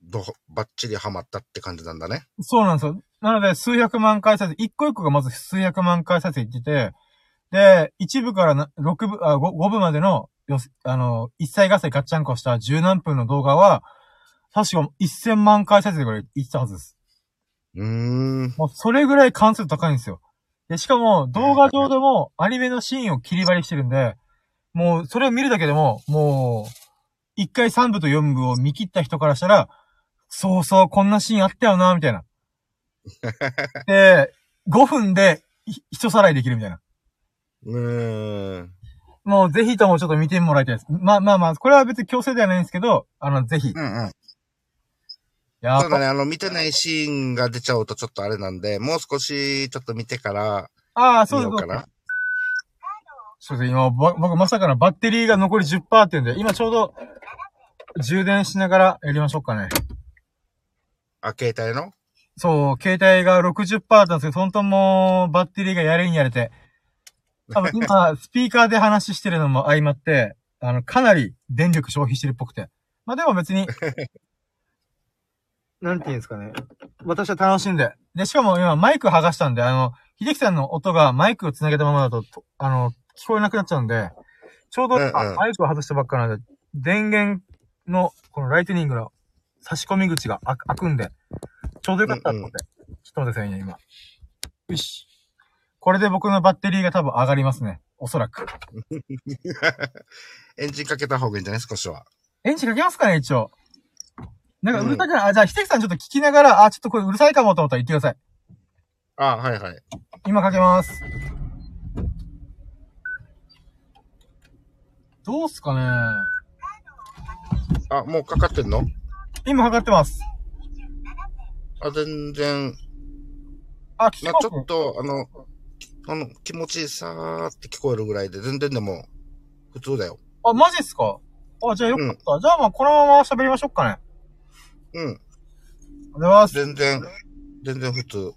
ど、ばっちりハマったって感じなんだね。そうなんですよ。なので、数百万回再生、一個一個がまず数百万回再生いってて、で、1部からな6部、あ、5, 5部までの、よすあの、一切合切ガッチャンコした十何分の動画は、確か1000万回再生ぐらいいってたはずです。うーん。もうそれぐらい関数高いんですよ。で、しかも動画上でもアニメのシーンを切り張りしてるんで、もうそれを見るだけでも、もう、一回3部と4部を見切った人からしたら、そうそう、こんなシーンあったよな、みたいな。*laughs* で、5分でひ一さらいできるみたいな。うーん。もうぜひともちょっと見てもらいたいです。まあまあまあ、これは別に強制ではないんですけど、あの、ぜひ。うんうん。やそうだね、あの、見てないシーンが出ちゃうとちょっとあれなんで、もう少しちょっと見てからああ、そうです見ようかな。そうです。今、ぼ僕まさかのバッテリーが残り10%ってんで、今ちょうど充電しながらやりましょうかね。あ、携帯の？そう、携帯が60%だったんですけど、本当もうバッテリーがやれにやれて。多分今、*laughs* スピーカーで話してるのも相まって、あの、かなり電力消費してるっぽくて。まあでも別に、*laughs* なんて言うんですかね。私は楽しんで。で、しかも今マイク剥がしたんで、あの、秀樹さんの音がマイクを繋げたままだと、とあの、聞こえなくなっちゃうんで、ちょうど今、うんうんマイクを外したばっかなんで、電源の、このライトニングの差し込み口が開く開くんで、ちょうどよかったと思って。ちょっと待ってくださいね、今。よし。これで僕のバッテリーが多分上がりますね。おそらく。*laughs* エンジンかけた方がいいんじゃない少しは。エンジンかけますかね、一応。なんかううんるさくない、あ、じゃあ、ひてきさんちょっと聞きながら、あ、ちょっとこれうるさいかもと思ったら言ってください。あ、はいはい。今かけます。どうすかねあ、もうかかってんの？今かかってます。あ、全然、あ、聞きまあ、ますちょっと、あの、あの、気持ちいいさーって聞こえるぐらいで、全然でも、普通だよ。あ、マジっすかあ、じゃあよかった。じゃあまあ、このまま喋りましょうかね。うん。おはようございます。全然、全然普通。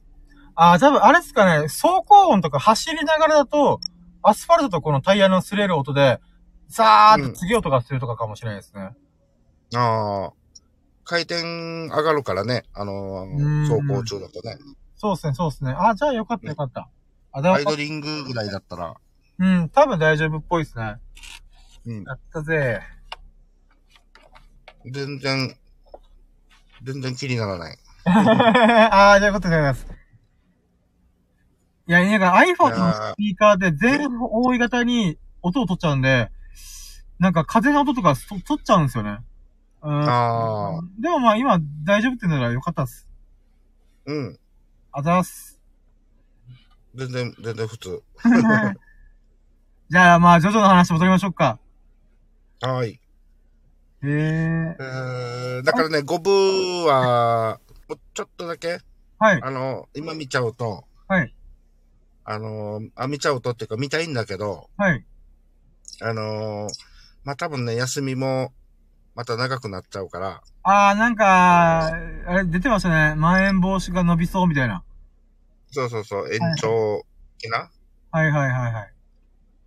あ、多分あれっすかね、走行音とか走りながらだと、アスファルトとこのタイヤの擦れる音で、ザーッと次音がするとかかもしれないですね。ああ。回転上がるからね、あのーうん走行中だとね。そうっすね、そうっすね。あ、じゃあよかったよかった。あ、でもアイ、ドリングぐらいだったら、うん、多分大丈夫っぽいっすね。うん。やったぜ。全然、全然気にならない。*laughs* ああ、じゃあよかったです。いや、なんか iPhone のスピーカーで全覆い型に音を取っちゃうんで、なんか風の音とかと取っちゃうんですよね。うん。ああ。でもまあ今大丈夫ってならよかったっす。うん。あざーす。全然、全然普通。*laughs* *laughs* じゃあまあ、ジョジョの話戻りましょうか。はい。へえ。えー、だからね、5部は、もうちょっとだけ、はい。あの、今見ちゃうと、はい。あのー、あ、見ちゃうとっていうか見たいんだけど、はい。あのー、まあ、多分ね、休みも、また長くなっちゃうから、あー、なんか、あれ出てましたね。まん延防止が伸びそうみたいな。そうそうそう、延長的な、はいはいはいはい。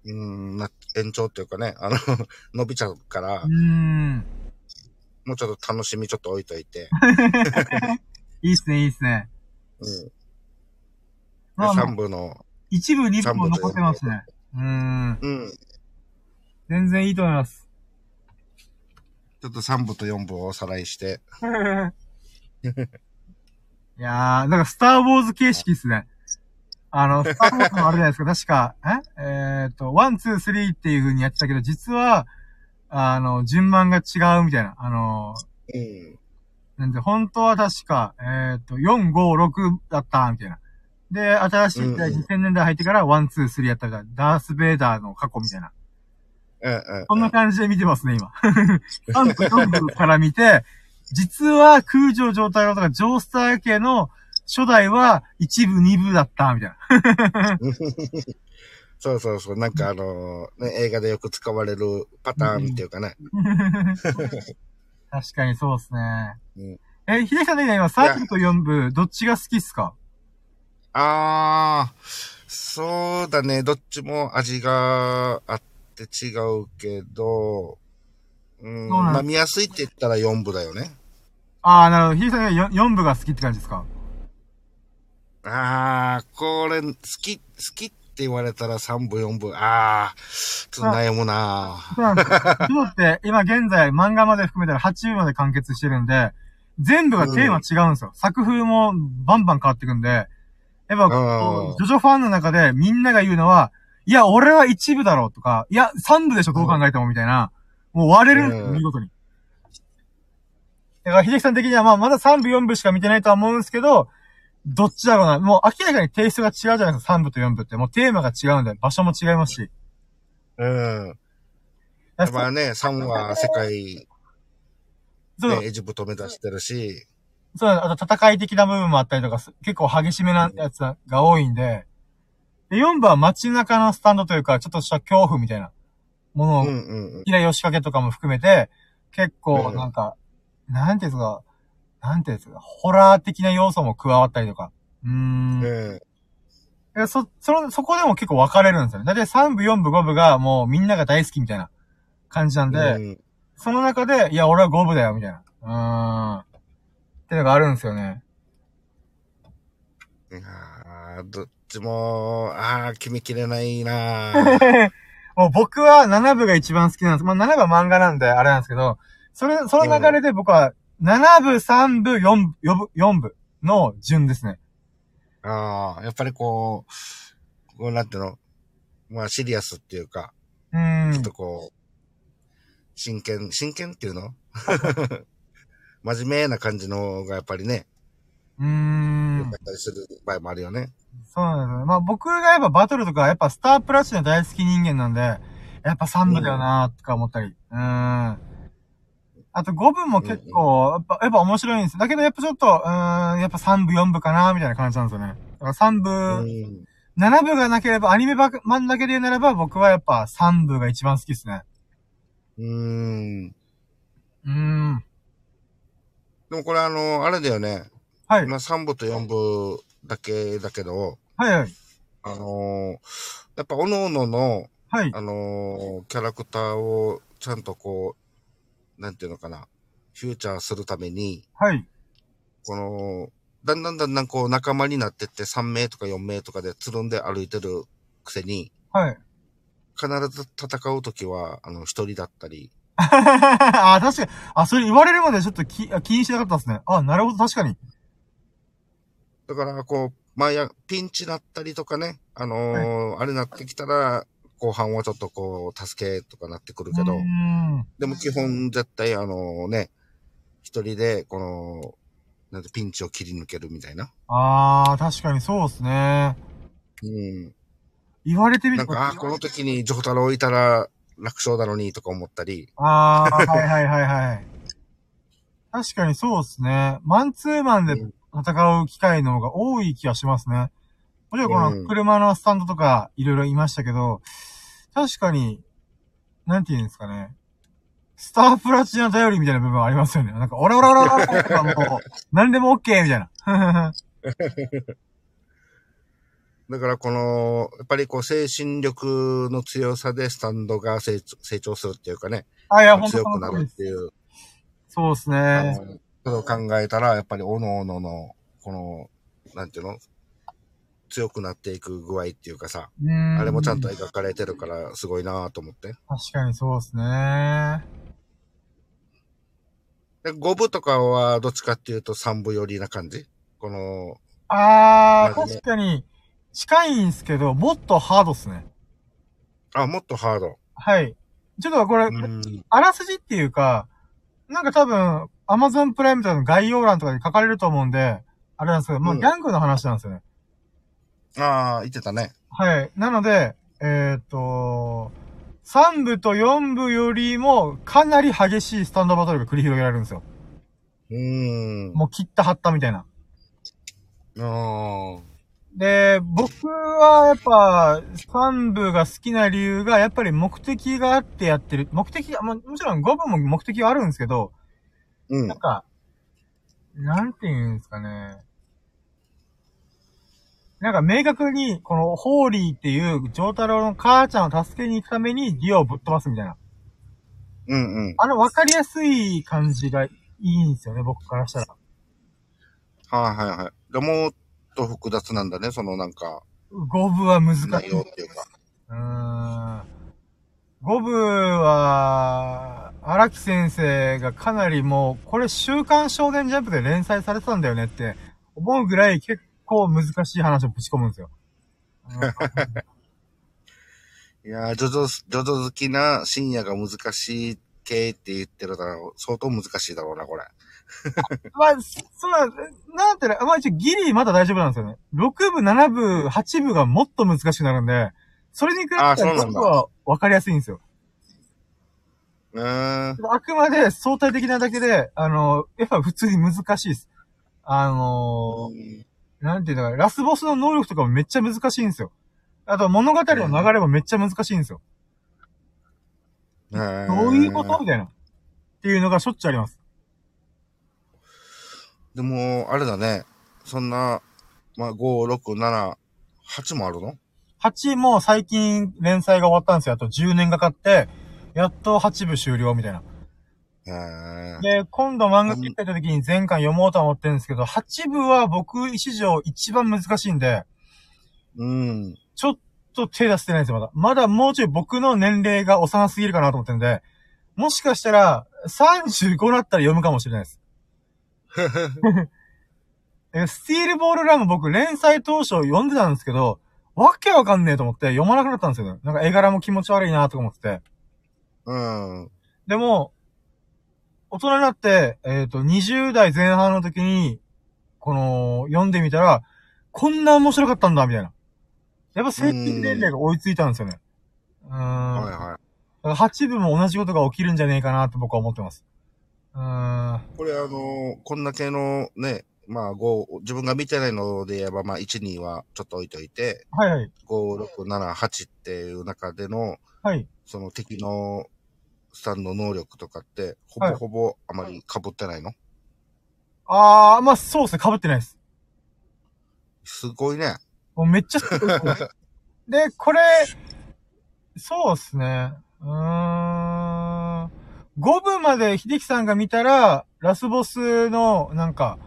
うーん、な、延長っていうかね、あの、*laughs* 伸びちゃうから。もうちょっと楽しみちょっと置いといて、*laughs* いいっすね、いいっすね。うん。でまあまあ3部の、一部、二部も残ってますね。うーん。うん。全然いいと思います。ちょっと3部と4部をおさらいして、*laughs* いやー、なんかスターウォーズ形式っすね。あの、スターウォーズもあるじゃないですか。確か、え？えーっと、 one、two、three っていう風にやってたけど、実は、あの、順番が違うみたいな。あの、うん。なんで、本当は確か、えーっと、4、5、6だった、みたいな。で、新しい時代、うんうん2000年代入ってから、 one、two、three やったみたいな。ダース・ベイダーの過去みたいな。うんうん。こんな感じで見てますね、今。3部、4部から見て、実は空条承太郎とか、ジョースター系の初代は1部、2部だった、みたいな。*laughs* そうそうそう。なんかあのね、映画でよく使われるパターンっていうかね。*laughs* 確かにそうですね。うんえ、秀樹さんね、今3部と4部、どっちが好きっすか？あー、そうだね。どっちも味があって違うけど、うん、まあ見やすいって言ったら4部だよね。あー、なるほど。秀樹さんが 4, 4部が好きって感じですか？あー、これ、好き、好きって言われたら3部、4部、あー、ちょっと悩むな。そうなんですよ。今って、今現在漫画まで含めたら8部まで完結してるんで、全部がテーマ違うんですよ。作風もバンバン変わってくんで、やっぱジョジョファンの中でみんなが言うのは、いや、俺は1部だろうとか、いや、3部でしょ、どう考えてもみたいな、もう割れるんですよ、うん。見事に。だから、秀樹さん的にはまあ、まだ3部、4部しか見てないとは思うんですけど、どっちだろうな。もう明らかにテイストが違うじゃないですか、3部と4部って。もうテーマが違うんで、場所も違いますし。うん。やっぱね、3は世界、そうね、エジプト目指してるし、そう、あと戦い的な部分もあったりとか、す結構激しめなやつが多いんで、で、4部は街中のスタンドというか、ちょっとした恐怖みたいなものを、うんうんうん。平吉掛とかも含めて、結構うんなんか、なんていうんですか、なんていうんですか、ホラー的な要素も加わったりとか。うーん。ねえそ、その、そこでも結構分かれるんですよね。だいたい3部、4部、5部がもうみんなが大好きみたいな感じなんで、うんその中で、いや、俺は5部だよ、みたいな。うーん。ってのがあるんですよね。あーどっちも、ああ、決めきれないなー *laughs* もう僕は7部が一番好きなんです。まあ7部は漫画なんであれなんですけど、それ、その流れで僕は7部、3部、4部、4部、4部の順ですね。ああ、やっぱりこう、こうなんていうの、まあシリアスっていうか、うーんちょっと。こう、真剣、真剣っていうの？*laughs* 真面目な感じのがやっぱりね、うーん良か。ったりする場合もあるよね。そうなんですよ。まあ僕がやっぱバトルとか、やっぱスタープラチナ大好き人間なんで、やっぱ3部だよなーとか思ったり。うーん。あと5部も結構、やっぱ、やっぱ面白いんです。だけどやっぱちょっと、うーん、やっぱ3部4部かなーみたいな感じなんですよね。だから3部、うん。7部がなければ、アニメ版だけで言うならば、僕はやっぱ3部が一番好きですね。うーん。うーん。でもこれあの、あれだよね。はい。今3部と4部だけだけど、はいはい。あのーやっぱ各々の、はい。あのーキャラクターをちゃんとこう、なんていうのかな、フューチャーするために、はい。この、だんだんだんだんこう仲間になってって3名とか4名とかでつるんで歩いてるくせに、はい。必ず戦うときは、あの、一人だったり、*laughs* あ、確かに。あ、それ言われるまでちょっと気あ気にしなかったですね。あ、なるほど、確かに。だからこう、まあや、ピンチだったりとかね、あのーあれなってきたら、後半はちょっとこう、助けとかなってくるけどうー、ん。でも基本絶対あのね、一人で、この、なんてピンチを切り抜けるみたいな。あー、確かにそうですね。うん。言われてみると。なんか、あ、この時にジョータロウいたら楽勝だろうにとか思ったり。あー、はいはいはいはい。確かにそうですね。マンツーマンで戦う機会の方が多い気がしますね。もちろんこうんの車のスタンドとかいろいろいましたけど、確かに、なんて言うんですかね。スタープラチナ頼りみたいな部分ありますよね。なんか、オラオラオラオラとかもう、何でも OK みたいな。だからこの、やっぱりこう精神力の強さでスタンドが成長するっていうかね、あ、いや、強くな。るっていう、そうですね。それを考えたら、やっぱり各々の、この、なんていうの強くなっていく具合っていうかさ、あれもちゃんと描かれてるからすごいなと思って。確かにそうですね。で5部とかはどっちかっていうと3部寄りな感じ？この、あー、確かに、近いんすけど、もっとハードっすね。あ、もっとハード。はい。ちょっとこれ、うん。あらすじっていうか、なんか多分、アマゾンプライムとかの概要欄とかに書かれると思うんで、あれなんですけど、まあ、うんギャングの話なんですよね。ああ、言ってたね。はい。なので、えーっと、3部と4部よりも、かなり激しいスタンドバトルが繰り広げられるんですよ。うーん。もう切った張ったみたいな。ああ。で、僕はやっぱ、3部が好きな理由が、やっぱり目的があってやってる。目的が、ももちろん5部も目的はあるんですけど、うんなん。か、なんて言うんですかね。なんか明確に、この、ホーリーっていう、ジョータロウの母ちゃんを助けに行くために、ディオをぶっ飛ばすみたいな。うんうん。あの、わかりやすい感じがいいんですよね、僕からしたら。はいはいはい。でもっと複雑なんだね、そのなんか、5部は難しい。内容っていうか。うーん。5部は、荒木先生がかなりもう、これ週刊少年ジャンプで連載されてたんだよねって思うぐらい結構難しい話をぶち込むんですよ。*laughs* いやー、ジョジョ、ジョジョ好きな深夜が難しい系って言ってるだろう。相当難しいだろうな、これ。*laughs* まあ、そんな、なんてね、まあ一応ギリまだ大丈夫なんですよね。6部、7部、8部がもっと難しくなるんで、それに比べたらあそうなんだ5部は分かりやすいんですよ。う。あくまで相対的なだけで、あの、やっぱ普通に難しいです。あのなんていうのかな、ラスボスの能力とかもめっちゃ難しいんですよ。あと物語の流れもめっちゃ難しいんですよ。へーどういうことみたいな。っていうのがしょっちゅうあります。でも、あれだね。そんな、まあ、5、6、7、8もあるの？8も最近連載が終わったんですよ。あと10年がかって、やっと8部終了みたいな。で、今度漫画切った時に全巻読もうとは思ってるんですけど、8部は僕史上一番難しいんで、うん。ちょっと手出してないんですよ、まだ。まだもうちょい僕の年齢が幼すぎるかなと思ってるんで、もしかしたら、35だったら読むかもしれないです。*laughs* えスティールボールランも僕連載当初読んでたんですけど、わけわかんねえと思って読まなくなったんですよね。なんか絵柄も気持ち悪いなとか思ってて。うん。でも、大人になって、えっ、と、20代前半の時に、この、読んでみたら、こんな面白かったんだ、みたいな。やっぱ成人年齢が追いついたんですよね。うーん。はいはい。だから8部も同じことが起きるんじゃねえかなと僕は思ってます。うーん。これあの、こんだけのね、まあ5、自分が見てないので言えば、まあ1、2はちょっと置いといて、はいはい。5、6、7、8っていう中での、はい。その敵のスタンの能力とかって、ほはいぼほぼあまり被ってないの、あー、まあそうですね、被ってないです。すごいね。もうめっちゃすごいですねで、これ、そうですね。うーん。5部まで秀樹さんが見たら、ラスボスの、なんか、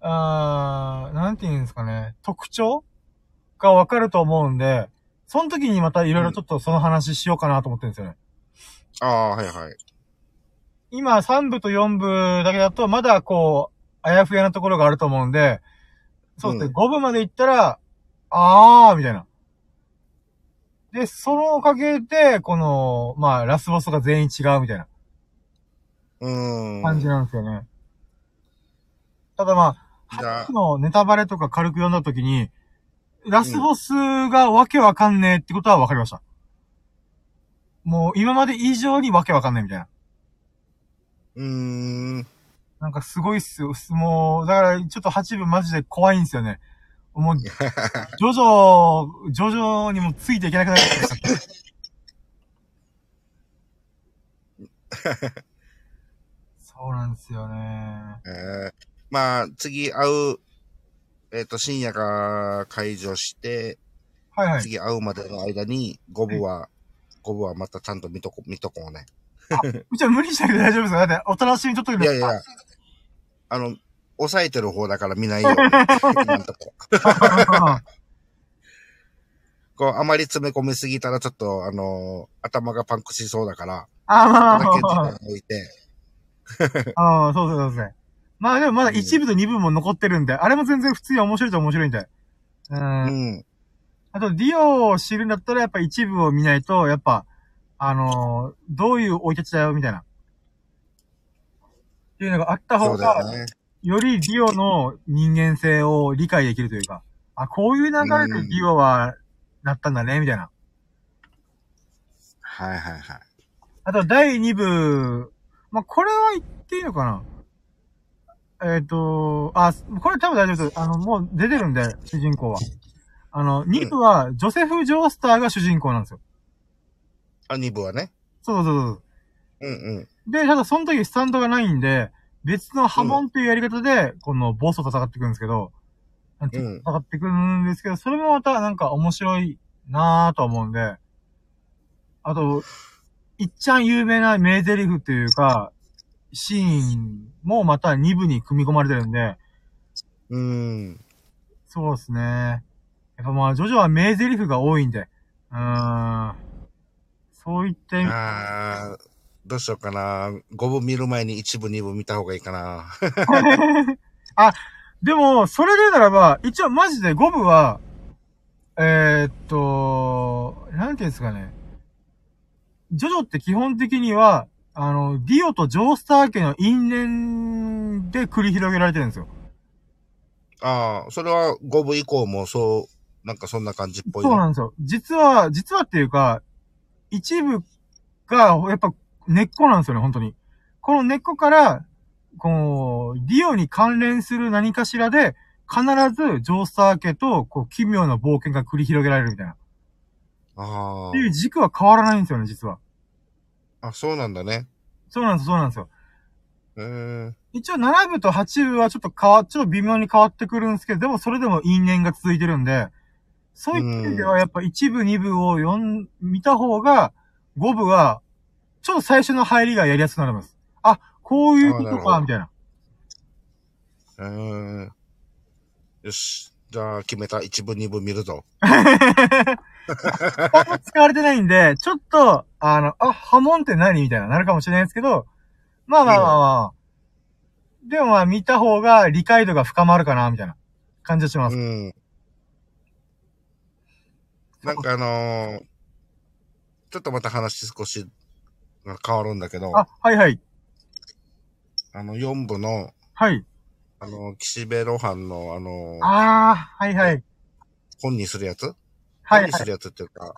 あー、なんて言うんですかね、特徴がわかると思うんで、その時にまたいろいろちょっとその話しようかなと思ってるんですよね。ああ、はいはい。今3部と4部だけだと、まだこう、あやふやなところがあると思うんで、そうですね、うん5部まで行ったら、あー、みたいな。で、そのおかげで、この、まあ、ラスボスが全員違うみたいなうーん。感じなんですよね。ただまあ、初のネタバレとか軽く読んだときに、ラスボスがわけわかんねえってことはわかりました。もう今まで以上にわけわかんないみたいな。うーん。なんかすごいっすよ。もう、だからちょっと8部マジで怖いんですよね。もう、*laughs* ジョジョ、ジョジョにもついていけなくなっちゃった。*laughs* そうなんですよね。えー、まあ、次会う、えっ、と、深夜が解除して、はいはい。次会うまでの間に、5部は、5部はまたちゃんと見とこ、見とこうね。うちは無理しなくて大丈夫ですよ。だって、お楽しみにとっときいやいや、あの、抑えてる方だから見ないように。今んとこ *laughs* こう、あまり詰め込みすぎたらちょっと、あの頭がパンクしそうだから、あ、まあだけ時まあま間置いて、*laughs* あ、あそうそうそうそう。まあでもまだ1部と2部も残ってるんで、あれも全然普通に面白いと面白いんで。う。うんん。あと、ディオを知るんだったら、やっぱ一部を見ないと、やっぱ、あのーどういう生い立ちだよ、みたいな。っていうのがあった方が、だよね。よりディオの人間性を理解できるというか、あ、こういう流れでディオはなったんだね、みたいな。はいはいはい。あと、第2部、まあ、これは言っていいのかな？えっ、と、あ、これ多分大丈夫です。あの、もう出てるんで、主人公は。あの、2部は、ジョセフ・ジョースターが主人公なんですよ。あ、2部はね。そうそうそう。うんうん。で、ただその時スタンドがないんで、別の波紋っていうやり方で、このボスと戦ってくるんですけど、ん戦ってくるんですけど、それもまたなんか面白いなぁと思うんで、あと、いっちゃん有名な名台詞っていうか、シーンもまた2部に組み込まれてるんで、うん。そうですね。やっぱまあ、ジョジョは名台詞が多いんで、うーん。そういった意味、あー、どうしようかな。5部見る前に1部、2部見た方がいいかな。*laughs* でも、それでならば、一応マジで5部は、えー、っと、なんていうんですかね。ジョジョって基本的には、あの、ディオとジョースター家の因縁で繰り広げられてるんですよ。ああ、それは5部以降もそう、なんかそんな感じっぽい、ね。そうなんですよ。実は、実はっていうか、一部が、やっぱ根っこなんですよね、本当に。この根っこから、この、ディオに関連する何かしらで、必ずジョースター家と、こう、奇妙な冒険が繰り広げられるみたいな。あっていう軸は変わらないんですよね、実は。あ。あ、そうなんだね。そうなんです、そうなんですよ。えー、一応7部と8部はちょっと変わ、ちょっと微妙に変わってくるんですけど、でもそれでも因縁が続いてるんで、そういう意味ではやっぱ1部、2部を読ん、見た方が、5部は、ちょっと最初の入りがやりやすくなります。あ、こういうことか、みたいな。えー、よし。じゃあ決めた。1部、2部見るぞ。あんま使われてないんで、ちょっと、あの、あ、波紋って何みたいな、なるかもしれないですけど、まあまあまあまあ。でもまあ見た方が理解度が深まるかな、みたいな感じがします。うん。なんかあのー、ちょっとまた話少し変わるんだけど、あ、はいはい。あの、4部の、はい。あの、岸辺露伴の、あのー、ああ、はいはい。本にするやつ？はいはい。本にするやつっていうか、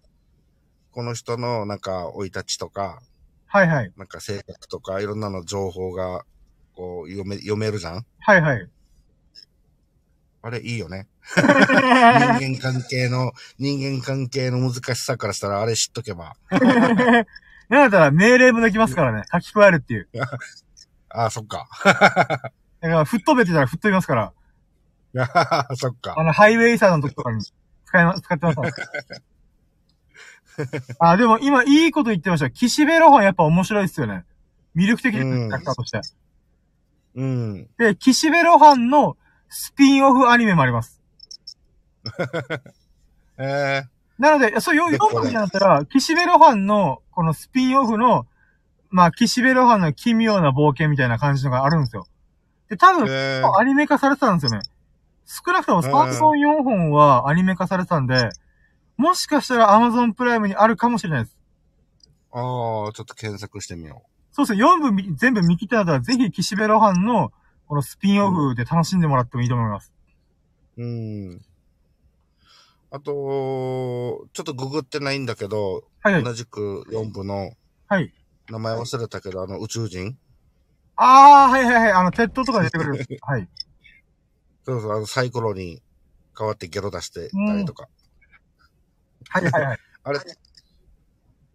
この人のなんか、生い立ちとか、はいはい。なんか性格とか、いろんなの情報が、こう、読め、読めるじゃん？はいはい。あれ、いいよね。*laughs* 人間関係の、人間関係の難しさからしたら、あれ知っとけば。なんだったら命令もできますからね。書き加えるっていう。*laughs* ああ、そっか。だから、吹っ飛べってたら吹っ飛びますから。*laughs* そっか。あの、ハイウェイサーの時とかに使いま、使ってますから。あ、でも今いいこと言ってました。岸辺露伴やっぱ面白いっすよね。魅力的ですうんキャラクターとして。うん。で、岸辺露伴のスピンオフアニメもあります。*laughs* えなので、そう、よで読むんだったら、岸辺露伴の、このスピンオフの、まあ、岸辺露伴の奇妙な冒険みたいな感じのがあるんですよ。で、多ー、分、えー、アニメ化されてたんですよね。少なくとも3本4本はアニメ化されてたんで、もしかしたら Amazon プライムにあるかもしれないです。ああ、ちょっと検索してみよそうですね、4部み全部見切ったら、ぜひ岸辺露伴の、このスピンオフで楽しんでもらってもいいと思います。う。うん。あと、ちょっとググってないんだけど、はいはい。同じく4部のはい。名前忘れたけど、あの宇宙人あー、はいはいはい。あの、鉄塔とか出てくる。*laughs* はい。そうそう、あのサイクロに変わってゲロ出してたりとか。はいはいはい。*laughs* あれ、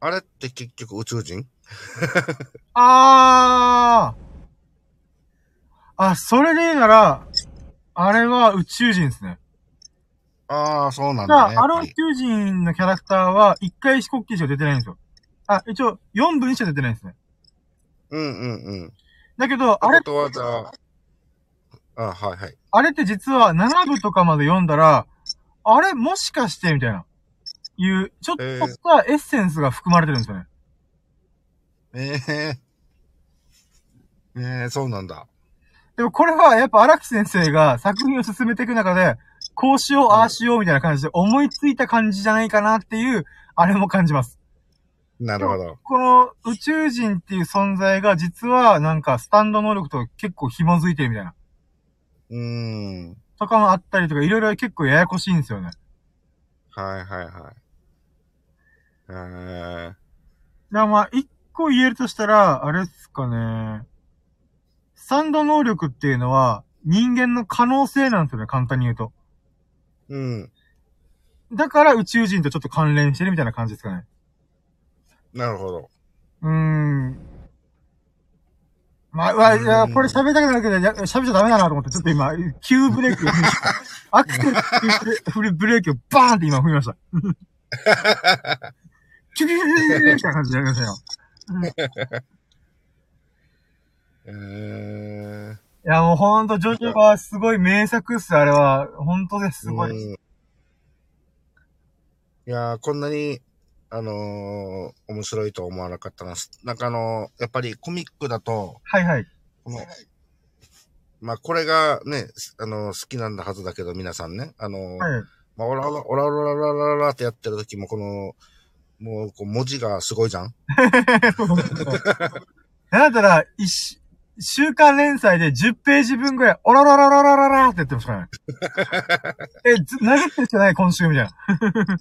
あれって結局宇宙人？*laughs* あー。あ、それで言うなら、あれは宇宙人ですね。ああ、そうなんじゃだね。あ、あの宇宙人のキャラクターは、一回飛行機しか出てないんですよ。あ、一応、4部にしか出てないんですね。うんうんうん。だけど、あれとはじゃあ、あはいはい。あれって実は7部とかまで読んだら、あれもしかしてみたいな。いう、ちょっとしたエッセンスが含まれてるんですよね。ええええそうなんだ。でもこれはやっぱ荒木先生が作品を進めていく中で、こうしよう、ああしようみたいな感じで思いついた感じじゃないかなっていう、あれも感じます。なるほど。この宇宙人っていう存在が実はなんかスタンド能力と結構紐づいてるみたいな。うーん。とかもあったりとか、いろいろ結構ややこしいんですよね。はいはいはい。ええだまあ、一個言えるとしたら、あれっすかね。スタンド能力っていうのは、人間の可能性なんですよね、簡単に言うと。うん。だから宇宙人とちょっと関連してるみたいな感じですかね。なるほど。うーん。まあ、うわ、いや、これ喋りたくないけど、や喋っちゃダメだなと思って、ちょっと今、急ブレーキを。*laughs* アクセル急ブレーキをバーンって今踏みました。*laughs* キュキュキュキュキュキュみたいな感じでやりましたよ。えー、いや、もうほんと、ジョジョはすごい名作っす、あれは。本当ですごい。うんいやー、こんなに、あのー面白いと思わなかったな。なんかあのーやっぱりコミックだと、はいはい。このまあ、これがね、あのー好きなんだはずだけど、皆さんね。あのーはい。まあ、オラオラ、オラオラオラオラオラってやってる時も、この、もう、こう文字がすごいじゃん *laughs* なんだったら、一週間連載で10ページ分ぐらい、オラララララララって言ってますからね。*laughs* え、ず投げてるしかない、今週みたいな。*laughs*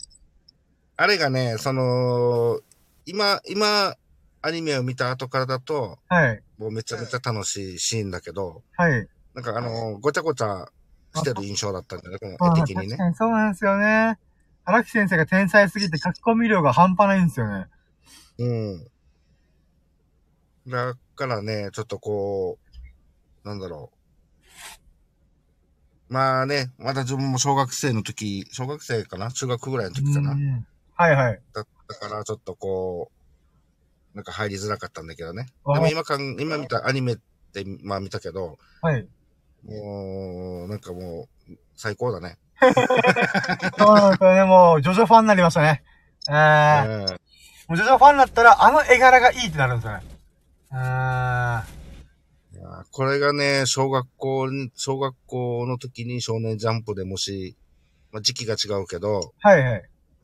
あれがね、その、今、今、アニメを見た後からだと、はい。もうめちゃめちゃ楽しいシーンだけど、はい。なんかあのーごちゃごちゃしてる印象だったんだよね、こまあ、の絵的にね。確かにそうなんですよね。荒木先生が天才すぎて書き込み量が半端ないんですよね。うん。だからね、ちょっとこう、なんだろう。まあね、まだ自分も小学生の時、小学生かな？中学ぐらいの時かな？うんはいはい。だだからちょっとこう、なんか入りづらかったんだけどね。あでも今かん、今見たアニメって、まあ見たけど、はい。もう、なんかもう、最高だね。*laughs* そうなんですよね。もう、ジョジョファンになりましたね。えー、うんもうジョジョファンになったら、あの絵柄がいいってなるんですよね。うーん。いやこれがね、小学校に、小学校の時に少年ジャンプでもし、まあ、時期が違うけど、はいはい。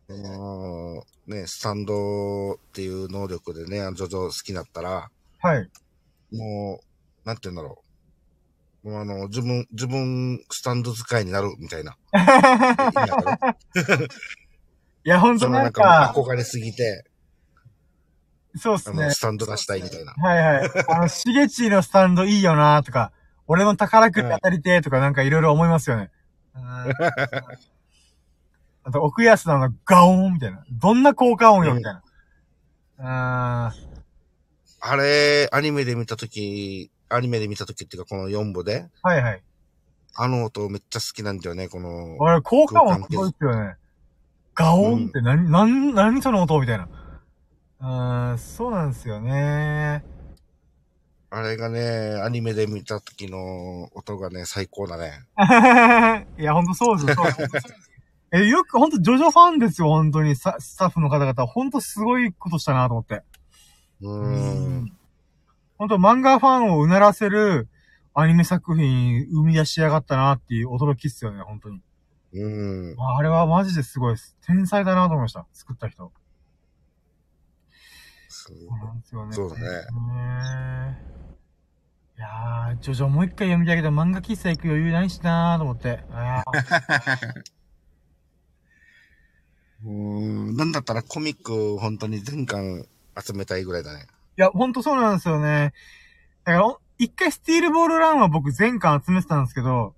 あのーね、スタンドっていう能力でね、あのジョジョ好きになったら、はい。もう、なんて言うんだろう。もうあの、自分、自分、スタンド使いになるみたいな。*laughs* いや、ほんとなんか憧れすぎて、そうっすね。スタンド出したいみたいな。はいはい。*laughs* あの、しげちのスタンドいいよなとか、俺の宝くじ当たりてーとかなんかいろいろ思いますよね。*laughs* うんあと、奥安のあの、ガオーンみたいな。どんな効果音よみたいな。うん。あれ、アニメで見たとき、アニメで見たときっていうかこの4部で、はいはい。あの音めっちゃ好きなんだよね、この、あれ、効果音すごいっすよね。ガオーンって何、何、何その音みたいな。うん、そうなんですよね。あれがね、アニメで見たときの音がね、最高だね。*laughs* いや、ほんとそうですよ。そうですえ、よく、ほんと、ジョジョファンですよ、本当に。さスタッフの方々。ほんとすごいことしたなと思って。うーん。ほんと、漫画ファンをうならせるアニメ作品生み出しやがったなっていう驚きっすよね、本当に。うん。あれはマジですごいです。天才だなと思いました。作った人。そうそうなんですよね。そうだねねいやー、ジョジョもう一回読みたいけど、漫画喫茶行く余裕ないしなーと思って。*laughs* うーん。なんだったらコミック本当に全巻集めたいぐらいだね。いや、ほんとそうなんですよね。だからお、一回スティールボールランは僕全巻集めてたんですけど、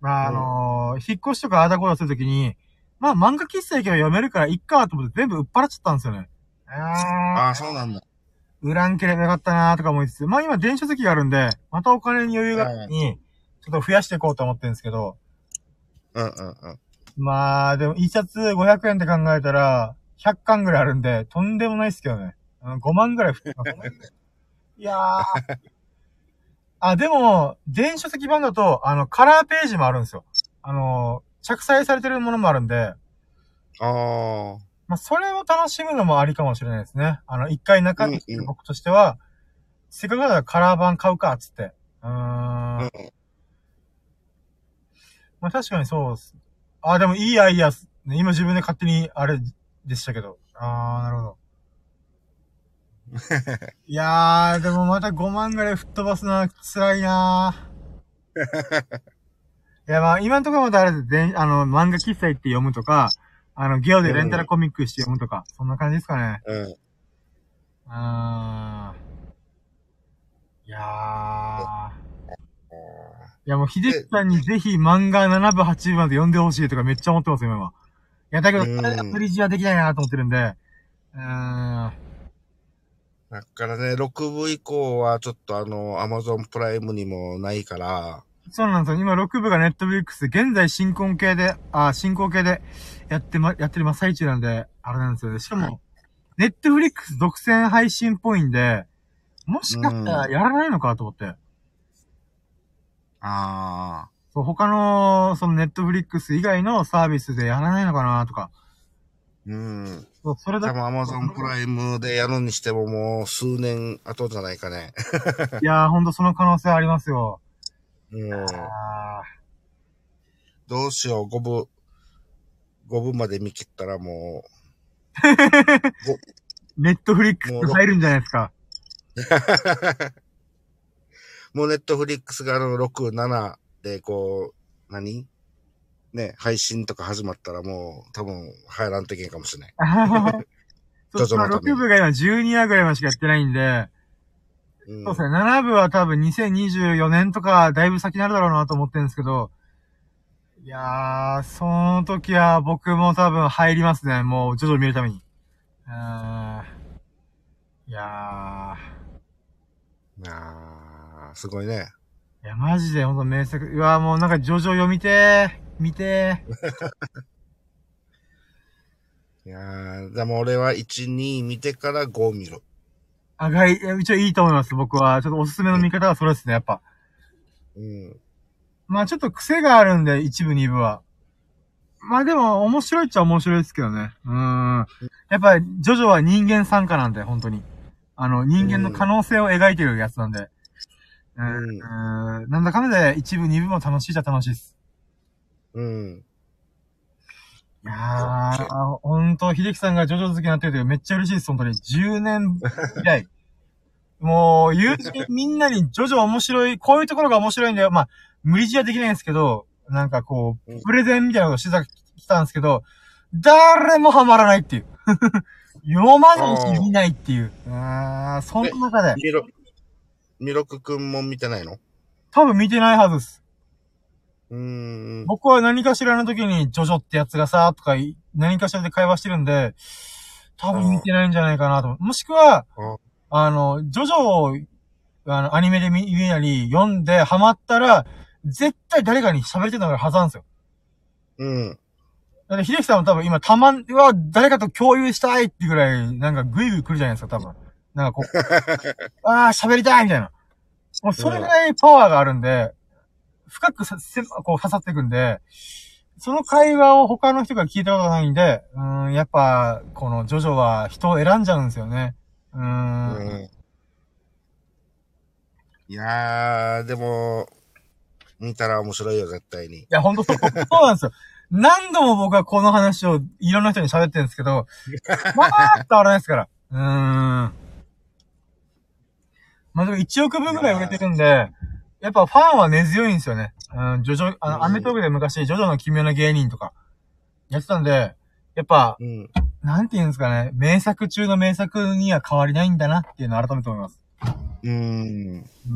まあ、あのー引っ越しとかあだこだするときに、まあ漫画喫茶行けば読めるからいっかと思って全部売っ払っちゃったんですよね。あああ、そうなんだ。売らんければよかったなーとか思いつつ、まあ今電子書籍があるんで、またお金に余裕があるに、ちょっと増やしていこうと思ってるんですけど、うんうんうん。まあ、でも一冊500円って考えたら、100巻ぐらいあるんで、とんでもないっすけどね。うん5万ぐらい降ってますね。*laughs* いやー。あ、でも、電子書籍版だと、あの、カラーページもあるんですよ。あの、着彩されてるものもあるんで、ああ。まあ、それを楽しむのもありかもしれないですね。あの、一回中身僕としては、せっかくだからカラー版買うか、つって。うーん。うんまあ確かにそうっす。あ、でもいいアイディアっす。ね今自分で勝手にあれでしたけど。あー、なるほど。*laughs* いやー、でもまた5万ぐらい吹っ飛ばすのは辛いなー。*laughs* いやまあ今のところまだあれで、であの、漫画喫茶行って読むとか、あの、ゲオでレンタルコミックして読むとか、そんな感じですかね。うん。あー。いやー。いやもう、秀樹さんにぜひ漫画7部8部まで読んでほしいとかめっちゃ思ってますよ、今は。や、だけど、うんブリッジはできないなと思ってるんで、うーん。だからね、6部以降はちょっとあの、アマゾンプライムにもないから、そうなんですよ。今6部がネットフリックス、現在進行形で、あ、進行形でやってま、やってる真っ最中なんで、あれなんですよね。しかも、ネットフリックス独占配信っぽいんで、もしかしたらやらないのかと思って。あそう、他の、そのネットフリックス以外のサービスでやらないのかなとか。ーうん。そう、それだ多分アマゾンプライムでやるにしてももう数年後じゃないかね。*laughs* いやー、ほんとその可能性ありますよ。うん。あどうしよう、5部、5部まで見切ったらもー *laughs* ネットフリックス入るんじゃないですか。う、*laughs* もうネットフリックスがあの6、7でこう、何？ね、配信とか始まったらもう多分入らんといけんかもしれない。*laughs* そう、ジョジョのため6に部が今12話ぐらいまでしかやってないんで、うんそうですね、7部は多分2024年とかだいぶ先になるだろうなと思ってるんですけど、いやー、その時は僕も多分入りますね。もう徐々に見るために。うーん。いやあーすごいね。ー。いや、マジでほんと名作。うわーもうなんか徐々読みてー。見てー。*laughs* いやーでも俺は1、2見てから5見る。あ、がい、いや一応いいと思います。僕は。ちょっとおすすめの見方はそれですね、やっぱ。うん。まあちょっと癖があるんで、一部二部は。まあでも、面白いっちゃ面白いですけどね。うーん。やっぱり、ジョジョは人間参加なんで、本当に。あの、人間の可能性を描いてるやつなんで。うーん。うんなんだかんだで、一部二部も楽しいっちゃ楽しいです。うん。いやー、あほんと、秀樹さんがジョジョ好きになってるとめっちゃ嬉しいです、本当に。10年 *laughs* 以来。もう、友人みんなにジョジョ面白い、こういうところが面白いんだよ。まあ、無理強いはできないんですけど、なんかこうんう、プレゼンみたいなことしてた、んですけど、誰もハマらないっていう。*laughs* 読まないし見ないっていう。あー、その中で、ミロ、ミロクくんも見てないの？多分見てないはずです。うーん。僕は何かしらの時に、ジョジョってやつがさ、とかい、何かしらで会話してるんで、多分見てないんじゃないかなと。もしくは、ああの、ジョジョを、あの、アニメで見、見なり、読んで、ハマったら、絶対誰かに喋ってたのがはずなんですよ。うん。だって、秀樹さんも多分今、たまん、うわ、誰かと共有したいってぐらい、なんかグイグイ来るじゃないですか、多分。なんかこう、*laughs* ああ、喋りたいみたいな。もうそれぐらいパワーがあるんで、深くさ、せこう刺さっていくんで、その会話を他の人が聞いたことがないんで、うーん、やっぱ、このジョジョは人を選んじゃうんですよね。うーん。うん。いやー、でも、見たら面白いよ、絶対に。いや、ほんとそう、そうなんですよ。何度も僕はこの話をいろんな人に喋ってるんですけど、まあ、伝わらないですから。うーん。まあでも1億分ぐらい売れてるんで、やっぱファンは根強いんですよね。うん、ジョジョ、あの、うんアメトークで昔、ジョジョの奇妙な芸人とか、やってたんで、やっぱ、うん。なんて言うんですかね、名作中の名作には変わりないんだなっていうのを改めて思います。うーん。うー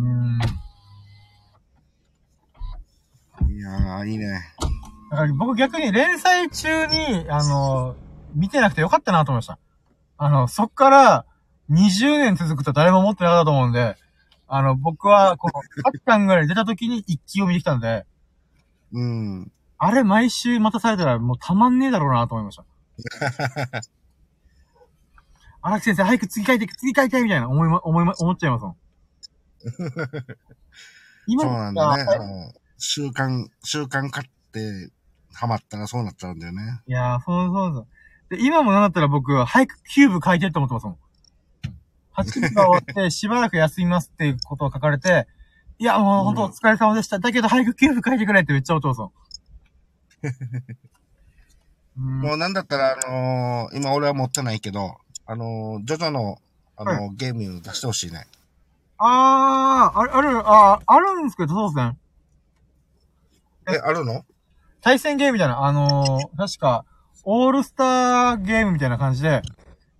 ん。いやー、いいね。だから僕逆に連載中に、あの、見てなくてよかったなと思いました。あの、そっから20年続くと誰も思ってなかったと思うんで、あの、僕は、この、8巻ぐらい出た時に一気読みできたんで、うん。あれ毎週待たされたらもうたまんねえだろうなと思いました。*laughs* 荒木先生早く次書いて、次書いてみたいな思いま、思いま、思っちゃいますもん。今 *laughs* そうなんだね。あうん週刊、週刊買って、ハマったらそうなっちゃうんだよね。いやー、そうそうそう。で、今もなんだったら僕、早くキューブ書いてって思ってますもん。8部が終わって、しばらく休みますっていうことを書かれて、いや、もう本当お疲れ様でした。だけど早くキューブ書いてくれってめっちゃ思ってますもん。*laughs* うんもうなんだったら、あのー今俺は持ってないけど、あのージョジョの、あのーはゲーム出してほしいね。あー、ある、ある、あー、あるんですけど、そうですね。え、あるの？対戦ゲームみたいな、あのー、確か、オールスターゲームみたいな感じで、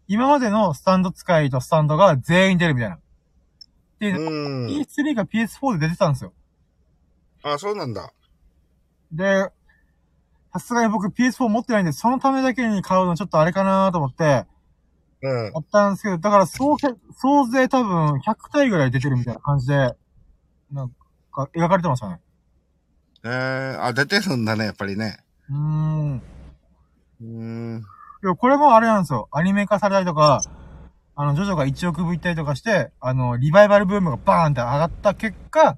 今までのスタンド使いとスタンドが全員出るみたいな。で、うん。PS3 か PS4 で出てたんですよ。あ、そうなんだ。で、さすがに僕 PS4 持ってないんで、そのためだけに買うのちょっとあれかなと思って、うん。あったんですけど、だから総け、総勢多分100体ぐらい出てるみたいな感じで、なんか、描かれてましたね。えー、あ、出てるんだね、やっぱりね。うーん。うーん。いや、これもあれなんですよ。アニメ化されたりとか、あの、ジョジョが1億部行ったりとかして、あの、リバイバルブームがバーンって上がった結果、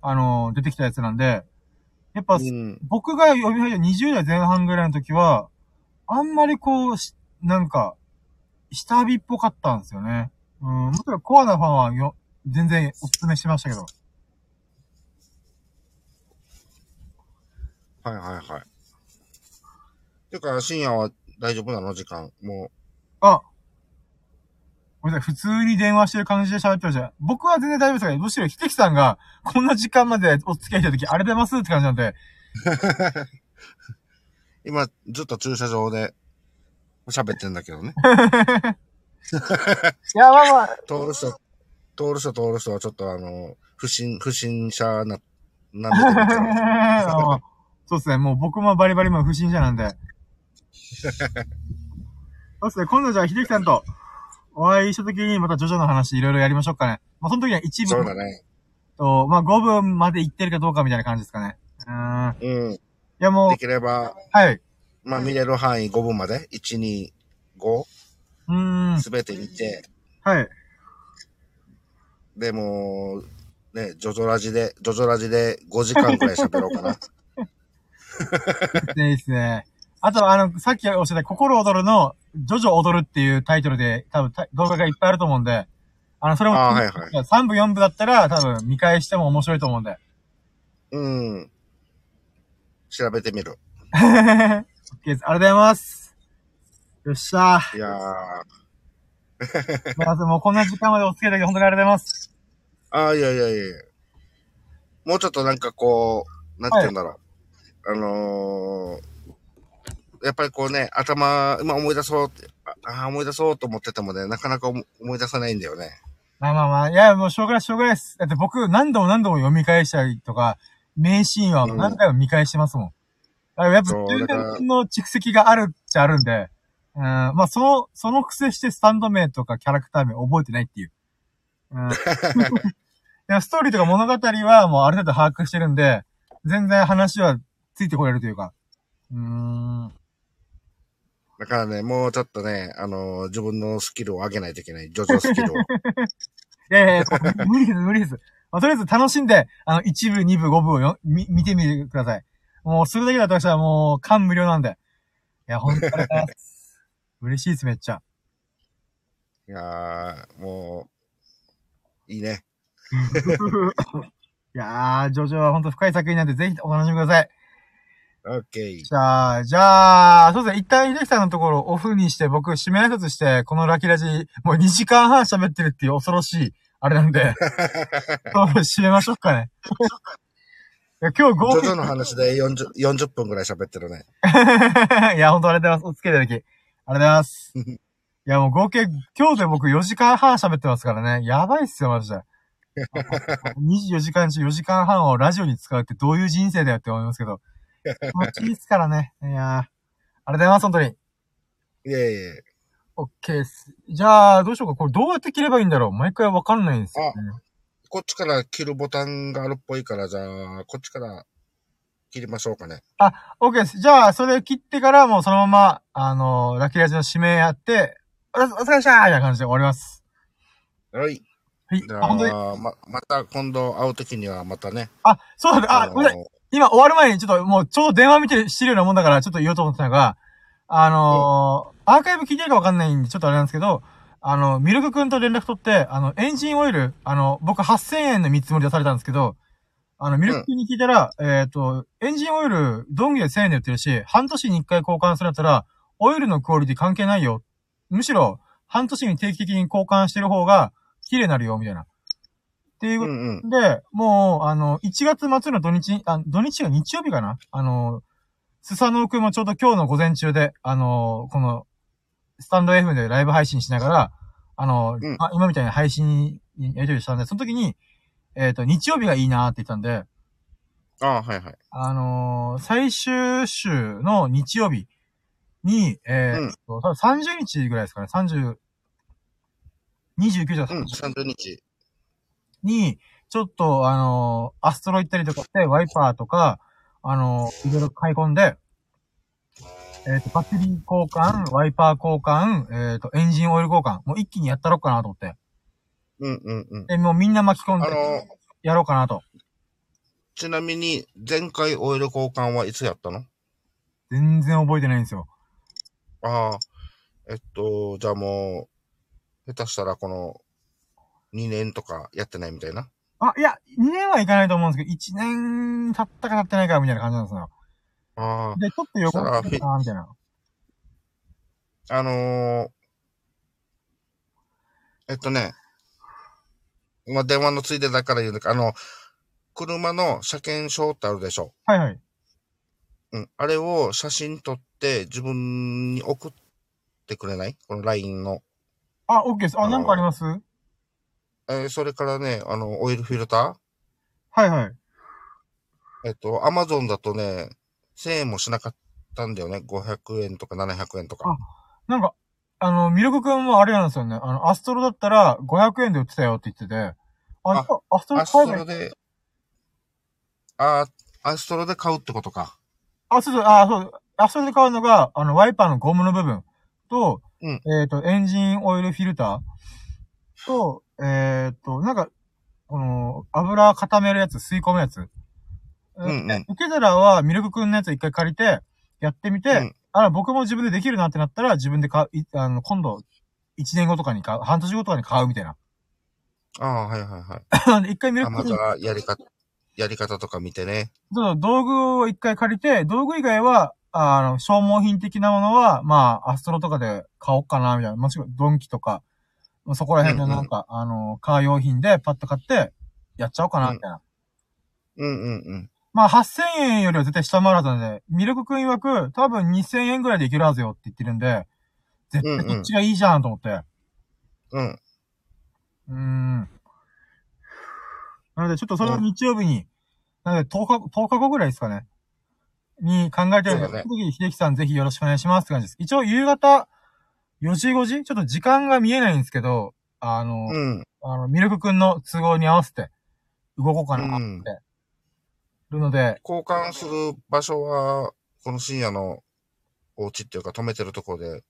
あの、出てきたやつなんで、やっぱ、うん。僕が読み始めた20代前半ぐらいの時は、あんまりこう、しなんか、下火っぽかったんですよね。うん、もちろんコアなファンはよ、全然お勧めしましたけど。はいはいはい。てか、深夜は大丈夫なの？時間。もあ。ごめんなさい、普通に電話してる感じで喋ってるじゃん。僕は全然大丈夫ですけど、むしろ秀樹さんが、こんな時間までお付き合いした時、あれ出ますって感じなんで、う、*laughs* 今、ずっと駐車場で喋ってんだけどね。いや、まあまあ、通る人、通る人通る人はちょっとあの、不審、不審者な、なんで *laughs* そうですね、もう僕もバリバリもう不審者なんで。*laughs* そうですね、今度じゃあ秀樹さんとお会いした時にまたジョジョの話いろいろやりましょうかね。まあその時には一部そうだね。と、まあ5分まで行ってるかどうかみたいな感じですかね。うーん。いうん。やもうで、きれば、はい。まあ見れる範囲5分まで、1、2、5、うーん。すべて見て、はい。でも、ね、ジョジョラジで、ジョジョラジで5時間くらい喋ろうかな。ね *laughs* いいですね。あと、あの、さっきおっしゃった、心躍るの、ジョジョ踊るっていうタイトルで、多分動画がいっぱいあると思うんで、あの、それも、あーはいはい3部4部だったら、多分見返しても面白いと思うんで。うん。調べてみる。*laughs* OK です。ありがとうございます。よっしゃー。いやー。*laughs* まずもうこんな時間までお付き合いいただき本当にありがとうございます。ああ、いやいやいやもうちょっとなんかこう、なんて言うんだろう。あのー、やっぱりこうね、頭、今思い出そうって、ああー、思い出そうと思っててもね、なかなか思思い出さないんだよね。まあまあまあ、いや、もうしょうがない、しょうがないです。だって僕何度も何度も読み返したりとか、名シーンは何回も見返してますもん。だからやっぱそう自だから分の蓄積があるっちゃあるんで、うん、まあその、その癖してスタンド名とかキャラクター名覚えてないっていう。うん。*laughs* いや、ストーリーとか物語はもうある程度把握してるんで、全然話はついてこれるというか。うーん。だからね、もうちょっとね、あのー自分のスキルを上げないといけない。ジョジョスキルを。い *laughs* やいやいや、無理です、無理です。まあ、とりあえず楽しんで、あの、1部、2部、5部をよみ見てみてください。もう、それだけだと私はもう、感無量なんで。いや、ほんとありがとうございます。嬉しいです、めっちゃ。いやー、もう、いいね。*laughs* いやー、ジョジョはほんと深い作品なんで、ぜひお楽しみください。オッケー。じゃあ、じゃあ、そうですね、一旦秀樹さんのところをオフにして、僕、締め挨拶して、このラキラジ、もう2時間半喋ってるっていう恐ろしい、あれなんで、*laughs* 締めましょうかね。今日合計ジョジョの話で40、40分ぐらい喋ってるね。*laughs* いや、ほんとありがとうございます。お付き合いいただき。ありがとうございます。*laughs* いや、もう合計、今日で僕4時間半喋ってますからね。やばいっすよ、マジで。24時間中4時間半をラジオに使うってどういう人生だよって思いますけど。気っすからね。いやーありがとうございます、本当に。いえいえ。オッケーです。じゃあ、どうしようか。これどうやって切ればいいんだろう毎回わかんないんですよ、ね。こっちから切るボタンがあるっぽいから、じゃあ、こっちから切りましょうかね。オッケーです。じゃあ、それ切ってからもうそのまま、あのラッキーラジの指名やって、おお疲れっしたーみたいな感じで終わります。はい。はい。じゃあ、ま、また今度会うときにはまたね。あ、そうだ、あ、のごめんなさい。今終わる前にちょっともうちょうど電話見てしてるようなもんだからちょっと言おうと思ってたのが、あのーアーカイブ聞いてるかわかんないんでちょっとあれなんですけど、あの、ミルクくんと連絡取って、あの、エンジンオイル、あの、僕8000円の見積もり出されたんですけど、あの、ミルクくんに聞いたら、えっ、と、エンジンオイル、ドンギで1000円で売ってるし、半年に1回交換するんだったら、オイルのクオリティ関係ないよ。むしろ、半年に定期的に交換してる方が、綺麗になるよ、みたいな。っていううことんうん。で、もう、あの、1月末の土日、あ、土日が日曜日かな？あの、スサノオくんもちょうど今日の午前中で、あの、この、スタンド F でライブ配信しながら、あの、うんあ今みたいな配信にやり取りしたんで、その時に、えっ、と、日曜日がいいなって言ったんで、ああ、はいはい。あのー最終週の日曜日に、えーっと、多分30日ぐらいですかね、30、29じゃうん、30日。に、ちょっと、あのーアストロ行ったりとかして、ワイパーとか、あのーいろいろ買い込んで、えっ、と、バッテリー交換、ワイパー交換、えっ、と、エンジンオイル交換、もう一気にやったろうかなと思って。うんうんうん。で、もうみんな巻き込んで、あの、やろうかなと。ちなみに、前回オイル交換はいつやったの？全然覚えてないんですよ。ああ、えっと、じゃあもう、下手したらこの、2年とかやってないみたいな？あ、いや、2年はいかないと思うんですけど、1年経ったか経ってないかみたいな感じなんですよ。あで、ちょっと横になったなみたいな。あ、あのー、えっとね、まあ、電話のついでだから言うんだけど、あの、車の車検証ってあるでしょ？はいはい。うん。あれを写真撮って自分に送ってくれない？この LINE の。あ、OK です。あ、あのなんかあります？えーそれからね、あの、オイルフィルタはいはい。ーえっと、Amazon だとね、1000円もしなかったんだよね。500円とか700円とか。なんか、あの、ミルクくんもあれなんですよね。あの、アストロだったら500円で売ってたよって言ってて、あ、あアストロアス買えばいロで、あ、アストロで買うってことか。あ、そうそう、あ、そう、アストロで買うのが、あの、ワイパーのゴムの部分と、うんえっ、と、エンジンオイルフィルターと、えっ、と、なんか、この、油固めるやつ、吸い込むやつ。うんうんで受け皿はミルクくんのやつ一回借りて、やってみて、うんあら、僕も自分でできるなってなったら、自分で買う、いあの、今度、1年後とかに買う、半年後とかに買うみたいな。ああ、はいはいはい。*laughs* で一回ミルあ、クくんにまずはやり方、やり方とか見てね。そう、道具を一回借りて、道具以外は、ああの、消耗品的なものは、まあ、アストロとかで買おうかな、みたいな。もしくはドンキとか、まあそこら辺のなんか、あの、カー用品でパッと買って、やっちゃおうかな、みたいな。うんうんうん。まあ、8000円よりは絶対下回るはずなんで、ミルクくん曰く、多分2000円ぐらいでいけるはずよって言ってるんで、絶対こっちがいいじゃんと思って。うん。うーん。なので、ちょっとそれを日曜日に、なので10日、10日後ぐらいですかね。に考えてるんで、その秀樹さんぜひよろしくお願いしますって感じです。一応夕方、4時5時？ちょっと時間が見えないんですけど、あの、うん。あの、ミルクくんの都合に合わせて、動こうかなって、うんるので、交換する場所は、この深夜のお家っていうか止めてるところで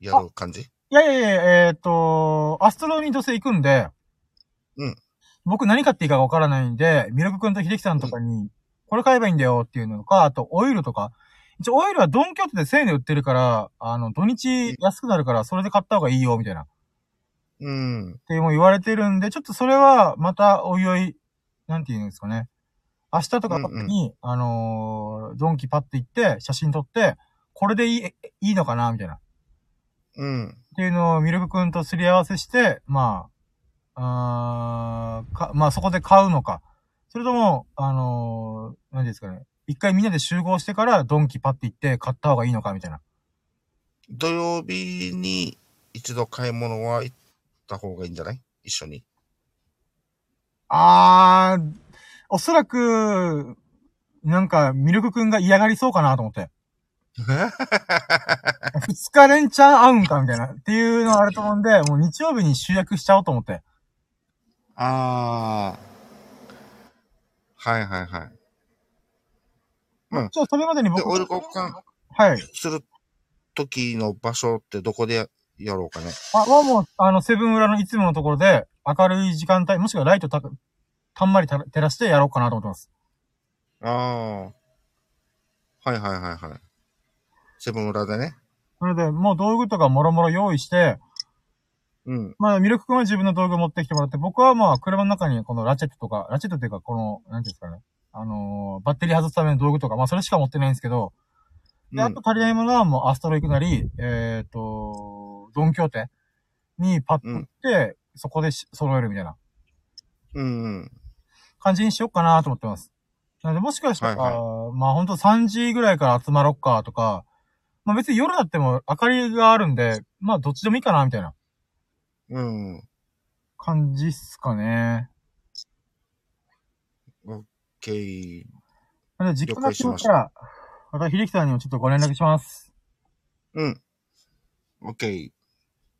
やる感じ？いやいやいや、えっ、と、アストロにどうせ行くんで、うん。僕何買っていいかわからないんで、ミルクくんと秀樹さんとかに、これ買えばいいんだよっていうのか、あとオイルとか。一応オイルはドンキョーテで1000円で売ってるから、あの、土日安くなるから、それで買った方がいいよ、みたいな。っうん。てもう言われてるんで、ちょっとそれは、また、おいおい、なんて言うんですかね。明日とかに、あのードンキパッて行って、写真撮って、これでいい、いいのかな、みたいな。っうん。ていうのをミルクくんとすり合わせして、まあ、あーか、まあそこで買うのか。それとも、あのー、何ですかね。一回みんなで集合してからドンキパッて行って買った方がいいのかみたいな。土曜日に一度買い物は行った方がいいんじゃない？一緒に。あー、おそらく、なんか、ミルクくんが嫌がりそうかなと思って。*laughs* 二日連チャン合うんかみたいな。っていうのがあると思うんで、もう日曜日に集約しちゃおうと思って。ああ。はいはいはい。うんじゃあ、それまでにで、僕、オイル交換はい。する時の場所ってどこでややろうかね。あ、はもう、あの、セブン裏のいつものところで、明るい時間帯、もしくはライトた、たんまりた照らしてやろうかなと思ってます。ああ。はいはいはいはい。セブン裏でね。それで、もう道具とかもろもろ用意して、うん。まあ、ミルク君は自分の道具持ってきてもらって、僕はまあ、車の中にこのラチェットとか、ラチェットっていうか、この、なんていうんですかね。あのーバッテリー外すための道具とか、まあ、それしか持ってないんですけど、で、あと足りないものはもうアストロ行くなり、えっ、と、ドンキョーテにパッと行って、そこでし揃えるみたいなうん。うん。感じにしようかなと思ってます。なので、もしかしたら、はいまあほんと3時ぐらいから集まろっかとか、まあ別に夜だっても明かりがあるんで、まあどっちでもいいかなみたいなうん。感じっすかね。オッケー。なので、実家が決まったら、また秀樹さんにもちょっとご連絡します。うん。オッケー。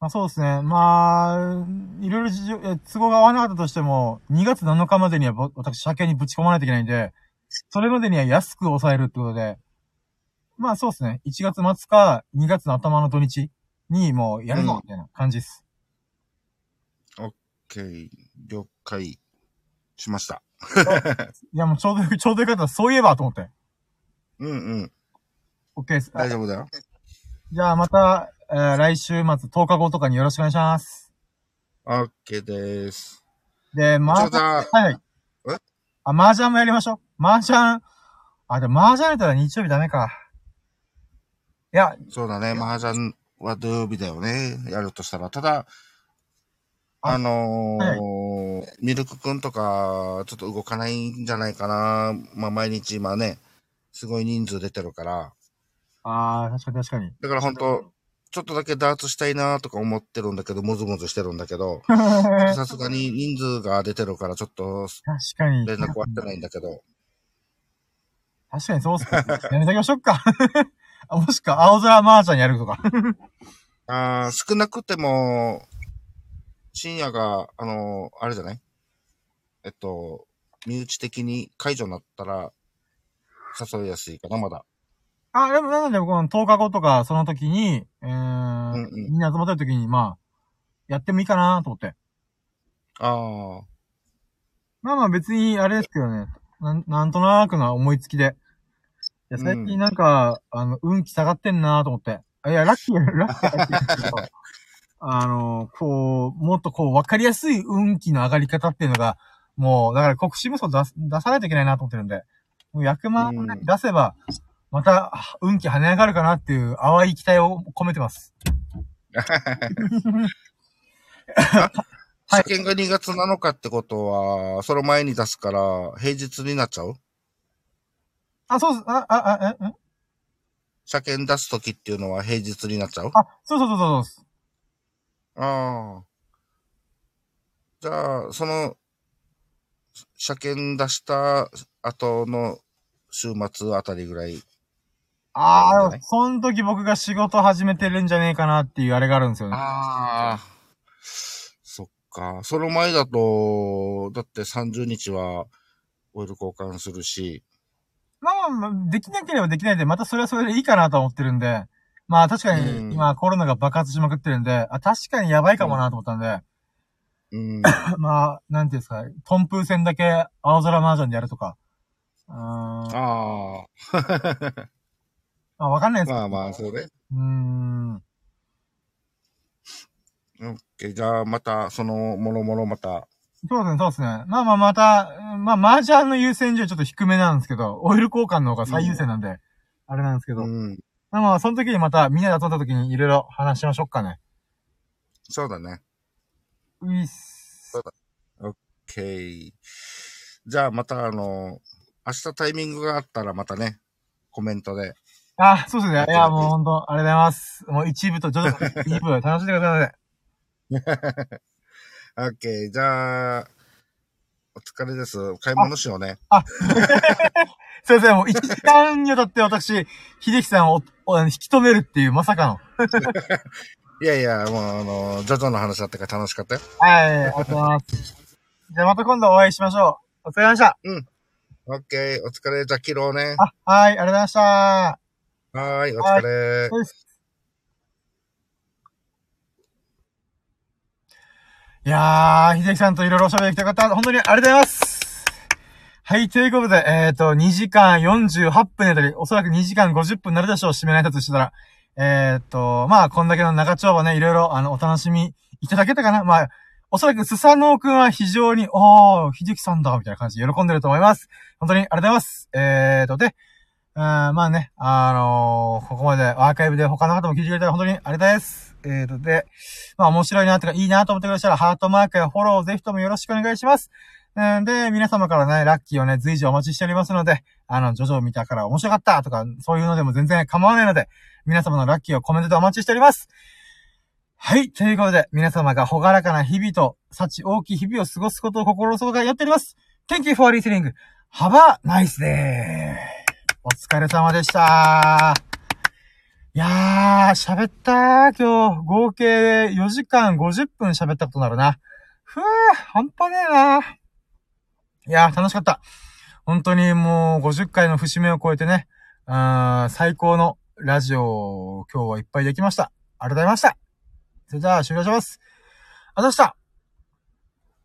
まあそうですね。まあ、いろいろ事情、え都合が合わなかったとしても、2月7日までにはぼ私、車検にぶち込まないといけないんで、それまでには安く抑えるってことで、まあそうですね。1月末か2月の頭の土日にもうやるうんの、みたいな感じです。オッケー。了解しました。いやもうちょうどよく、ちょうどよかった。そういえばと思って。うんうん。OK です。大丈夫だよ。じゃあまた、えー来週末10日後とかによろしくお願いします。オッケーです。で、まあ、じゃあはいはい。え？あ、麻雀もやりましょう。麻雀、あ、でも麻雀やったら日曜日ダメか。いや、そうだね。麻雀は土曜日だよね。やるとしたら。ただ、ああのーミルクくんとか、ちょっと動かないんじゃないかな。まあ、毎日今ね、すごい人数出てるから。あー、確かに確かに。だから本当ちょっとだけダーツしたいなとか思ってるんだけど、ムズムズしてるんだけど、*laughs* 確さすがに人数が出てるから、ちょっとかに。連絡はしてないんだけど。確かにそうっすね。やめときましょうか。*laughs* あもしか、青空麻雀やるとか。*laughs* あー少なくても、深夜が、あのーあれじゃない？えっと、身内的に解除になったら、誘いやすいかな、まだ。あ、でも、なので、この10日後とか、その時に、えーうんうんみんな集まってる時に、まあ、やってもいいかなと思って。ああ、まあまあ別に、あれですけどね。なん、なんとなくな思いつきで。いや、最近なんか、あの、運気下がってんなと思って。あいや、ラッキー、ラッキーあの、こう、もっとこう、わかりやすい運気の上がり方っていうのが、もう、だから国士無双出す出さないといけないなと思ってるんで、もう役満出せば、また、運気跳ね上がるかなっていう淡い期待を込めてます。はい試験が2月7日ってことは、その前に出すから、平日になっちゃう？あ、そうっす。あ、あ、あ、え、ん車検出すときっていうのは平日になっちゃう？あ、そうそうそうそう。ああ。じゃあ、その、車検出した後の週末あたりぐらい。ああ、その時僕が仕事始めてるんじゃねえかなっていうあれがあるんですよね。ああ。そっか。その前だと、だって30日はオイル交換するし。まあまあまあ、できなければできないで、またそれはそれでいいかなと思ってるんで、まあ確かうんに今コロナが爆発しまくってるんで、あ、確かにやばいかもなと思ったんで、うん。*laughs* まあ、なんていうんですか、トンプー戦だけ青空麻雀でやるとか。うーん。あ *laughs* まあわかんないあ。ですまあまあ、そうね。うーん。オッケー。じゃあ、また、その、もろもろまた。そうですね、そうですね。まあまあまた、まあ麻雀の優先順位はちょっと低めなんですけど、オイル交換の方が最優先なんで、あれなんですけど。うん。まあまあ、その時にまたみんなで集まった時にいろいろ話しましょうかね。そうだね。ういっす。オッケー。じゃあ、また、あの、明日タイミングがあったらまたね、コメントで。あ、そうですね。いや、もう本当ありがとうございます。もう一部と徐々に二部楽しんでください。*laughs* オッケー。じゃあ、お疲れです。買い物しようね。すいません、もう1時間にわたって私、秀樹さんをお引き止めるっていうまさかの。*laughs* いやいや、もう、あの、ジョジョの話だったから楽しかったよ。はい、ありがとうございます。じゃあまた今度お会いしましょう。お疲れ様でした。オッケー。お疲れ。じゃあ、切ろうね。あ、はい、ありがとうございました。はーい。お疲れ。そうですいやー、秀樹さんといろいろおしゃべりできた方、本当にありがとうございます。はい、ということで、えっ、と、2時間48分にあたり、おそらく2時間50分になるでしょう、締めないとしてたら。えっ、と、まあ、こんだけの長丁場ね、いろいろ、あの、お楽しみいただけたかなまあ、おそらくスサノオくんは非常に、おー、秀樹さんだ、みたいな感じで喜んでると思います。本当にありがとうございます。えっ、と、で、うんまあね、あのーここまでアーカイブで他の方も聞いてくれたら本当にありがたいです。えーと、で、まあ面白いなとかいいなと思ってくれたらハートマークやフォローをぜひともよろしくお願いします。うんで、皆様からね、ラッキーをね、随時お待ちしておりますので、あの、ジョジョ見たから面白かったとか、そういうのでも全然構わないので、皆様のラッキーをコメントでお待ちしております。はい。ということで、皆様がほがらかな日々と、幸大きい日々を過ごすことを心の底からやっております。Thank you for listening. 幅ナイスでーお疲れ様でしたいやー、喋ったー、今日。合計4時間50分喋ったことになるな。ふぅ、半端ねえな。いやー、楽しかった。本当にもう50回の節目を超えてね、あ最高のラジオを今日はいっぱいできました。ありがとうございました。それじゃあ終了します。あざした。